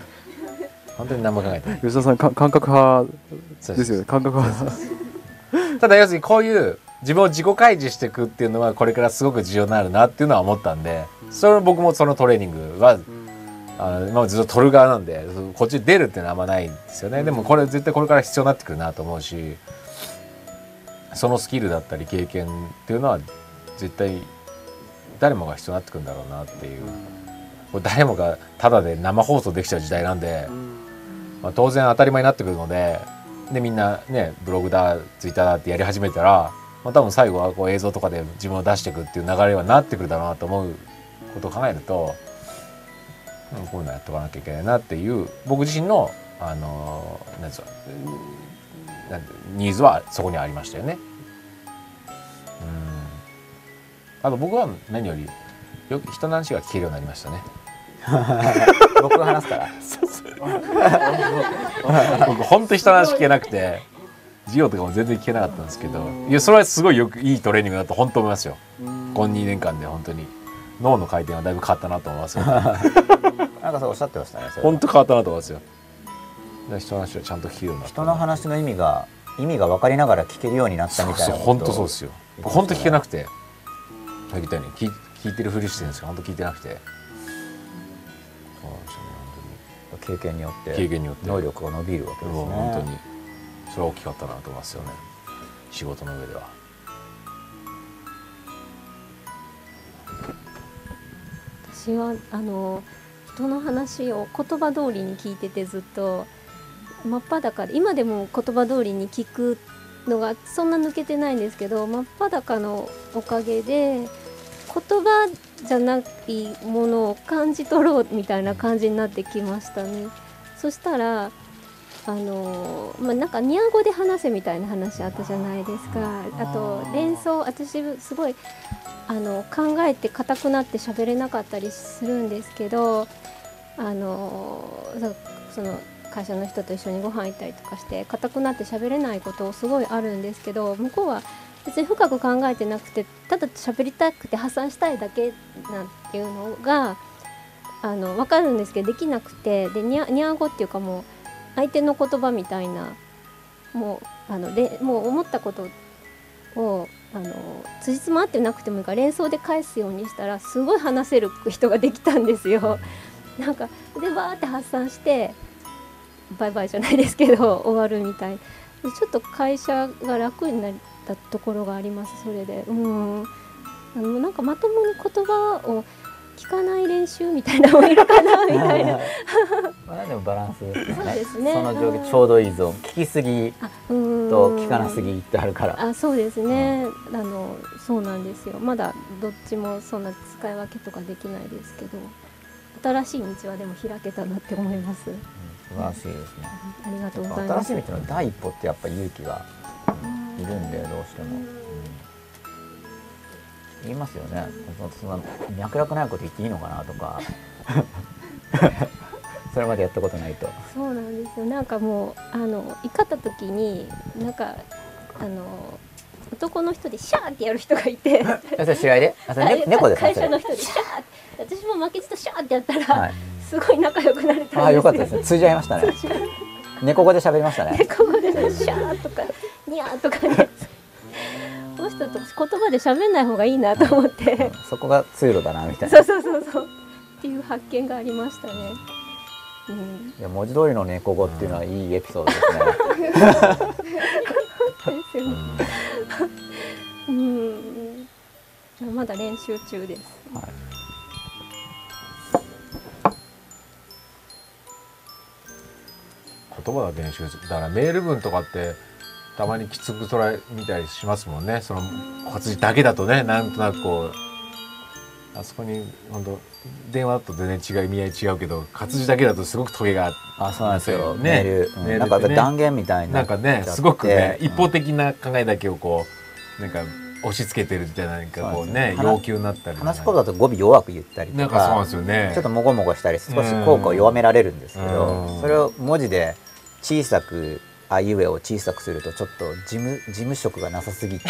本当に何も考えてない。吉田さんか感覚派そうです。よね感覚派。ただ要するにこういう自分を自己開示していくっていうのはこれからすごく重要になるなっていうのは思ったんでそれは僕もそのトレーニングはあの今までずっと取る側なんでこっち出るっていうのはあんまないんですよね。でもこれ絶対これから必要になってくるなと思うしそのスキルだったり経験っていうのは絶対誰もが必要になってくるんだろうなっていう。これ誰もがただで生放送できちゃう時代なんで、まあ、当然当たり前になってくるのででみんなねブログだツイッターだってやり始めたら、まあ、多分最後はこう映像とかで自分を出していくっていう流れはなってくるだろうなと思うことを考えると、うん、こういうのやっておかなきゃいけないなっていう僕自身のあのなんつうニーズはそこにありましたよね。うんあと僕は何よりよく人の話が聞けるようになりましたね。[LAUGHS] 僕が話すから [LAUGHS] [LAUGHS] 僕本当人の話聞けなくて授業とかも全然聞けなかったんですけどいやそれはすごいよくいいトレーニングだと本当思いますよ。この2年間で本当に。脳の回転はだいぶ変わったなと思いますよ。[LAUGHS] なんかそうおっしゃってましたね本当変わったなと思いますよ。人の話をちゃんと聞くようになった人の話の意味が意味が分かりながら聞けるようになったみたいなそう本当そうですよ。本当聞けなくて。さっき言ったように聞い聞いてるふりしてるんですけど本当聞いてなくて。そうなんですよね経験によって経験によって。能力が伸びるわけですね。本当にそれは大きかったなと思いますよね仕事の上では私はあの人の話を言葉通りに聞いててずっと真っ裸で今でも言葉通りに聞くのがそんな抜けてないんですけど真っ裸のおかげで言葉じゃないものを感じ取ろうみたいな感じになってきましたね。そしたらあのまあ、なんかニャン語で話せみたいな話あったじゃないですか。あと連想私すごいあの考えて硬くなって喋れなかったりするんですけどあのそその会社の人と一緒にご飯行ったりとかして硬くなって喋れないことすごいあるんですけど向こうは別に深く考えてなくてただ喋りたくて発散したいだけなんていうのがあの分かるんですけどできなくてでニャニャン語っていうかもう相手の言葉みたいなもうあのでもう思ったことをあの辻褄合ってなくてもいいから連想で返すようにしたらすごい話せる人ができたんですよ。なんかでバーって発散してバイバイじゃないですけど [LAUGHS] 終わるみたい。でちょっと会社が楽になったところがありますそれで。うん。あのなんかまともに言葉を聞かない練習みたいなのもいるかなみたいな。[LAUGHS] まあでもバランスですね。そうですね。その状況ちょうどいいゾーン聞きすぎと聞かなすぎってあるから。あそうですね、あのそうなんですよ。まだどっちもそんな使い分けとかできないですけど新しい道はでも開けたなって思います。素晴らしいですね。ありがとうございます。新しい道の第一歩ってやっぱ勇気がいるんでどうしても、うん言いますよね。そそんな脈絡ないこと言っていいのかなとか。[LAUGHS] それまでやったことないと。そうなんですよ。なんかもうあの怒った時になんかあの男の人でシャーってやる人がいて。それ試合で？あそれ、ね、猫ですか？会社の人でシャーって。私も負けじとシャーってやったら、はい。すごい仲良くなれたんですよ。ああよかったですね。通じ合いましたね。猫語で喋りましたね。でここでねシャーとかニャーとかねこの人と言葉で喋んない方がいいなと思って。そこが通路だなみたいな。そうそうそうそう。っていう発見がありましたね。うん、いや文字通りの猫語っていうのはいいエピソードですね。ですよね。うん、まだ練習中です。言葉だけ練習する。だからメール文とかってたまにきつく捉えみたりしますもんね。その活字だけだとねなんとなくこうあそこに本当電話だと全然違う意味合い違うけど活字だけだとすごくトゲがあそうなんですよ、ねメール、うんなんか断言みたいになんかねすごくね一方的的な考えだけをこうなんか押し付けてるじゃないかこうねそうなんですよ要求になったり話し言葉だと語尾弱く言ったりとなんかそうなんかですよね。ちょっともごもごしたり少し効果を弱められるんですけどうん。それを文字で小さくあいうえを小さくするとちょっと事務事務職がなさすぎて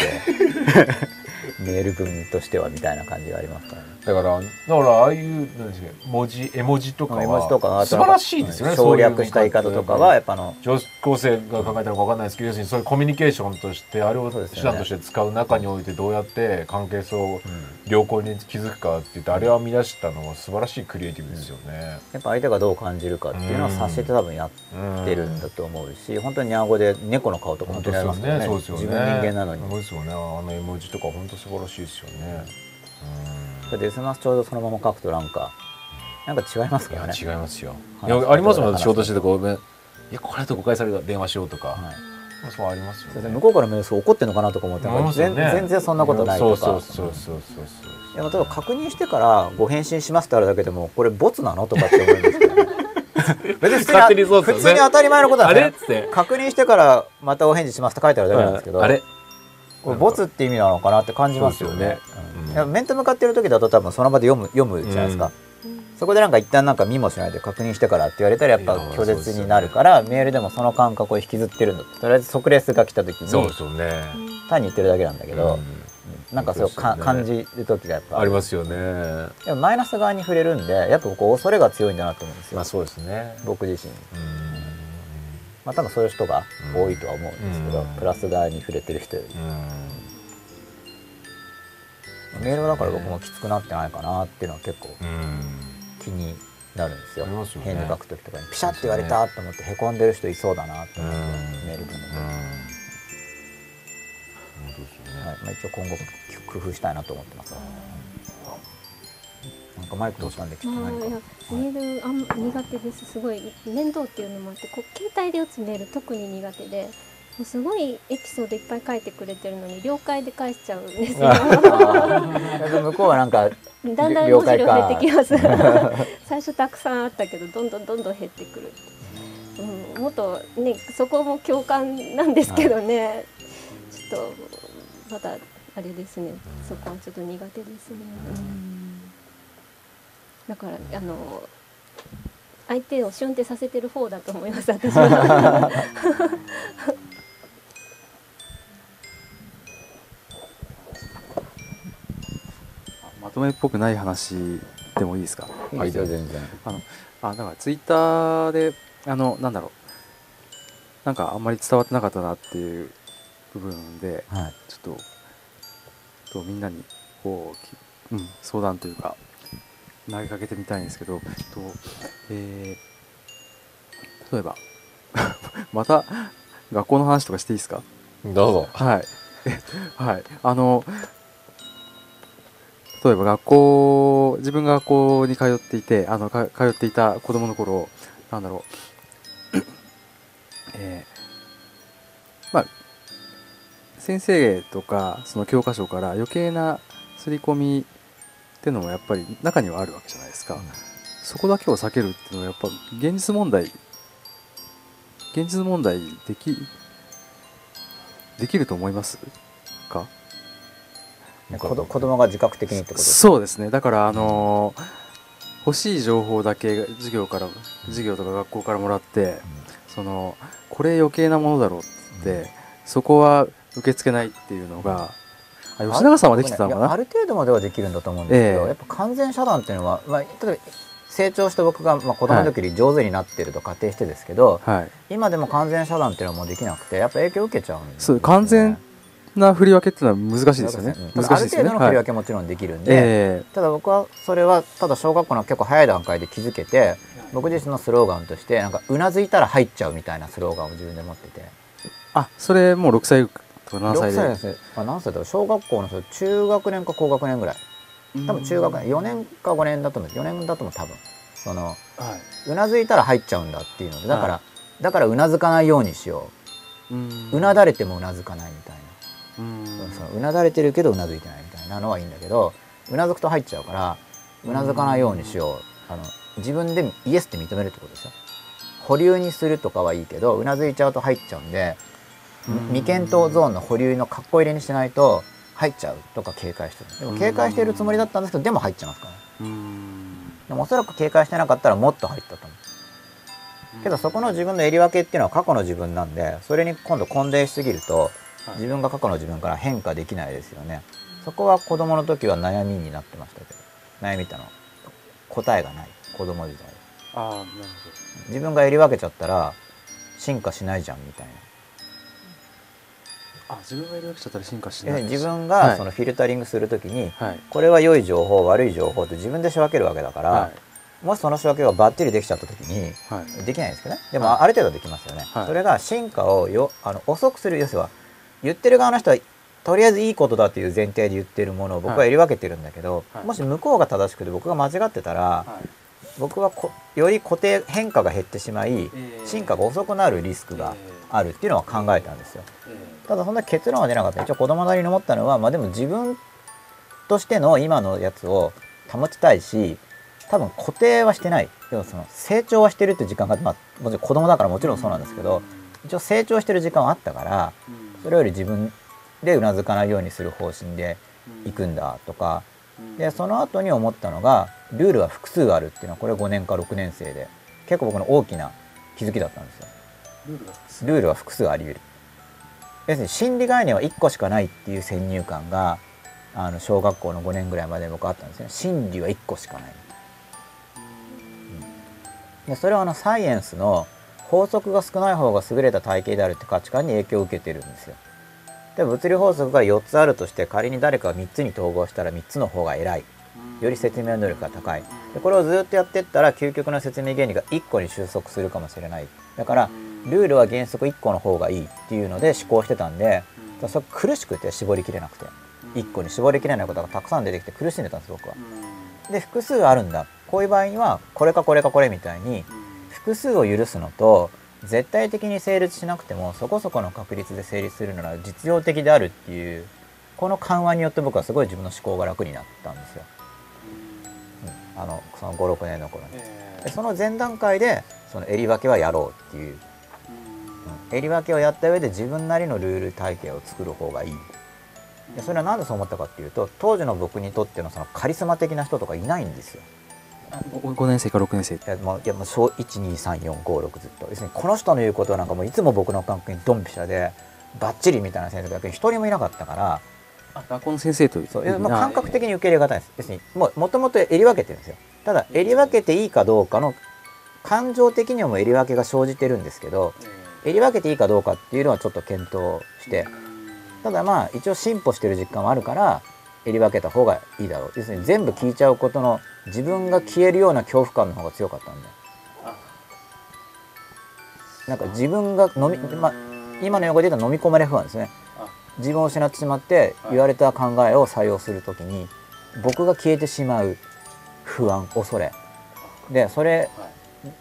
[LAUGHS] メール文としてはみたいな感じがありますからね。だからだからああいうなんですか文字絵文字とかは絵文字とかは素晴らしいですよね省略した言い方とかはやっぱあの女高生が考えたのか分かんないですけど要するにそういうコミュニケーションとしてあれを手段として使う中においてどうやって関係性を良好に築くかって言ってあれを編み出したのは素晴らしいクリエイティブですよね。やっぱ相手がどう感じるかっていうのを察して多分やってるんだと思うし本当にニャン語で猫の顔とか本当にありますからねそうですよね。自分人間なのにそうですよね。あの絵文字とか本当素晴らしいですよね。それで SMS ちょうどそのまま書くとなんかなんか違いますからね違いますよ。いやありますもん仕事しててこうね。いやこれだと誤解されたら電話しようとか、はい。まあそうありますよね。向こうから見ると怒ってんのかなとか思ってね。全然そんなことないとか。そうそうそうそうそういや例えば確認してからご返信しますってあるだけでもこれボツなのとかって思うんですけどね別に普通にね普通に当たり前のことなんあですねれっつって。確認してからまたお返事しますって書いてあるだけなんですけど、あれこれボツって意味なのかなって感じますよね面と向かってる時だと多分その場で読む読むじゃないですか、そこでなんか一旦なんか見もしないで確認してからって言われたらやっぱ拒絶になるから、メールでもその感覚を引きずってるんだととりあえず即レスが来た時にそうですよね。単に言ってるだけなんだけど、うん。なんかそうですよね。感じる時がやっぱありますよね。でもマイナス側に触れるんでやっぱこう恐れが強いんだなと思うんですよ、まあそうですね。僕自身。うん。まあ多分そういう人が多いとは思うんですけど、うん。プラス側に触れてる人より、うんメールはだから僕もきつくなってないかなっていうのは結構うん気になるんですよ。ありますよね返事書く時とかに。ピシャッて言われたと思ってへこんでる人いそうだなと思ってうん。メール文で、はい。まあ、一応今後工夫したいなと思ってます、なんかマイク通したんできっとまあ何か。いやメールあん苦手です。すごい面倒っていうのもあってこう携帯で打つメール特に苦手ですごいエピソードいっぱい書いてくれてるのに了解で返しちゃうんですよ。向こうはなんかだんだん文字量減ってきます。[LAUGHS] 最初たくさんあったけどどんどんどんどん減ってくる、うん、もっとねそこも共感なんですけどね、ちょっとまだあれですね。そこはちょっと苦手ですね、だからあの相手をシュンってさせてる方だと思います私は [LAUGHS] まとめっぽくない話でもいいですか？いいですよ全然。あのあだからツイッターであのなんだろう。なんかあんまり伝わってなかったなっていう部分ではい。ちょっととみんなにこう、きうん、相談というか投げかけてみたいんですけどと、えー例えば [LAUGHS] また学校の話とかしていいですか？どうぞ。はい。はい。あの、例えば学校、自分が学校に通っていて、あの、か通っていた子供の頃、なんだろう、[COUGHS] えーまあ、先生とか、その教科書から余計な刷り込みっていうのもやっぱり中にはあるわけじゃないですか。そこだけを避けるっていうのはやっぱ現実問題、現実問題でき、できると思いますか？ね子供が自覚的にってことそうですね。だからあのー欲しい情報だけ授業から授業とか学校からもらって、そのこれ余計なものだろうって、そこは受け付けないっていうのがあ吉永さんはできてたのかな？ある程度まではできるんだと思うんですけど、ええ。やっぱ完全遮断っていうのは、まあ、例えば成長して僕が、まあ、子供の時より上手になってると仮定してですけど、はい。今でも完全遮断っていうのはもうできなくてやっぱ影響を受けちゃうんですそう完全な振り分けっていうのは難しいですよね。うんただある難しいですよね。程度の振り分はいけもちろんできるんで、えただ僕はそれはただ小学校の結構早い段階で気づけて僕自身のスローガンとしてなんかうなずいたら入っちゃうみたいなスローガンを自分で持ってて。ーあそれもう6歳とか7歳6で歳です。ねあ何歳だろう小学校の人中学年か高学年ぐらい。多分中学年4年か5年だと思う。4年だと思う多分。そのはい。うなずいたら入っちゃうんだっていうのでだから、はだからうなずかないようにしよう。ん。ううなだれてもうなずかないみたいな、うん。そのうなだれてるけどうなずいてないみたいなのはいいんだけどうなずくと入っちゃうからうなずかないようにしようあの自分でイエスって認めるってことですよ保留にするとかはいいけどうなずいちゃうと入っちゃうんで未検討ゾーンの保留の括弧入れにしないと入っちゃうとか警戒してるでも警戒してるつもりだったんですけどでも入っちゃいますからでもおそらく警戒してなかったらもっと入ったと思うけどそこの自分の襟分けっていうのは過去の自分なんでそれに今度混同しすぎるとはい自分が過去の自分から変化できないですよね。そこは子供の時は悩みになってましたけど。悩みってのは答えがない。子供時代。ああなるほ自分が襟分けちゃったら進化しないじゃんみたいな。どあ自分がやり分けちゃったら進化しない。に自分はい。がそのフィルタリングする時にはい。これは良い情報悪い情報って自分で仕分けるわけだから、はい。もしその仕分けがバッチリできちゃった時にはい。できないんですけどね。でもはい。ある程度できますよね、はい。それが進化をよあの遅くする要する言ってる側の人はとりあえずいいことだという前提で言ってるものを僕ははい。襟分けてるんだけど、はい。もし向こうが正しくて僕が間違ってたら、はい。僕はこより固定変化が減ってしまいえー進化が遅くなるリスクがあるっていうのは考えたんですよ。えただそんな結論は出なかった。一応子供なりに思ったのはまあでも自分としての今のやつを保ちたいし多分固定はしてない。要はその成長はしてるって時間が、まあ、もちろん子供だからもちろんそうなんですけど一応成長してる時間はあったからそれより自分でうなずかないようにする方針で行くんだとか。でその後に思ったのがルールは複数あるっていうのはこれ5年か6年生で結構僕の大きな気づきだったんですよ。ルールは複数あり得る。要するに心理概念は1個しかないっていう先入観があの小学校の5年ぐらいまで僕あったんですよね。真理は1個しかない。うん。でそれはあのサイエンスの法則が少ない方が優れた体系であるって価値観に影響を受けてるんですよ。で物理法則が4つあるとして仮に誰かが3つに統合したら3つの方が偉い。より説明能力が高い。でこれをずっとやってったら究極の説明原理が1個に収束するかもしれない。だからルールは原則1個の方がいいっていうので思考してたんでそれ苦しくて絞りきれなくて。1個に絞りきれないことがたくさん出てきて苦しんでたんです僕は。で複数あるんだ。こういう場合にはこれかこれかこれみたいに複数を許すのと絶対的に成立しなくてもそこそこの確率で成立するなら実用的であるっていうこの緩和によって僕はすごい自分の思考が楽になったんですよ。うん、あのその56年の頃に。でその前段階でその襟分けはやろうっていう、うん、襟分けをやった上で自分なりのルール体系を作る方がいい。でそれは何でそう思ったかっていうと当時の僕にとってのそのカリスマ的な人とかいないんですよ。5年生か6年生い。やもういやもう小123456ずっと要するにこの人の言うことはなんかもういつも僕の感覚にドンピシャでバッチリみたいな先生が一人もいなかったから。あ学校の先生という。そういやもう感覚的に受け入れがたいです。要するにもうもともと襟分けてるんですよ。ただ襟分けていいかどうかの感情的にはもう襟分けが生じてるんですけど襟分けていいかどうかっていうのはちょっと検討して。ただまあ一応進歩してる実感はあるから襟分けた方がいいだろう。要するに全部聞いちゃうことの自分が消えるような恐怖感の方が強かったんでなんか自分が飲み、まあ、今の用語で言うと飲み込まれ不安ですね。自分を失ってしまって言われた考えを採用するときに僕が消えてしまう不安恐れ。でそれ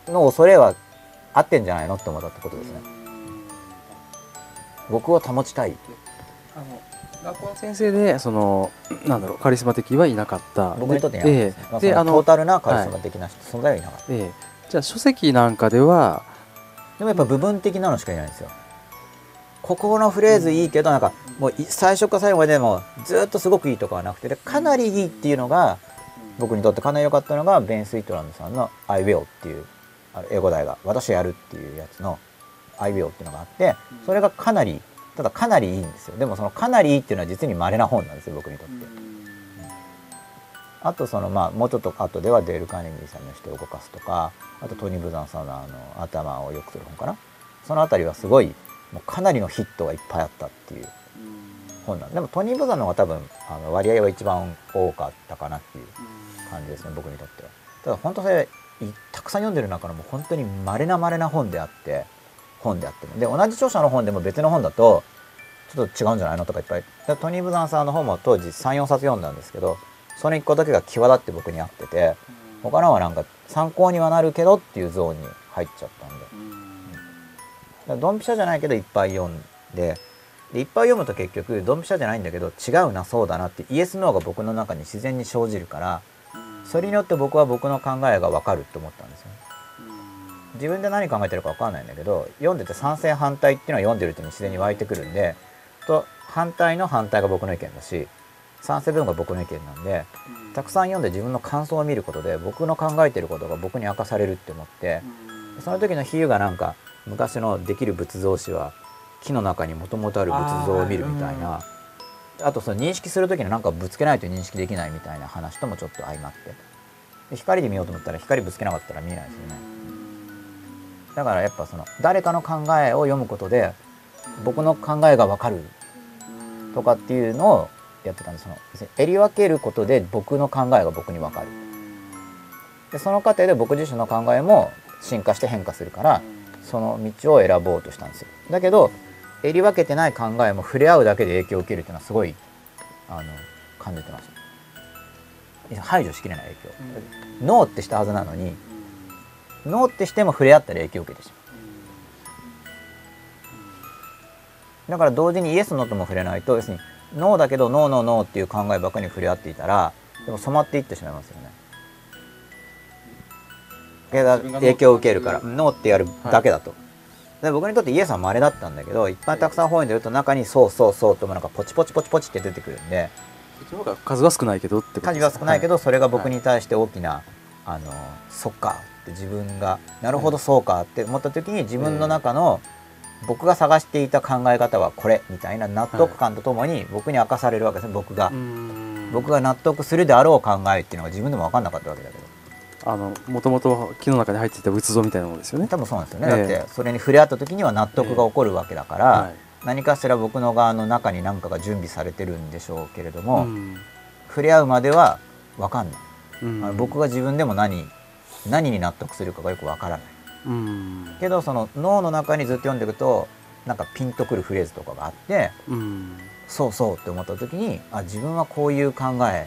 の恐れは合ってんじゃないのって思ったってことですね。僕を保ちたい。あの学校の先生でそのなんだろうカリスマ的はいなかった。僕にとっていなかったです、ねまあ、そであののトータルなカリスマ的な人、存在はいなかった。ええ。じゃあ書籍なんかではでもやっぱ部分的なのしかいないんですよ。ここのフレーズいいけどなんかもうい最初から最後までもずっとすごくいいとかはなくてでかなりいいっていうのが僕にとってかなり良かったのがベン・スイートランドさんの「I will」っていうあの英語題が「私やる」っていうやつの「I will」っていうのがあってそれがかなりただかなりいいんですよ。でもそのかなりいいっていうのは実に稀な本なんですよ僕にとって。あとそのまあもうちょっと後ではデール・カーネギーさんの人を動かすとかあとトニー・ブザンさんのあの頭を良くする本かな。そのあたりはすごいもうかなりのヒットがいっぱいあったっていう本なんでもトニー・ブザンの方が多分あの割合は一番多かったかなっていう感じですね僕にとっては。ただ本当それいたくさん読んでる中のもう本当に稀な稀な本であって本であっても。で同じ著者の本でも別の本だとちょっと違うんじゃないのとかいっぱい。でトニー・ブザンさんの本も当時34冊読んだんですけどその1個だけが際立って僕に合ってて他のはなんか参考にはなるけどっていうゾーンに入っちゃったんで。だからドンピシャじゃないけどいっぱい読んででいっぱい読むと結局ドンピシャじゃないんだけど違うなそうだなってイエスノーが僕の中に自然に生じるからそれによって僕は僕の考えが分かるって思ったんですよね自分で何考えてるか分かんないんだけど読んでて賛成反対っていうのは読んでるうちに自然に湧いてくるんでと反対の反対が僕の意見だし賛成部分が僕の意見なんでたくさん読んで自分の感想を見ることで僕の考えてることが僕に明かされるって思ってその時の比喩がなんか昔のできる仏像師は木の中にもともとある仏像を見るみたいなあとその認識する時のなんかぶつけないと認識できないみたいな話ともちょっと相まって。で光で見ようと思ったら光ぶつけなかったら見えないですよねだからやっぱその誰かの考えを読むことで僕の考えが分かるとかっていうのをやってたんですその襟分けることで僕の考えが僕に分かる。でその過程で僕自身の考えも進化して変化するからその道を選ぼうとしたんですよ。だけど襟分けてない考えも触れ合うだけで影響を受けるっていうのはすごいあの感じてました排除しきれない影響。ノーってしたはずなのにノーってしても触れ合ったら影響を受けてしまう。だから同時にイエスノーとも触れないと要するにノーだけどノーノーノーっていう考えばかりに触れ合っていたらでも染まっていってしまいますよね。影響を受けるからノーってやるだけだと、で僕にとってイエスは稀だったんだけどいっぱいたくさん本読んでると中にそうそうそうともなんかポチポチポチポチって出てくるんで数は少ないけどってこと数は少ないけど、ど、それが僕に対して大きな、あのそっかって自分がなるほどそうかって思った時に自分の中の、僕が探していた考え方はこれみたいな納得感とともに僕に明かされるわけですね僕が、僕が納得するであろう考えっていうのが自分でも分かんなかったわけだけど。あのもともと木の中に入っていた仏像みたいなものですよね。多分そうなんですよね、ええ。だってそれに触れ合った時には納得が起こるわけだから、はい。何かしら僕の側の中に何かが準備されてるんでしょうけれども、うん。触れ合うまでは分かんない、僕が自分でも何何に納得するかがよく分からない。うん。けどその脳の中にずっと読んでいくとなんかピンとくるフレーズとかがあってうん。そうそうって思った時にあ自分はこういう考え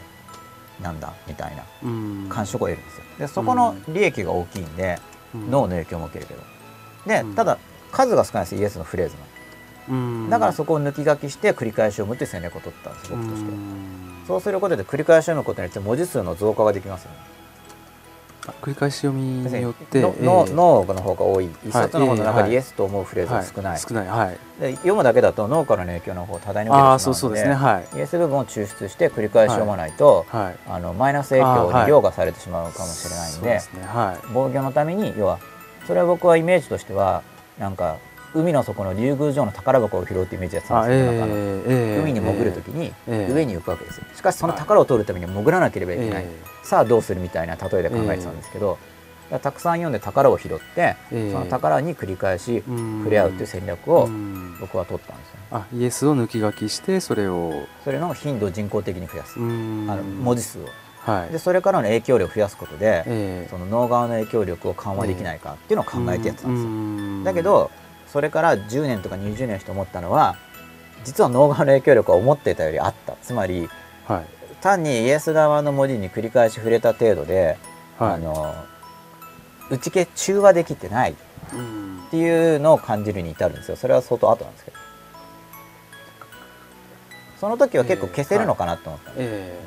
なんだみたいなうん。感触を得るんですよ。でそこの利益が大きいんで、うん。脳の影響も受けるけど。でうん。ただ数が少ないですイエスのフレーズの。うん。だからそこを抜き書きして繰り返し読むっていう戦略を取ったんです僕として。そうすることで繰り返し読むことによって文字数の増加ができますよね。あ繰り返し読みによってのええ脳脳の方が多い。一冊の本の中はい。でイエスと思うフレーズが少ない、はい、少ない。はい。で読むだけだと脳からの影響の方を多大に受けてしまうのでそうそうですね。はい。イエス部分を抽出して繰り返し読まないと、はい。あのマイナス影響に凌駕されてしまうかもしれないんで,、そうですね。はい。防御のために要はそれは僕はイメージとしてはなんか海の底の竜宮城の宝箱を拾うってイメージやってたあんです海に潜る時にええ上に浮くわけですよ。しかしその宝を取るためには潜らなければいけない、えさあどうするみたいな例えで考えてたんですけど、たくさん読んで宝を拾って、ええ。その宝に繰り返しうん。触れ合うという戦略をうん。僕は取ったんですよ、ね。あイエスを抜き書きしてそれを。それの頻度を人工的に増やす、うん。あの文字数を。はい。でそれからの影響力を増やすことで、ええ。その脳側の影響力を緩和できないかっていうのを考えてやってたんですよ、うん。だけどそれから10年とか20年して思ったのは実は脳側の影響力は思っていたよりあった。つまりはい。単にイエス側の文字に繰り返し触れた程度で、はい。あの打ち消中和できてないっうんていうのを感じるに至るんですよ。それは相当後なんですけど。その時は結構消せるのかなと思ったんです、え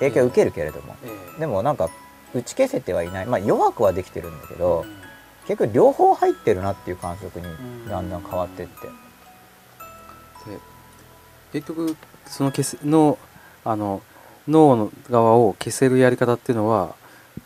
影響を受けるけれども。ええでもなんか打ち消せてはいない。まあ弱くはできてるんだけえど結局両方入ってるなっていう感触にだんだん変わってって。で結局その消せのあの脳の側を消せるやり方っていうのは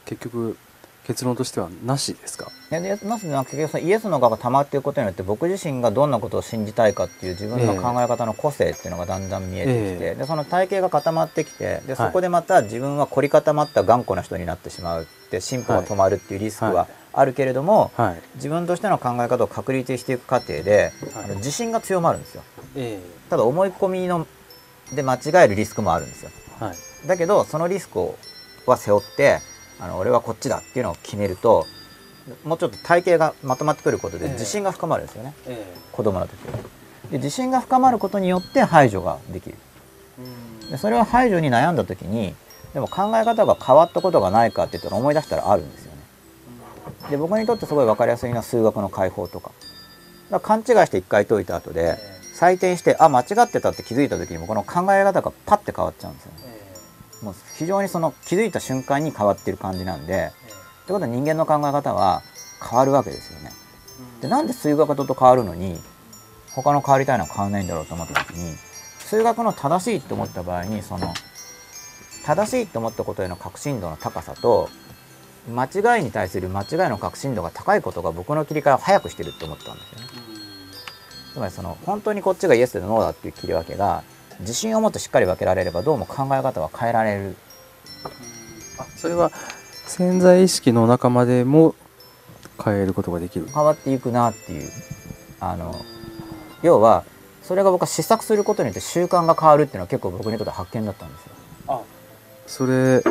結局結論としてはなしですか？いやでまず結局そのイエスの側が溜まっていくことによって僕自身がどんなことを信じたいかっていう自分の考え方の個性っていうのがだんだん見えてきて、ええ。でその体系が固まってきてではいそこでまた自分は凝り固まった頑固な人になってしまうって進歩が止まるっていうリスクはい。はあるけれども、はい。自分としての考え方を確立していく過程で、はい。あの自信が強まるんですよ。えただ思い込みので間違えるリスクもあるんですよ。えはい。だけどそのリスクをは背負ってあの俺はこっちだっていうのを決めるともうちょっと体系がまとまってくることでええ。自信が深まるんですよね、え子供の時は。で自信が深まることによって排除ができる。えでそれを排除に悩んだ時にでも考え方が変わったことがないかって言ったら思い出したらあるんですよ。ねで僕にとってすごい分かりやすいのは数学の解放とか。だから勘違いして一回解いた後で採点してあ間違ってたって気づいた時にもこの考え方がパッて変わっちゃうんですよね。もう非常にその気づいた瞬間に変わってる感じなんでってことは人間の考え方は変わるわけですよね。でなんで数学と変わるのに他の変わりたいのは変わらないんだろうと思った時に数学の正しいって思った場合にその正しいって思ったことへの確信度の高さと間違いに対する間違いの確信度が高いことが僕の切り替えを早くしてるって思ったんですよね。つまりその本当にこっちがイエスでノーだっていう切り分けが自信を持ってしっかり分けられればどうも考え方は変えられる。あそれは潜在意識の中までも変えることができる。変わっていくなっていう。あの要はそれが僕は試作することによって習慣が変わるっていうのは結構僕にとって発見だったんですよ。それ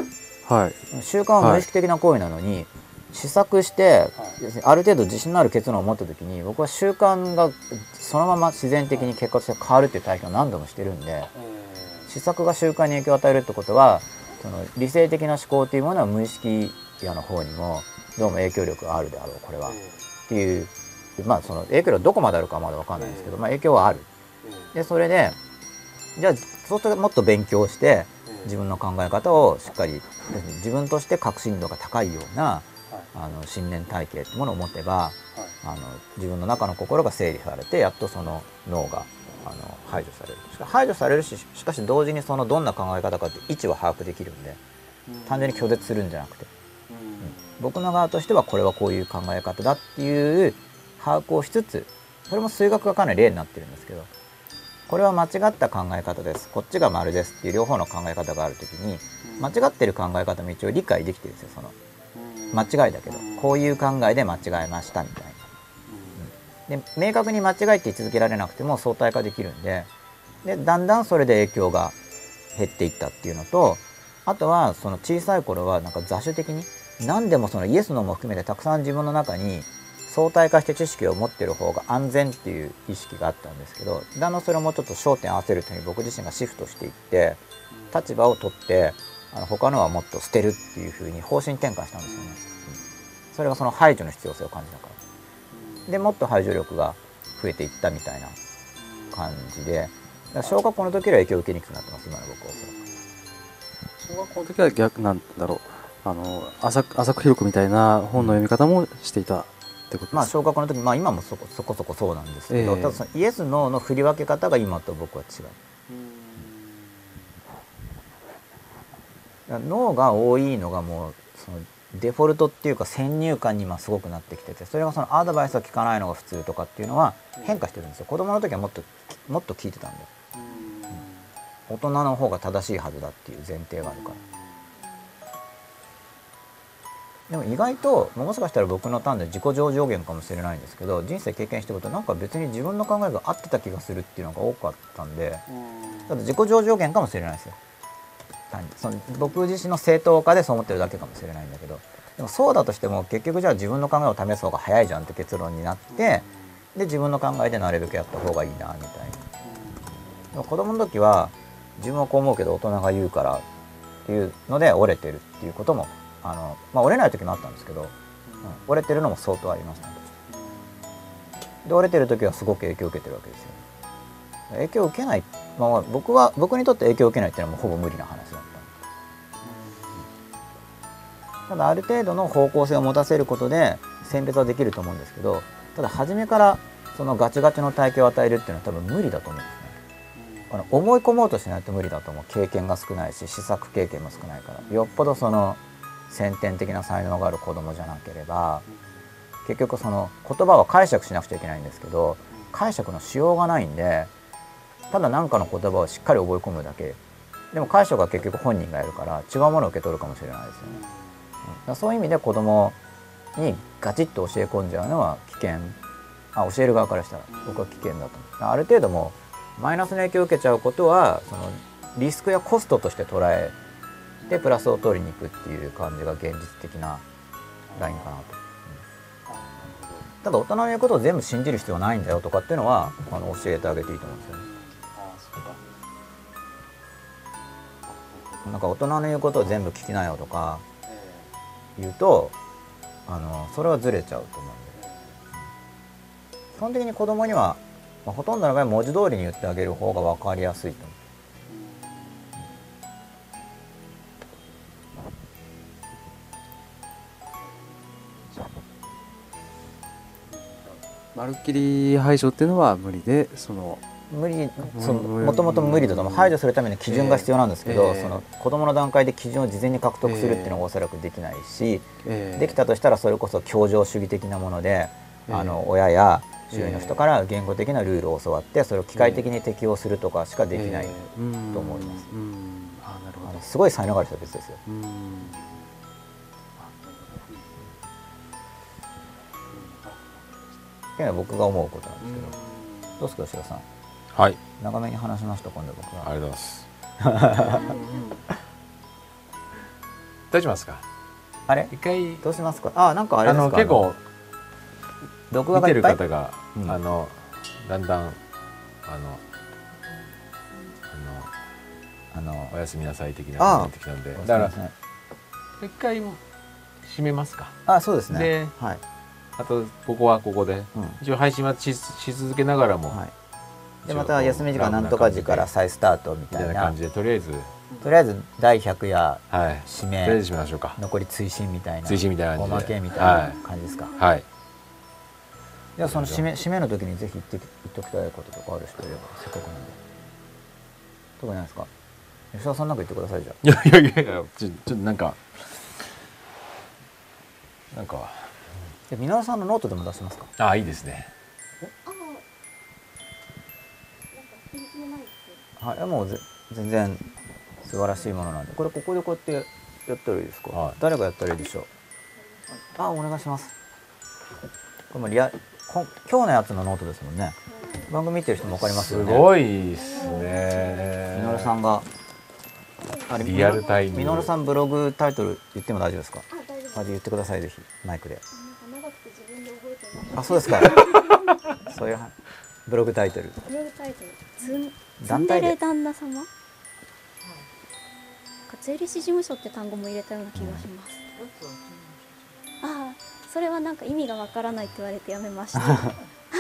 はい。習慣は無意識的な行為なのに、試作して、ある程度自信のある結論を持った時に僕は習慣がそのまま自然的に結果として変わるっていう体験を何度もしてるんで試作が習慣に影響を与えるってことはその理性的な思考というものは無意識やの方にもどうも影響力があるであろうこれは、っていうまあその影響力どこまであるかはまだ分かんないんですけど、まあ、影響はある。でそれでじゃあそうするともっと勉強して自分の考え方をしっかり自分として確信度が高いようなあの信念体系ってものを持てばあの自分の中の心が整理されてやっとその脳があの排除される。しか排除されるししかし同時にそのどんな考え方かって位置は把握できるんで単純に拒絶するんじゃなくて。僕の側としてはこれはこういう考え方だっていう把握をしつつそれも数学がかなり例になってるんですけどこれは間違った考え方です。こっちが丸ですっていう両方の考え方がある時に間違ってる考え方も一応理解できてるんですよその。間違いだけど。こういう考えで間違えましたみたいな。で明確に間違いって言い続けられなくても相対化できるんで。でだんだんそれで影響が減っていったっていうのとあとはその小さい頃はなんか雑種的に何でもそのイエスノーも含めてたくさん自分の中に相対化して知識を持ってる方が安全っていう意識があったんですけどだんだんそれをもうちょっと焦点合わせるというふうに僕自身がシフトしていって立場を取ってあの他のはもっと捨てるっていうふうに方針転換したんですよね。それがその排除の必要性を感じたから。でもっと排除力が増えていったみたいな感じで小学校の時よりは影響を受けにくくなってます今の僕はそ。小学校の時は逆なんだろうあの浅く浅く広くみたいな本の読み方もしていたってことまあ小学校の時まあ今もそこそこそこそうなんですけど、ええ。ただそのイエス・ノーの振り分け方が今と僕は違う。だからノーが多いのがもうそのデフォルトっていうか先入観に今すごくなってきててそれがそのアドバイスを聞かないのが普通とかっていうのは変化してるんですよ。子供の時はもっともっと聞いてたんで、うん、大人の方が正しいはずだっていう前提があるからでも意外ともしかしたら僕の単で自己上上限かもしれないんですけど人生経験してることなんか別に自分の考えが合ってた気がするっていうのが多かったんでただ自己上上限かもしれないですよ。単に。その僕自身の正当化でそう思ってるだけかもしれないんだけどでもそうだとしても結局じゃあ自分の考えを試す方が早いじゃんって結論になってで自分の考えでなるべくやった方がいいなみたいな。でも子供の時は自分はこう思うけど大人が言うからっていうので折れてるっていうこともあの、まあ、折れない時もあったんですけど、うん折れてるのも相当ありましたね。で折れてる時はすごく影響を受けてるわけですよ。影響を受けない、まあ、僕は僕にとって影響を受けないっていうのはもうほぼ無理な話だった。ただある程度の方向性を持たせることで選別はできると思うんですけどただ初めからそのガチガチの体系を与えるっていうのは多分無理だと思うんですね。あの思い込もうとしないと無理だと思う。経験が少ないし試作経験も少ないから。よっぽどその先天的な才能がある子供じゃなければ結局その言葉は解釈しなくちゃいけないんですけど解釈のしようがないんでただ何かの言葉をしっかり覚え込むだけ。でも解釈は結局本人がやるから違うものを受け取るかもしれないですよね、そういう意味で子供にガチッと教え込んじゃうのは危険。あ教える側からしたら僕は危険だと思う。ある程度もマイナスの影響を受けちゃうことはそのリスクやコストとして捉えてプラスを取りに行くっていう感じが現実的なラインかなと。ただ大人の言うことを全部信じる必要はないんだよとかっていうのはあの教えてあげていいと思うんですよね。なんか大人の言うことを全部聞きなよとか言うとあのそれはずれちゃうと思うんで基本的に子供には、まあ、ほとんどの場合文字通りに言ってあげる方が分かりやすいと思う。まるっきり排除っていうのは無理でその無理そのもともと無理だと排除するための基準が必要なんですけど、ええ。その子供の段階で基準を事前に獲得するっていうのがおそらくできないし、えーできたとしたらそれこそ協情主義的なもので、ええ。あの親や周囲の人から言語的なルールを教わってそれを機械的に適用するとかしかできない、と思います。うん。あなるほど。あのすごい才能がある人は別ですよ。っていうのは僕が思うことなんですけど、どうですか吉田さん？はい。長めに話しました今度僕は、ありがとうございます。大丈夫ですか？あれ？一回。どうしますか？あなんかあれあですか？の結構録画見てる方が、うん。あのだんだんあのああののおやすみなさい的なになってきたんで。だから一回締めますか。あそうですね。ではい、あとここはここで。うん。一応配信はしし続けながらも、はい、でまた休み時間なんとか時から再スタートみみたいな感じでとりあえず。とりあえず第100夜はい。締とりあえめず締めましょうか。残り追伸みたいな。追伸みたいなおまけみたいな感じですか、はい。じゃあその締め締めの時にぜひ言って言っておきたいこととかある人いればせっかくなんで。特にないですか？吉田さんなんか言ってくださいじゃいやいやいやいやちょっとなんかなんかあじゃあ皆さんのノートでも出しますか？あいいですね。はいもうぜ全然素晴らしいものなんで。これここでこうやってやったらいいですか、はい。誰がやったらいいでしょう？あお願いします。これもリアこん今日のやつのノートですもんね。番組見てる人も分かりますよね。すごいですね。みのるさんがあれリアルタイム。みのるさんブログタイトル言っても大丈夫ですか？あ大丈夫あ言ってくださいぜひ。マイクであそうですか。[LAUGHS] そういうブログタイトル。ブログタイトル。ツンツンデレ旦那様？税理士事務所って単語も入れたような気がします、ああそれはなんか意味がわからないって言われてやめました。[LAUGHS] は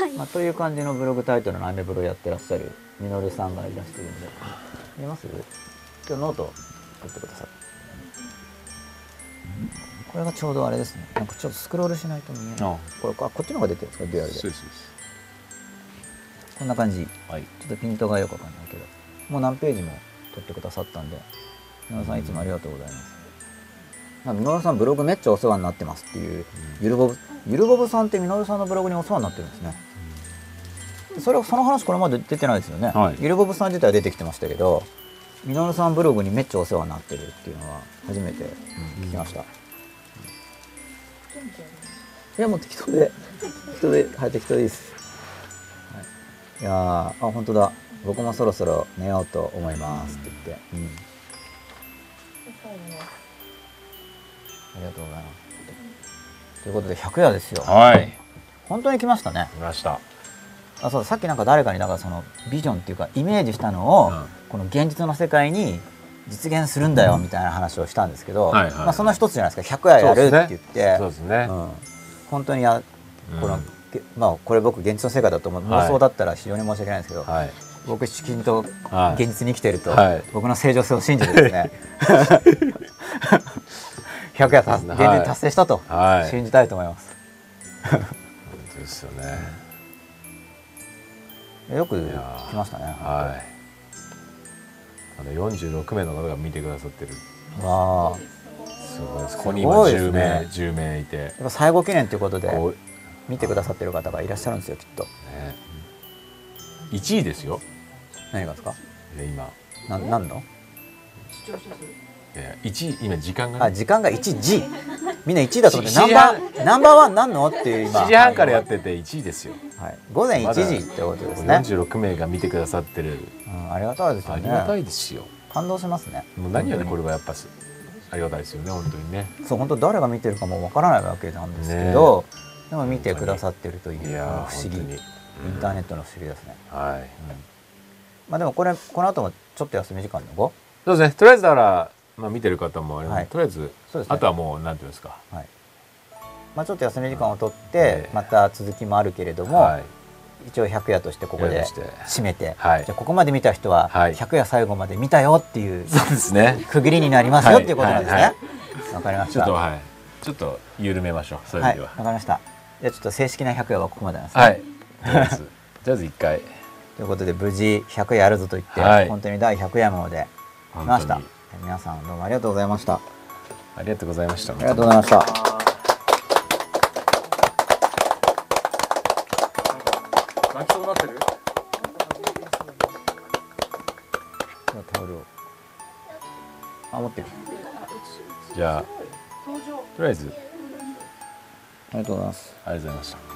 い。まあ、という感じのブログタイトルのアメブロやってらっしゃるみのるさんがいらしてるんで。見ます？今日ノート取ってくださいこれがちょうどあれですね。なんかちょっとスクロールしないと見えない。あこれあこっちの方が出てるんですか？リアルで。こんな感じ。はい。ちょっとピントがよくわかんないけど。もう何ページも取ってくださったんで。みのるさんいつもありがとうございます。まあみのるさんブログめっちゃお世話になってますっていう。ゆるぼぶゆるぼぶさんってみのるさんのブログにお世話になってるんですね。それその話これまで出てないですよね、はい。ゆるぼぶさん自体は出てきてましたけどみのるさんブログにめっちゃお世話になってるっていうのは初めて聞きました、いやもう適当。で適当ではい適当でいいです、はい、いやーあ本当だ。僕もそろそろ寝ようと思いますって言って、うん、ありがとうございます。ということで100夜ですよ。はい。本当に来ましたね。見ました。あそうださっきなんか誰かにだからそのビジョンっていうかイメージしたのを、うん。この現実の世界に実現するんだよみたいな話をしたんですけど、はいはいまあ、その一つじゃないですか。100夜やるって言ってそうですね。うん、本当にやこの、うん。げまあこれ僕現実の世界だと思う。はい。妄想だったら非常に申し訳ないんですけど、はい。僕きちんとはい。現実に生きてると、はい。僕の正常性を信じてですね [LAUGHS] 100夜達現実に達成したとはい。信じたいと思います、本当ですよね。[LAUGHS] よく来ましたねはいあの46名の方が見てくださってる。わあ。すごいです。ここにす今10ごいですね。名10名いて。やっぱ最後記念ということで見てくださってる方がいらっしゃるんですよきっと。ね。1位ですよ。何がですか？で今。な何の？いや1位今時間がね。あ時間が1時。みんな1位だと思って [LAUGHS] ナン7バーナンバーワンなんの？っていう今。7時半からやってて1位ですよ。はい、午前1時ってことですね、46名が見てくださってる。うん、ありがたいですよね。ありがたいですよ。感動しますね。もう何よりこれれはやっぱすありがたいですよね本当にね。そう本当誰が見てるかもわからないわけなんですけど、でも見てくださってるという不思議。本当に。インターネットの不思議ですね、はい。まあでもこれこの後もちょっと休み時間の後そうですね。とりあえずだから、まあ、見てる方もあれはい。とりあえずそうですね。あとはもうなんていうんですか。はい。まあ、ちょっと休み時間を取ってええまた続きもあるけれども、はい一応100夜としてここで締めて、はい。じゃあここまで見た人ははい。100夜最後まで見たよっていうそうですね。区切りになりますよはい。っていうことですね。はい。わ、はかりました。はちょっとはい。ちょっと緩めましょう。そういう意い、味でわはかりました。じゃあちょっと正式な100夜はここまでなんですね。はい、とりあえず。一回。ということで無事100夜やるぞと言って、はい。本当に第100夜まで。来本ました。皆さんどうもありがとうございました。あありがとうございました。りがとうございました。持ってる。じゃあとりあえずありがとうございます。ありがとうございました